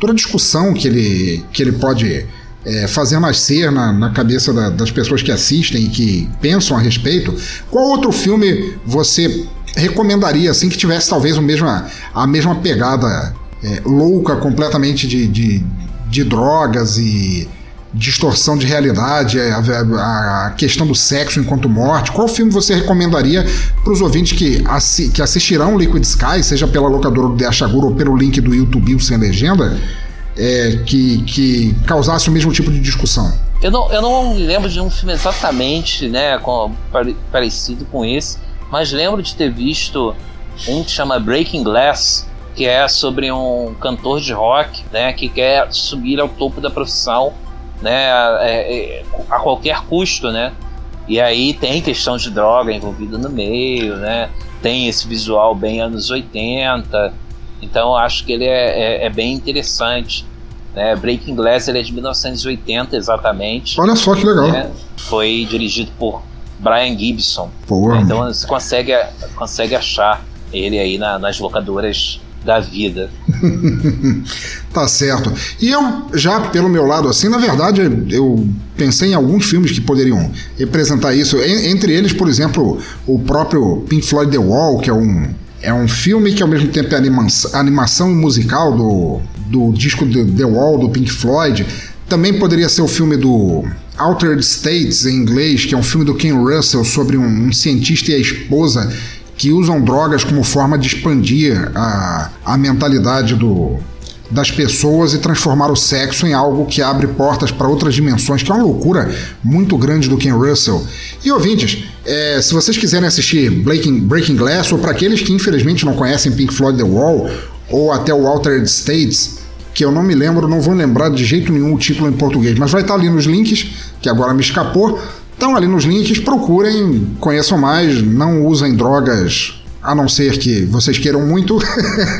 [SPEAKER 1] toda a discussão que ele, que ele pode é, fazer nascer na, na cabeça da, das pessoas que assistem e que pensam a respeito, qual outro filme você recomendaria, assim, que tivesse talvez o mesma, a mesma pegada é, louca completamente de, de, de, drogas e distorção de realidade, a, a, a, questão do sexo enquanto morte. Qual filme você recomendaria para os ouvintes que, assi que assistirão Liquid Sky, seja pela locadora do Deachaguro ou pelo link do YouTube sem legenda, é, que, que causasse o mesmo tipo de discussão?
[SPEAKER 4] Eu não, eu não lembro de um filme exatamente né, com, parecido com esse, mas lembro de ter visto um que chama Breaking Glass, que é sobre um cantor de rock, né, que quer subir ao topo da profissão, né, a, é, é, a qualquer custo, né. E aí tem questão de droga envolvida no meio, né. Tem esse visual bem anos 80. Então acho que ele é, é, é bem interessante. Né? Breaking Glass ele é de 1980 exatamente.
[SPEAKER 1] Olha só que legal.
[SPEAKER 4] Né? Foi dirigido por Brian Gibson.
[SPEAKER 1] Porra.
[SPEAKER 4] Então você consegue, consegue achar ele aí na, nas locadoras da vida.
[SPEAKER 1] tá certo. E eu, já pelo meu lado, assim, na verdade, eu pensei em alguns filmes que poderiam representar isso. Entre eles, por exemplo, o próprio Pink Floyd The Wall, que é um, é um filme que ao mesmo tempo é animação, animação musical do, do disco The Wall do Pink Floyd. Também poderia ser o filme do Altered States, em inglês, que é um filme do Ken Russell sobre um, um cientista e a esposa que usam drogas como forma de expandir a, a mentalidade do, das pessoas e transformar o sexo em algo que abre portas para outras dimensões, que é uma loucura muito grande do Ken Russell. E ouvintes, é, se vocês quiserem assistir Breaking, Breaking Glass, ou para aqueles que infelizmente não conhecem Pink Floyd The Wall, ou até o Altered States, que eu não me lembro, não vou lembrar de jeito nenhum o título em português, mas vai estar ali nos links, que agora me escapou. Estão ali nos links, procurem, conheçam mais, não usem drogas a não ser que vocês queiram muito.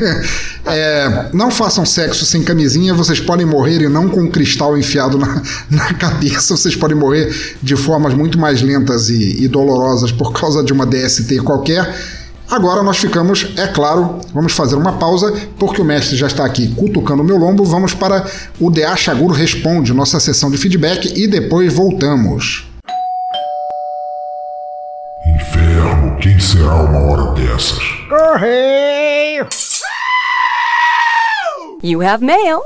[SPEAKER 1] é, não façam sexo sem camisinha, vocês podem morrer e não com um cristal enfiado na, na cabeça, vocês podem morrer de formas muito mais lentas e, e dolorosas por causa de uma DST qualquer. Agora nós ficamos, é claro, vamos fazer uma pausa, porque o mestre já está aqui cutucando o meu lombo. Vamos para o DA Chaguro Responde, nossa sessão de feedback, e depois voltamos.
[SPEAKER 2] Inferno, quem será uma hora dessas?
[SPEAKER 1] Correio!
[SPEAKER 6] You have mail.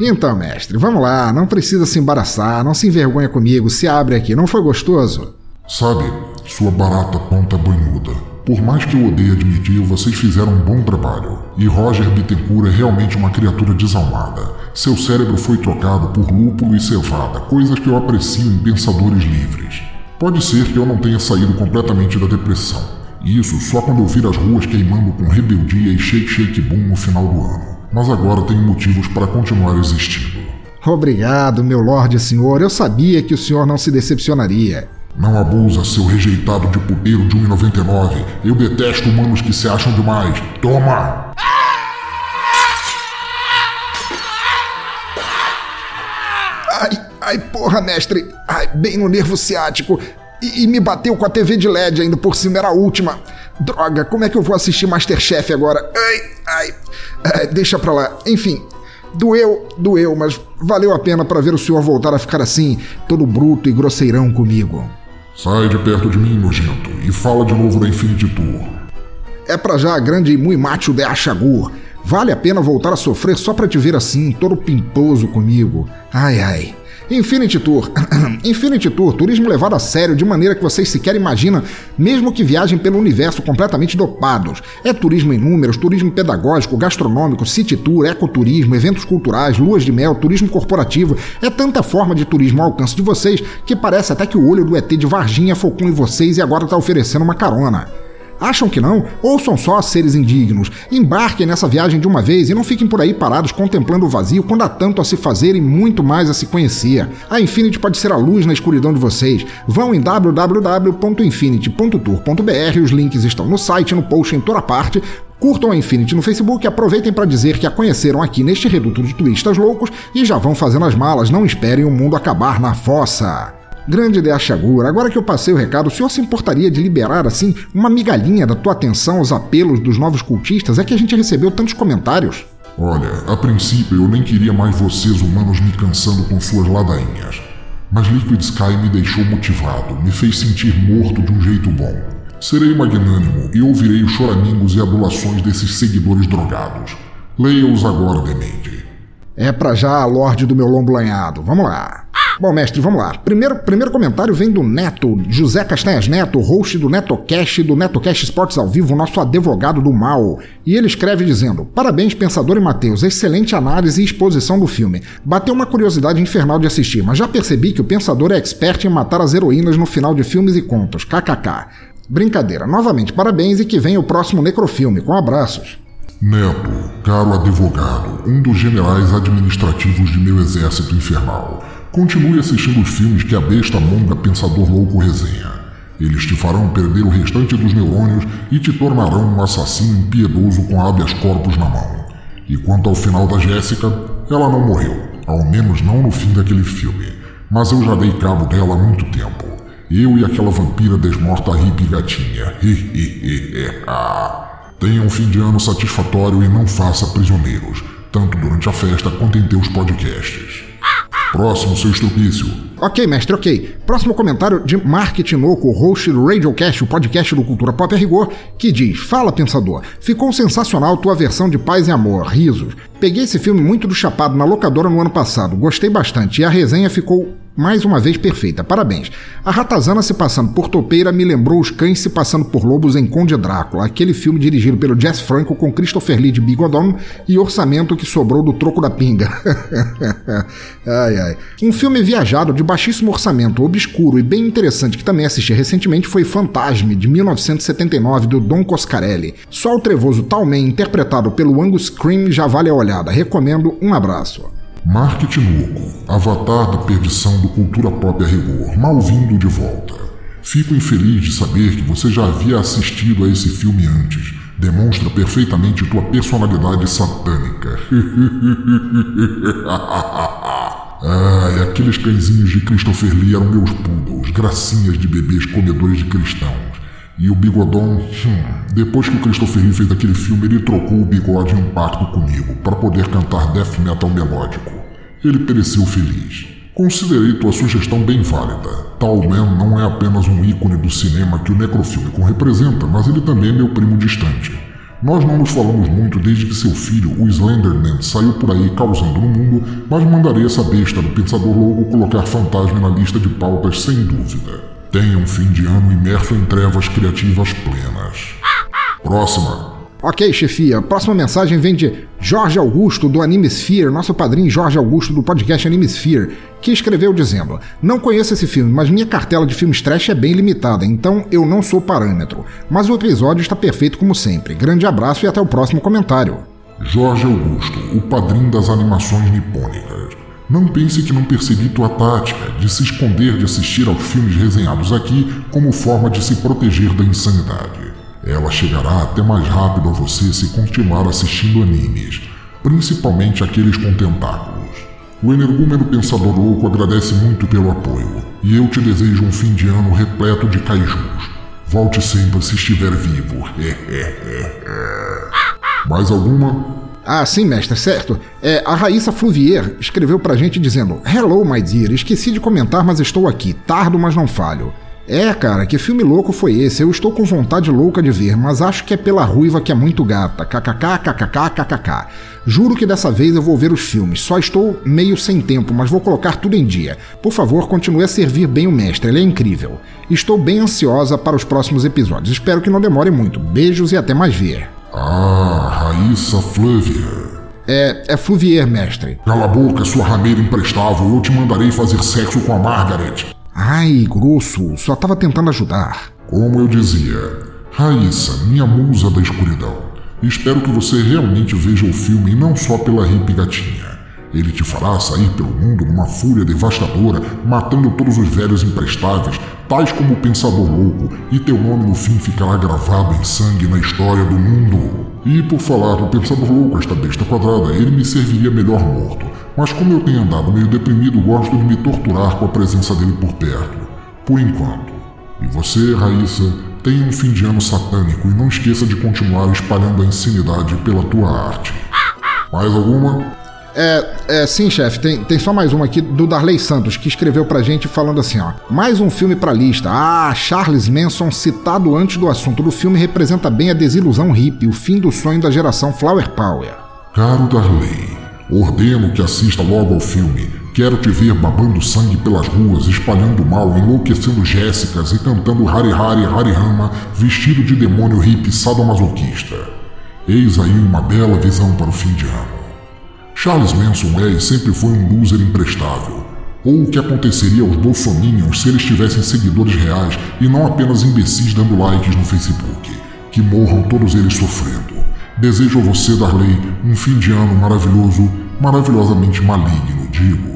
[SPEAKER 1] Então, mestre, vamos lá, não precisa se embaraçar, não se envergonha comigo, se abre aqui, não foi gostoso?
[SPEAKER 2] Sabe, sua barata ponta banhuda. Por mais que eu odeie admitir, vocês fizeram um bom trabalho. E Roger Bittencourt é realmente uma criatura desalmada. Seu cérebro foi trocado por lúpulo e cevada, coisas que eu aprecio em pensadores livres. Pode ser que eu não tenha saído completamente da depressão. Isso só quando eu vir as ruas queimando com rebeldia e shake shake boom no final do ano mas agora tenho motivos para continuar existindo.
[SPEAKER 1] Obrigado, meu Lorde Senhor. Eu sabia que o senhor não se decepcionaria.
[SPEAKER 2] Não abusa, seu rejeitado de pudeiro de 1,99. Eu detesto humanos que se acham demais. Toma!
[SPEAKER 1] Ai, ai, porra, mestre. Ai, bem no nervo ciático. E, e me bateu com a TV de LED ainda por cima, era a última. Droga, como é que eu vou assistir Masterchef agora? Ai, ai, ai deixa pra lá. Enfim, doeu, doeu, mas valeu a pena para ver o senhor voltar a ficar assim, todo bruto e grosseirão comigo.
[SPEAKER 2] Sai de perto de mim, nojento, e fala de novo da Infinity Tour.
[SPEAKER 1] É pra já grande e muito macho de Achagur. Vale a pena voltar a sofrer só pra te ver assim, todo pimposo comigo. Ai, ai. Infinity Tour. Infinity Tour, turismo levado a sério de maneira que vocês sequer imaginam, mesmo que viajem pelo universo completamente dopados. É turismo em números, turismo pedagógico, gastronômico, city tour, ecoturismo, eventos culturais, luas de mel, turismo corporativo. É tanta forma de turismo ao alcance de vocês que parece até que o olho do ET de Varginha focou em vocês e agora está oferecendo uma carona. Acham que não? Ou são só seres indignos? Embarquem nessa viagem de uma vez e não fiquem por aí parados contemplando o vazio quando há tanto a se fazer e muito mais a se conhecer. A Infinity pode ser a luz na escuridão de vocês. Vão em www.infinity.tour.br, os links estão no site, no post em toda parte. Curtam a Infinity no Facebook e aproveitem para dizer que a conheceram aqui neste reduto de turistas loucos e já vão fazendo as malas, não esperem o mundo acabar na fossa. Grande ideia Chagura, agora que eu passei o recado, o senhor se importaria de liberar, assim, uma migalhinha da tua atenção aos apelos dos novos cultistas? É que a gente recebeu tantos comentários.
[SPEAKER 2] Olha, a princípio eu nem queria mais vocês humanos me cansando com suas ladainhas. Mas Liquid Sky me deixou motivado, me fez sentir morto de um jeito bom. Serei magnânimo e ouvirei os choramingos e adulações desses seguidores drogados. Leia-os agora, Demente.
[SPEAKER 1] É pra já, Lorde do meu lombo lanhado. Vamos lá. Bom, mestre, vamos lá. Primeiro, primeiro comentário vem do Neto, José Castanhas Neto, host do NetoCast, do NetoCast Esportes ao Vivo, nosso advogado do mal. E ele escreve dizendo: Parabéns, Pensador e Matheus, excelente análise e exposição do filme. Bateu uma curiosidade infernal de assistir, mas já percebi que o Pensador é expert em matar as heroínas no final de filmes e contos. KKK. Brincadeira. Novamente, parabéns e que venha o próximo necrofilme. Com abraços.
[SPEAKER 2] Neto, caro advogado, um dos generais administrativos de meu exército infernal. Continue assistindo os filmes que a besta monga Pensador Louco resenha. Eles te farão perder o restante dos neurônios e te tornarão um assassino impiedoso com habeas corpus na mão. E quanto ao final da Jéssica, ela não morreu, ao menos não no fim daquele filme. Mas eu já dei cabo dela há muito tempo. Eu e aquela vampira desmorta hippie gatinha. Tenha um fim de ano satisfatório e não faça prisioneiros, tanto durante a festa quanto em teus podcasts. Próximo, seu estupício.
[SPEAKER 1] Ok, mestre, ok. Próximo comentário de Mark Tinoco, host do Radiocast, o podcast do Cultura Pop a Rigor, que diz: Fala, pensador. Ficou sensacional tua versão de Paz e Amor, risos. Peguei esse filme muito do chapado na locadora no ano passado, gostei bastante e a resenha ficou mais uma vez perfeita, parabéns. A ratazana se passando por topeira me lembrou os cães se passando por lobos em Conde Drácula, aquele filme dirigido pelo Jess Franco com Christopher Lee de Bigodon e orçamento que sobrou do troco da pinga. ai ai. Um filme viajado de baixíssimo orçamento, obscuro e bem interessante que também assisti recentemente foi Fantasme, de 1979, do Don Coscarelli. Só o trevoso Talman, interpretado pelo Angus Scream, já vale a olhada. Recomendo, um abraço.
[SPEAKER 2] Mark Tinoco, avatar da perdição do cultura pop a rigor, mal-vindo de volta. Fico infeliz de saber que você já havia assistido a esse filme antes. Demonstra perfeitamente tua personalidade satânica. Ai, aqueles cãezinhos de Christopher Lee eram meus poodles, gracinhas de bebês comedores de cristãos. E o bigodão, hum, depois que o Christopher Lee fez aquele filme, ele trocou o bigode em um pacto comigo para poder cantar death metal melódico. Ele pereceu feliz. Considerei tua sugestão bem válida. Tal Man não é apenas um ícone do cinema que o Necrofilmicon representa, mas ele também é meu primo distante. Nós não nos falamos muito desde que seu filho, o Slenderman, saiu por aí causando no mundo, mas mandarei essa besta do Pensador Logo colocar fantasma na lista de pautas sem dúvida. Tenha um fim de ano imerso em trevas criativas plenas. Próxima.
[SPEAKER 1] Ok, chefia. Próxima mensagem vem de Jorge Augusto, do Animesphere, nosso padrinho Jorge Augusto, do podcast Animesphere, que escreveu dizendo: Não conheço esse filme, mas minha cartela de filmes trash é bem limitada, então eu não sou parâmetro. Mas o episódio está perfeito como sempre. Grande abraço e até o próximo comentário.
[SPEAKER 2] Jorge Augusto, o padrinho das animações nipônicas. Não pense que não percebi tua tática de se esconder de assistir aos filmes resenhados aqui como forma de se proteger da insanidade. Ela chegará até mais rápido a você se continuar assistindo animes, principalmente aqueles com tentáculos. O energúmeno Pensador Louco agradece muito pelo apoio, e eu te desejo um fim de ano repleto de kaijus. Volte sempre se estiver vivo. Mais alguma?
[SPEAKER 1] Ah, sim, mestre, certo. É, a Raíssa Fluvier escreveu pra gente dizendo: Hello, my dear, esqueci de comentar, mas estou aqui. Tardo, mas não falho. É, cara, que filme louco foi esse? Eu estou com vontade louca de ver, mas acho que é pela ruiva que é muito gata. KKK, KKK, KKK. Juro que dessa vez eu vou ver os filmes. Só estou meio sem tempo, mas vou colocar tudo em dia. Por favor, continue a servir bem o mestre, ele é incrível. Estou bem ansiosa para os próximos episódios. Espero que não demore muito. Beijos e até mais ver.
[SPEAKER 2] Ah, Raíssa Fluvier.
[SPEAKER 1] É, é Fluvier, mestre.
[SPEAKER 2] Cala a boca, sua rameira imprestável. Eu te mandarei fazer sexo com a Margaret.
[SPEAKER 1] Ai, grosso, só tava tentando ajudar.
[SPEAKER 2] Como eu dizia, Raíssa, minha musa da escuridão. Espero que você realmente veja o filme e não só pela hippie gatinha. Ele te fará sair pelo mundo numa fúria devastadora, matando todos os velhos imprestáveis, tais como o Pensador Louco, e teu nome no fim ficará gravado em sangue na história do mundo. E por falar no Pensador Louco, esta besta quadrada, ele me serviria melhor morto. Mas como eu tenho andado meio deprimido, gosto de me torturar com a presença dele por perto. Por enquanto. E você, Raíssa, tenha um fim de ano satânico e não esqueça de continuar espalhando a insanidade pela tua arte. Mais alguma?
[SPEAKER 1] É, é sim, chefe, tem, tem só mais uma aqui do Darley Santos, que escreveu pra gente falando assim, ó. Mais um filme pra lista. Ah, Charles Manson, citado antes do assunto do filme, representa bem a desilusão hippie, o fim do sonho da geração Flower Power.
[SPEAKER 2] Caro Darley, ordeno que assista logo ao filme. Quero te ver babando sangue pelas ruas, espalhando mal, enlouquecendo Jéssicas e cantando Hari Hari Hari Rama, vestido de demônio hippie sadomasoquista. Eis aí uma bela visão para o fim de ano. Charles Manson é e sempre foi um loser imprestável. Ou o que aconteceria aos bolsominions se eles tivessem seguidores reais e não apenas imbecis dando likes no Facebook. Que morram todos eles sofrendo. Desejo a você, Darley, um fim de ano maravilhoso, maravilhosamente maligno, digo.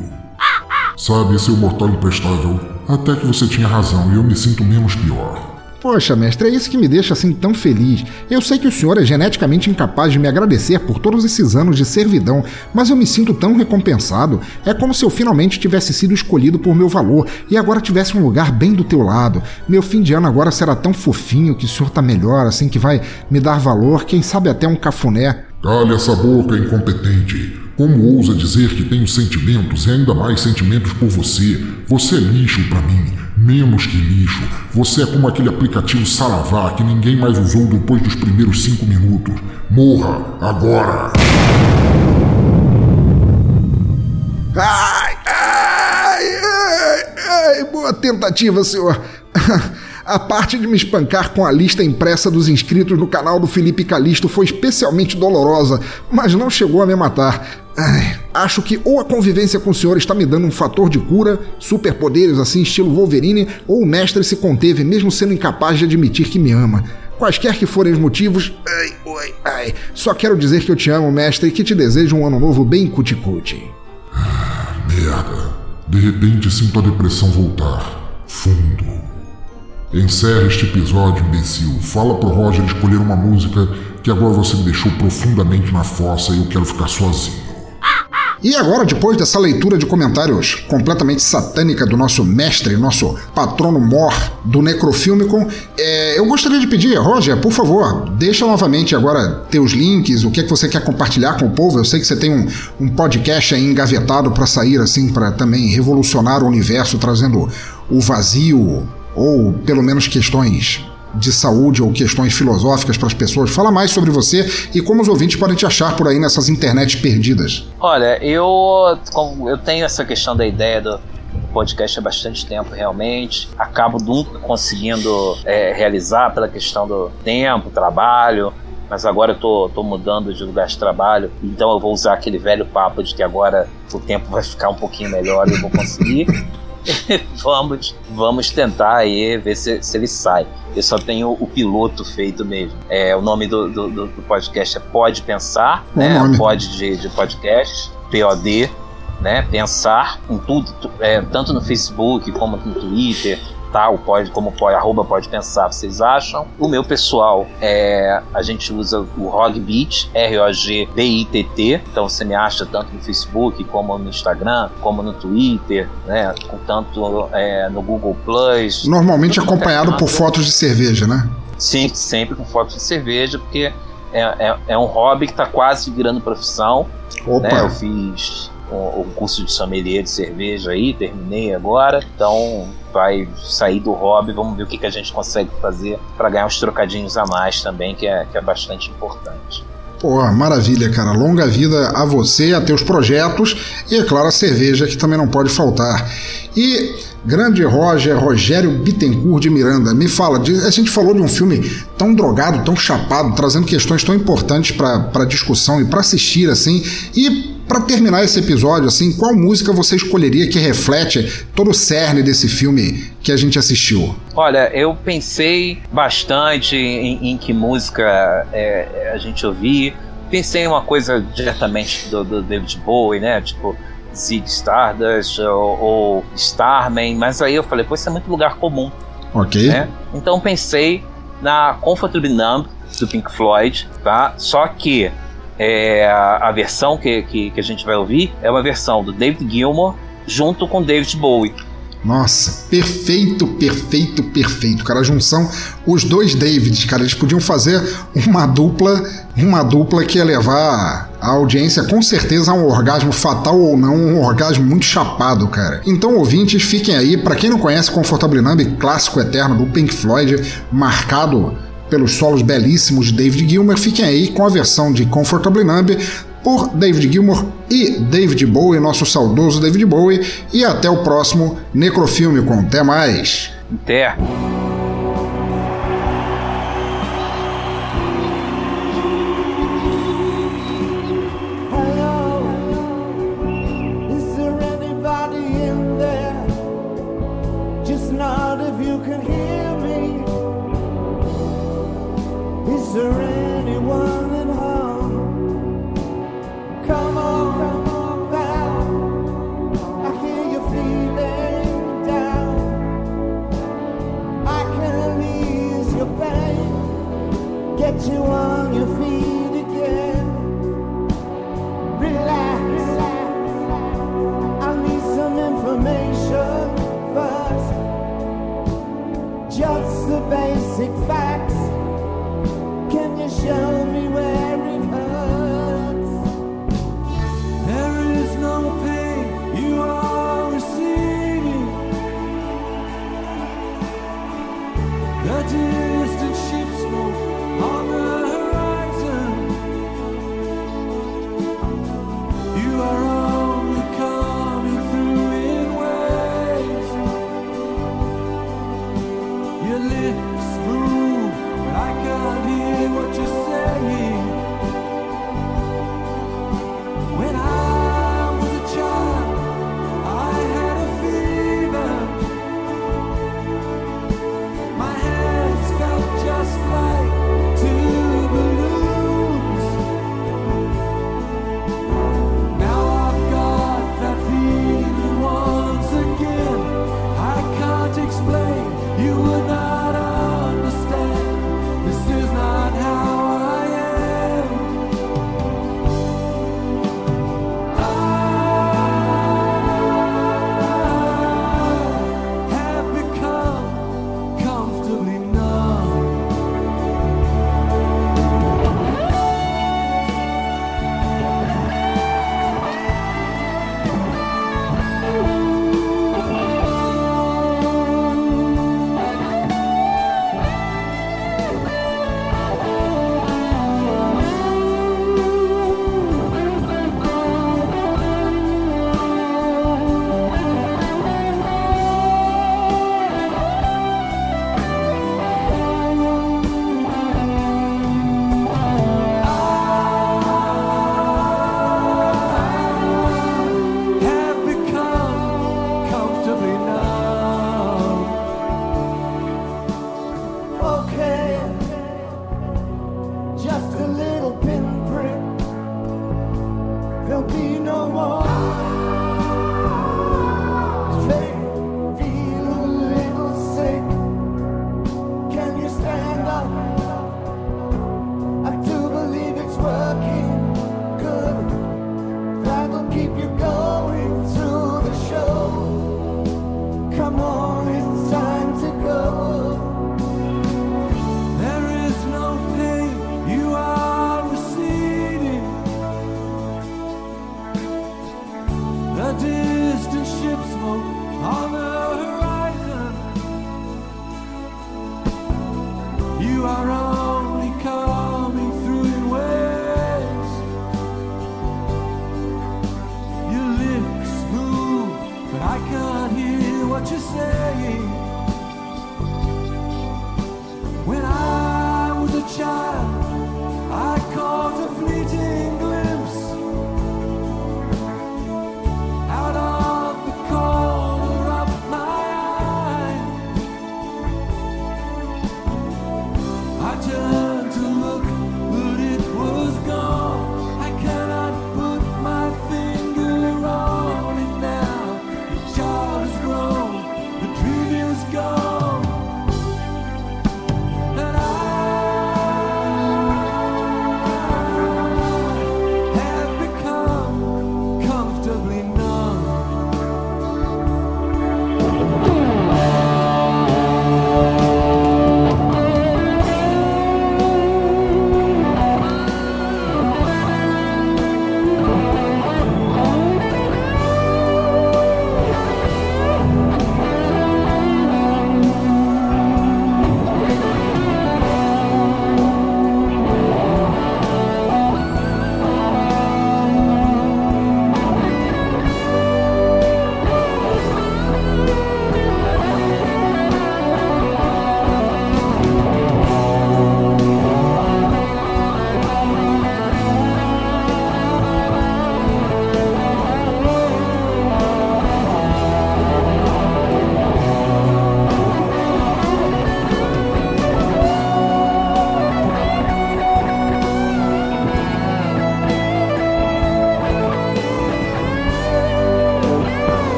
[SPEAKER 2] Sabe, seu mortal imprestável, até que você tinha razão e eu me sinto menos pior.
[SPEAKER 1] Poxa, mestre, é isso que me deixa assim tão feliz. Eu sei que o senhor é geneticamente incapaz de me agradecer por todos esses anos de servidão, mas eu me sinto tão recompensado. É como se eu finalmente tivesse sido escolhido por meu valor e agora tivesse um lugar bem do teu lado. Meu fim de ano agora será tão fofinho que o senhor tá melhor, assim que vai me dar valor, quem sabe até um cafuné.
[SPEAKER 2] Cale essa boca, incompetente. Como ousa dizer que tenho sentimentos e ainda mais sentimentos por você? Você é lixo para mim. Menos que lixo. Você é como aquele aplicativo Saravá que ninguém mais usou depois dos primeiros cinco minutos. Morra agora!
[SPEAKER 1] Ai, ai, ai, ai, boa tentativa, senhor. A parte de me espancar com a lista impressa dos inscritos no canal do Felipe Calisto foi especialmente dolorosa, mas não chegou a me matar. Ai, acho que ou a convivência com o senhor está me dando um fator de cura, superpoderes assim estilo Wolverine, ou o mestre se conteve mesmo sendo incapaz de admitir que me ama. Quaisquer que forem os motivos, ai, ai, ai, só quero dizer que eu te amo, mestre, e que te desejo um ano novo bem cuticute.
[SPEAKER 2] Ah, merda. De repente sinto a depressão voltar. Fundo. Encerra este episódio, imbecil. Fala pro Roger escolher uma música que agora você me deixou profundamente na fossa e eu quero ficar sozinho.
[SPEAKER 1] E agora, depois dessa leitura de comentários completamente satânica do nosso mestre, nosso patrono mor do Necrofilmicon, é, eu gostaria de pedir, Roger, por favor, deixa novamente agora teus links, o que é que você quer compartilhar com o povo. Eu sei que você tem um, um podcast aí engavetado para sair, assim, para também revolucionar o universo, trazendo o vazio, ou pelo menos questões de saúde ou questões filosóficas para as pessoas. Fala mais sobre você e como os ouvintes podem te achar por aí nessas internets perdidas.
[SPEAKER 4] Olha, eu, eu tenho essa questão da ideia do podcast há bastante tempo realmente. Acabo nunca conseguindo é, realizar pela questão do tempo, trabalho. Mas agora eu tô, tô mudando de lugar de trabalho, então eu vou usar aquele velho papo de que agora o tempo vai ficar um pouquinho melhor e eu vou conseguir. vamos, vamos tentar aí ver se, se ele sai. Eu só tenho o piloto feito mesmo. É, o nome do, do, do podcast é Pode Pensar, né? Nome. Pode de, de podcast, POD, né? Pensar em tudo, é, tanto no Facebook como no Twitter, tá? O pode, como pode, arroba pode pensar, vocês acham. O meu pessoal é. A gente usa o Rogbit, R-O-G-B-I-T-T. Então você me acha tanto no Facebook, como no Instagram, como no Twitter, né? Tanto é, no Google Plus.
[SPEAKER 1] Normalmente acompanhado por fotos de cerveja, né?
[SPEAKER 4] Sim, sempre com fotos de cerveja, porque é, é, é um hobby que está quase virando profissão. Opa. Né? Eu fiz o, curso de sommelier de cerveja aí, terminei agora. Então vai sair do hobby, vamos ver o que, que a gente consegue fazer para ganhar uns trocadinhos a mais também, que é, que é bastante importante.
[SPEAKER 1] Pô, maravilha, cara. Longa vida a você, a teus projetos e, é claro, a cerveja que também não pode faltar. E grande Roger, Rogério Bittencourt de Miranda, me fala, a gente falou de um filme tão drogado, tão chapado, trazendo questões tão importantes para discussão e para assistir, assim, e para terminar esse episódio, assim, qual música você escolheria que reflete todo o cerne desse filme que a gente assistiu?
[SPEAKER 4] Olha, eu pensei bastante em, em que música é, a gente ouvir. Pensei em uma coisa diretamente do, do David Bowie, né? Tipo, Zig Stardust ou, ou, Starman, mas aí eu falei, pô, isso é muito lugar comum.
[SPEAKER 1] Ok.
[SPEAKER 4] Né? Então pensei na Comfortably Numb do Pink Floyd, tá? Só que é, a, a, versão que, que, que, a gente vai ouvir é uma versão do David Gilmour junto com David Bowie.
[SPEAKER 1] Nossa, perfeito, perfeito, perfeito, cara. A junção, os dois Davids, cara, eles podiam fazer uma dupla, uma dupla que ia levar a audiência com certeza a um orgasmo fatal ou não, um orgasmo muito chapado, cara. Então, ouvintes, fiquem aí. Para quem não conhece Comfortable Numb, clássico eterno do Pink Floyd, marcado pelos solos belíssimos de David Gilmour, fiquem aí com a versão de Comfortably Numb por David Gilmour e David Bowie, nosso saudoso David Bowie, e até o próximo Necrofilme com Até mais!
[SPEAKER 4] Até!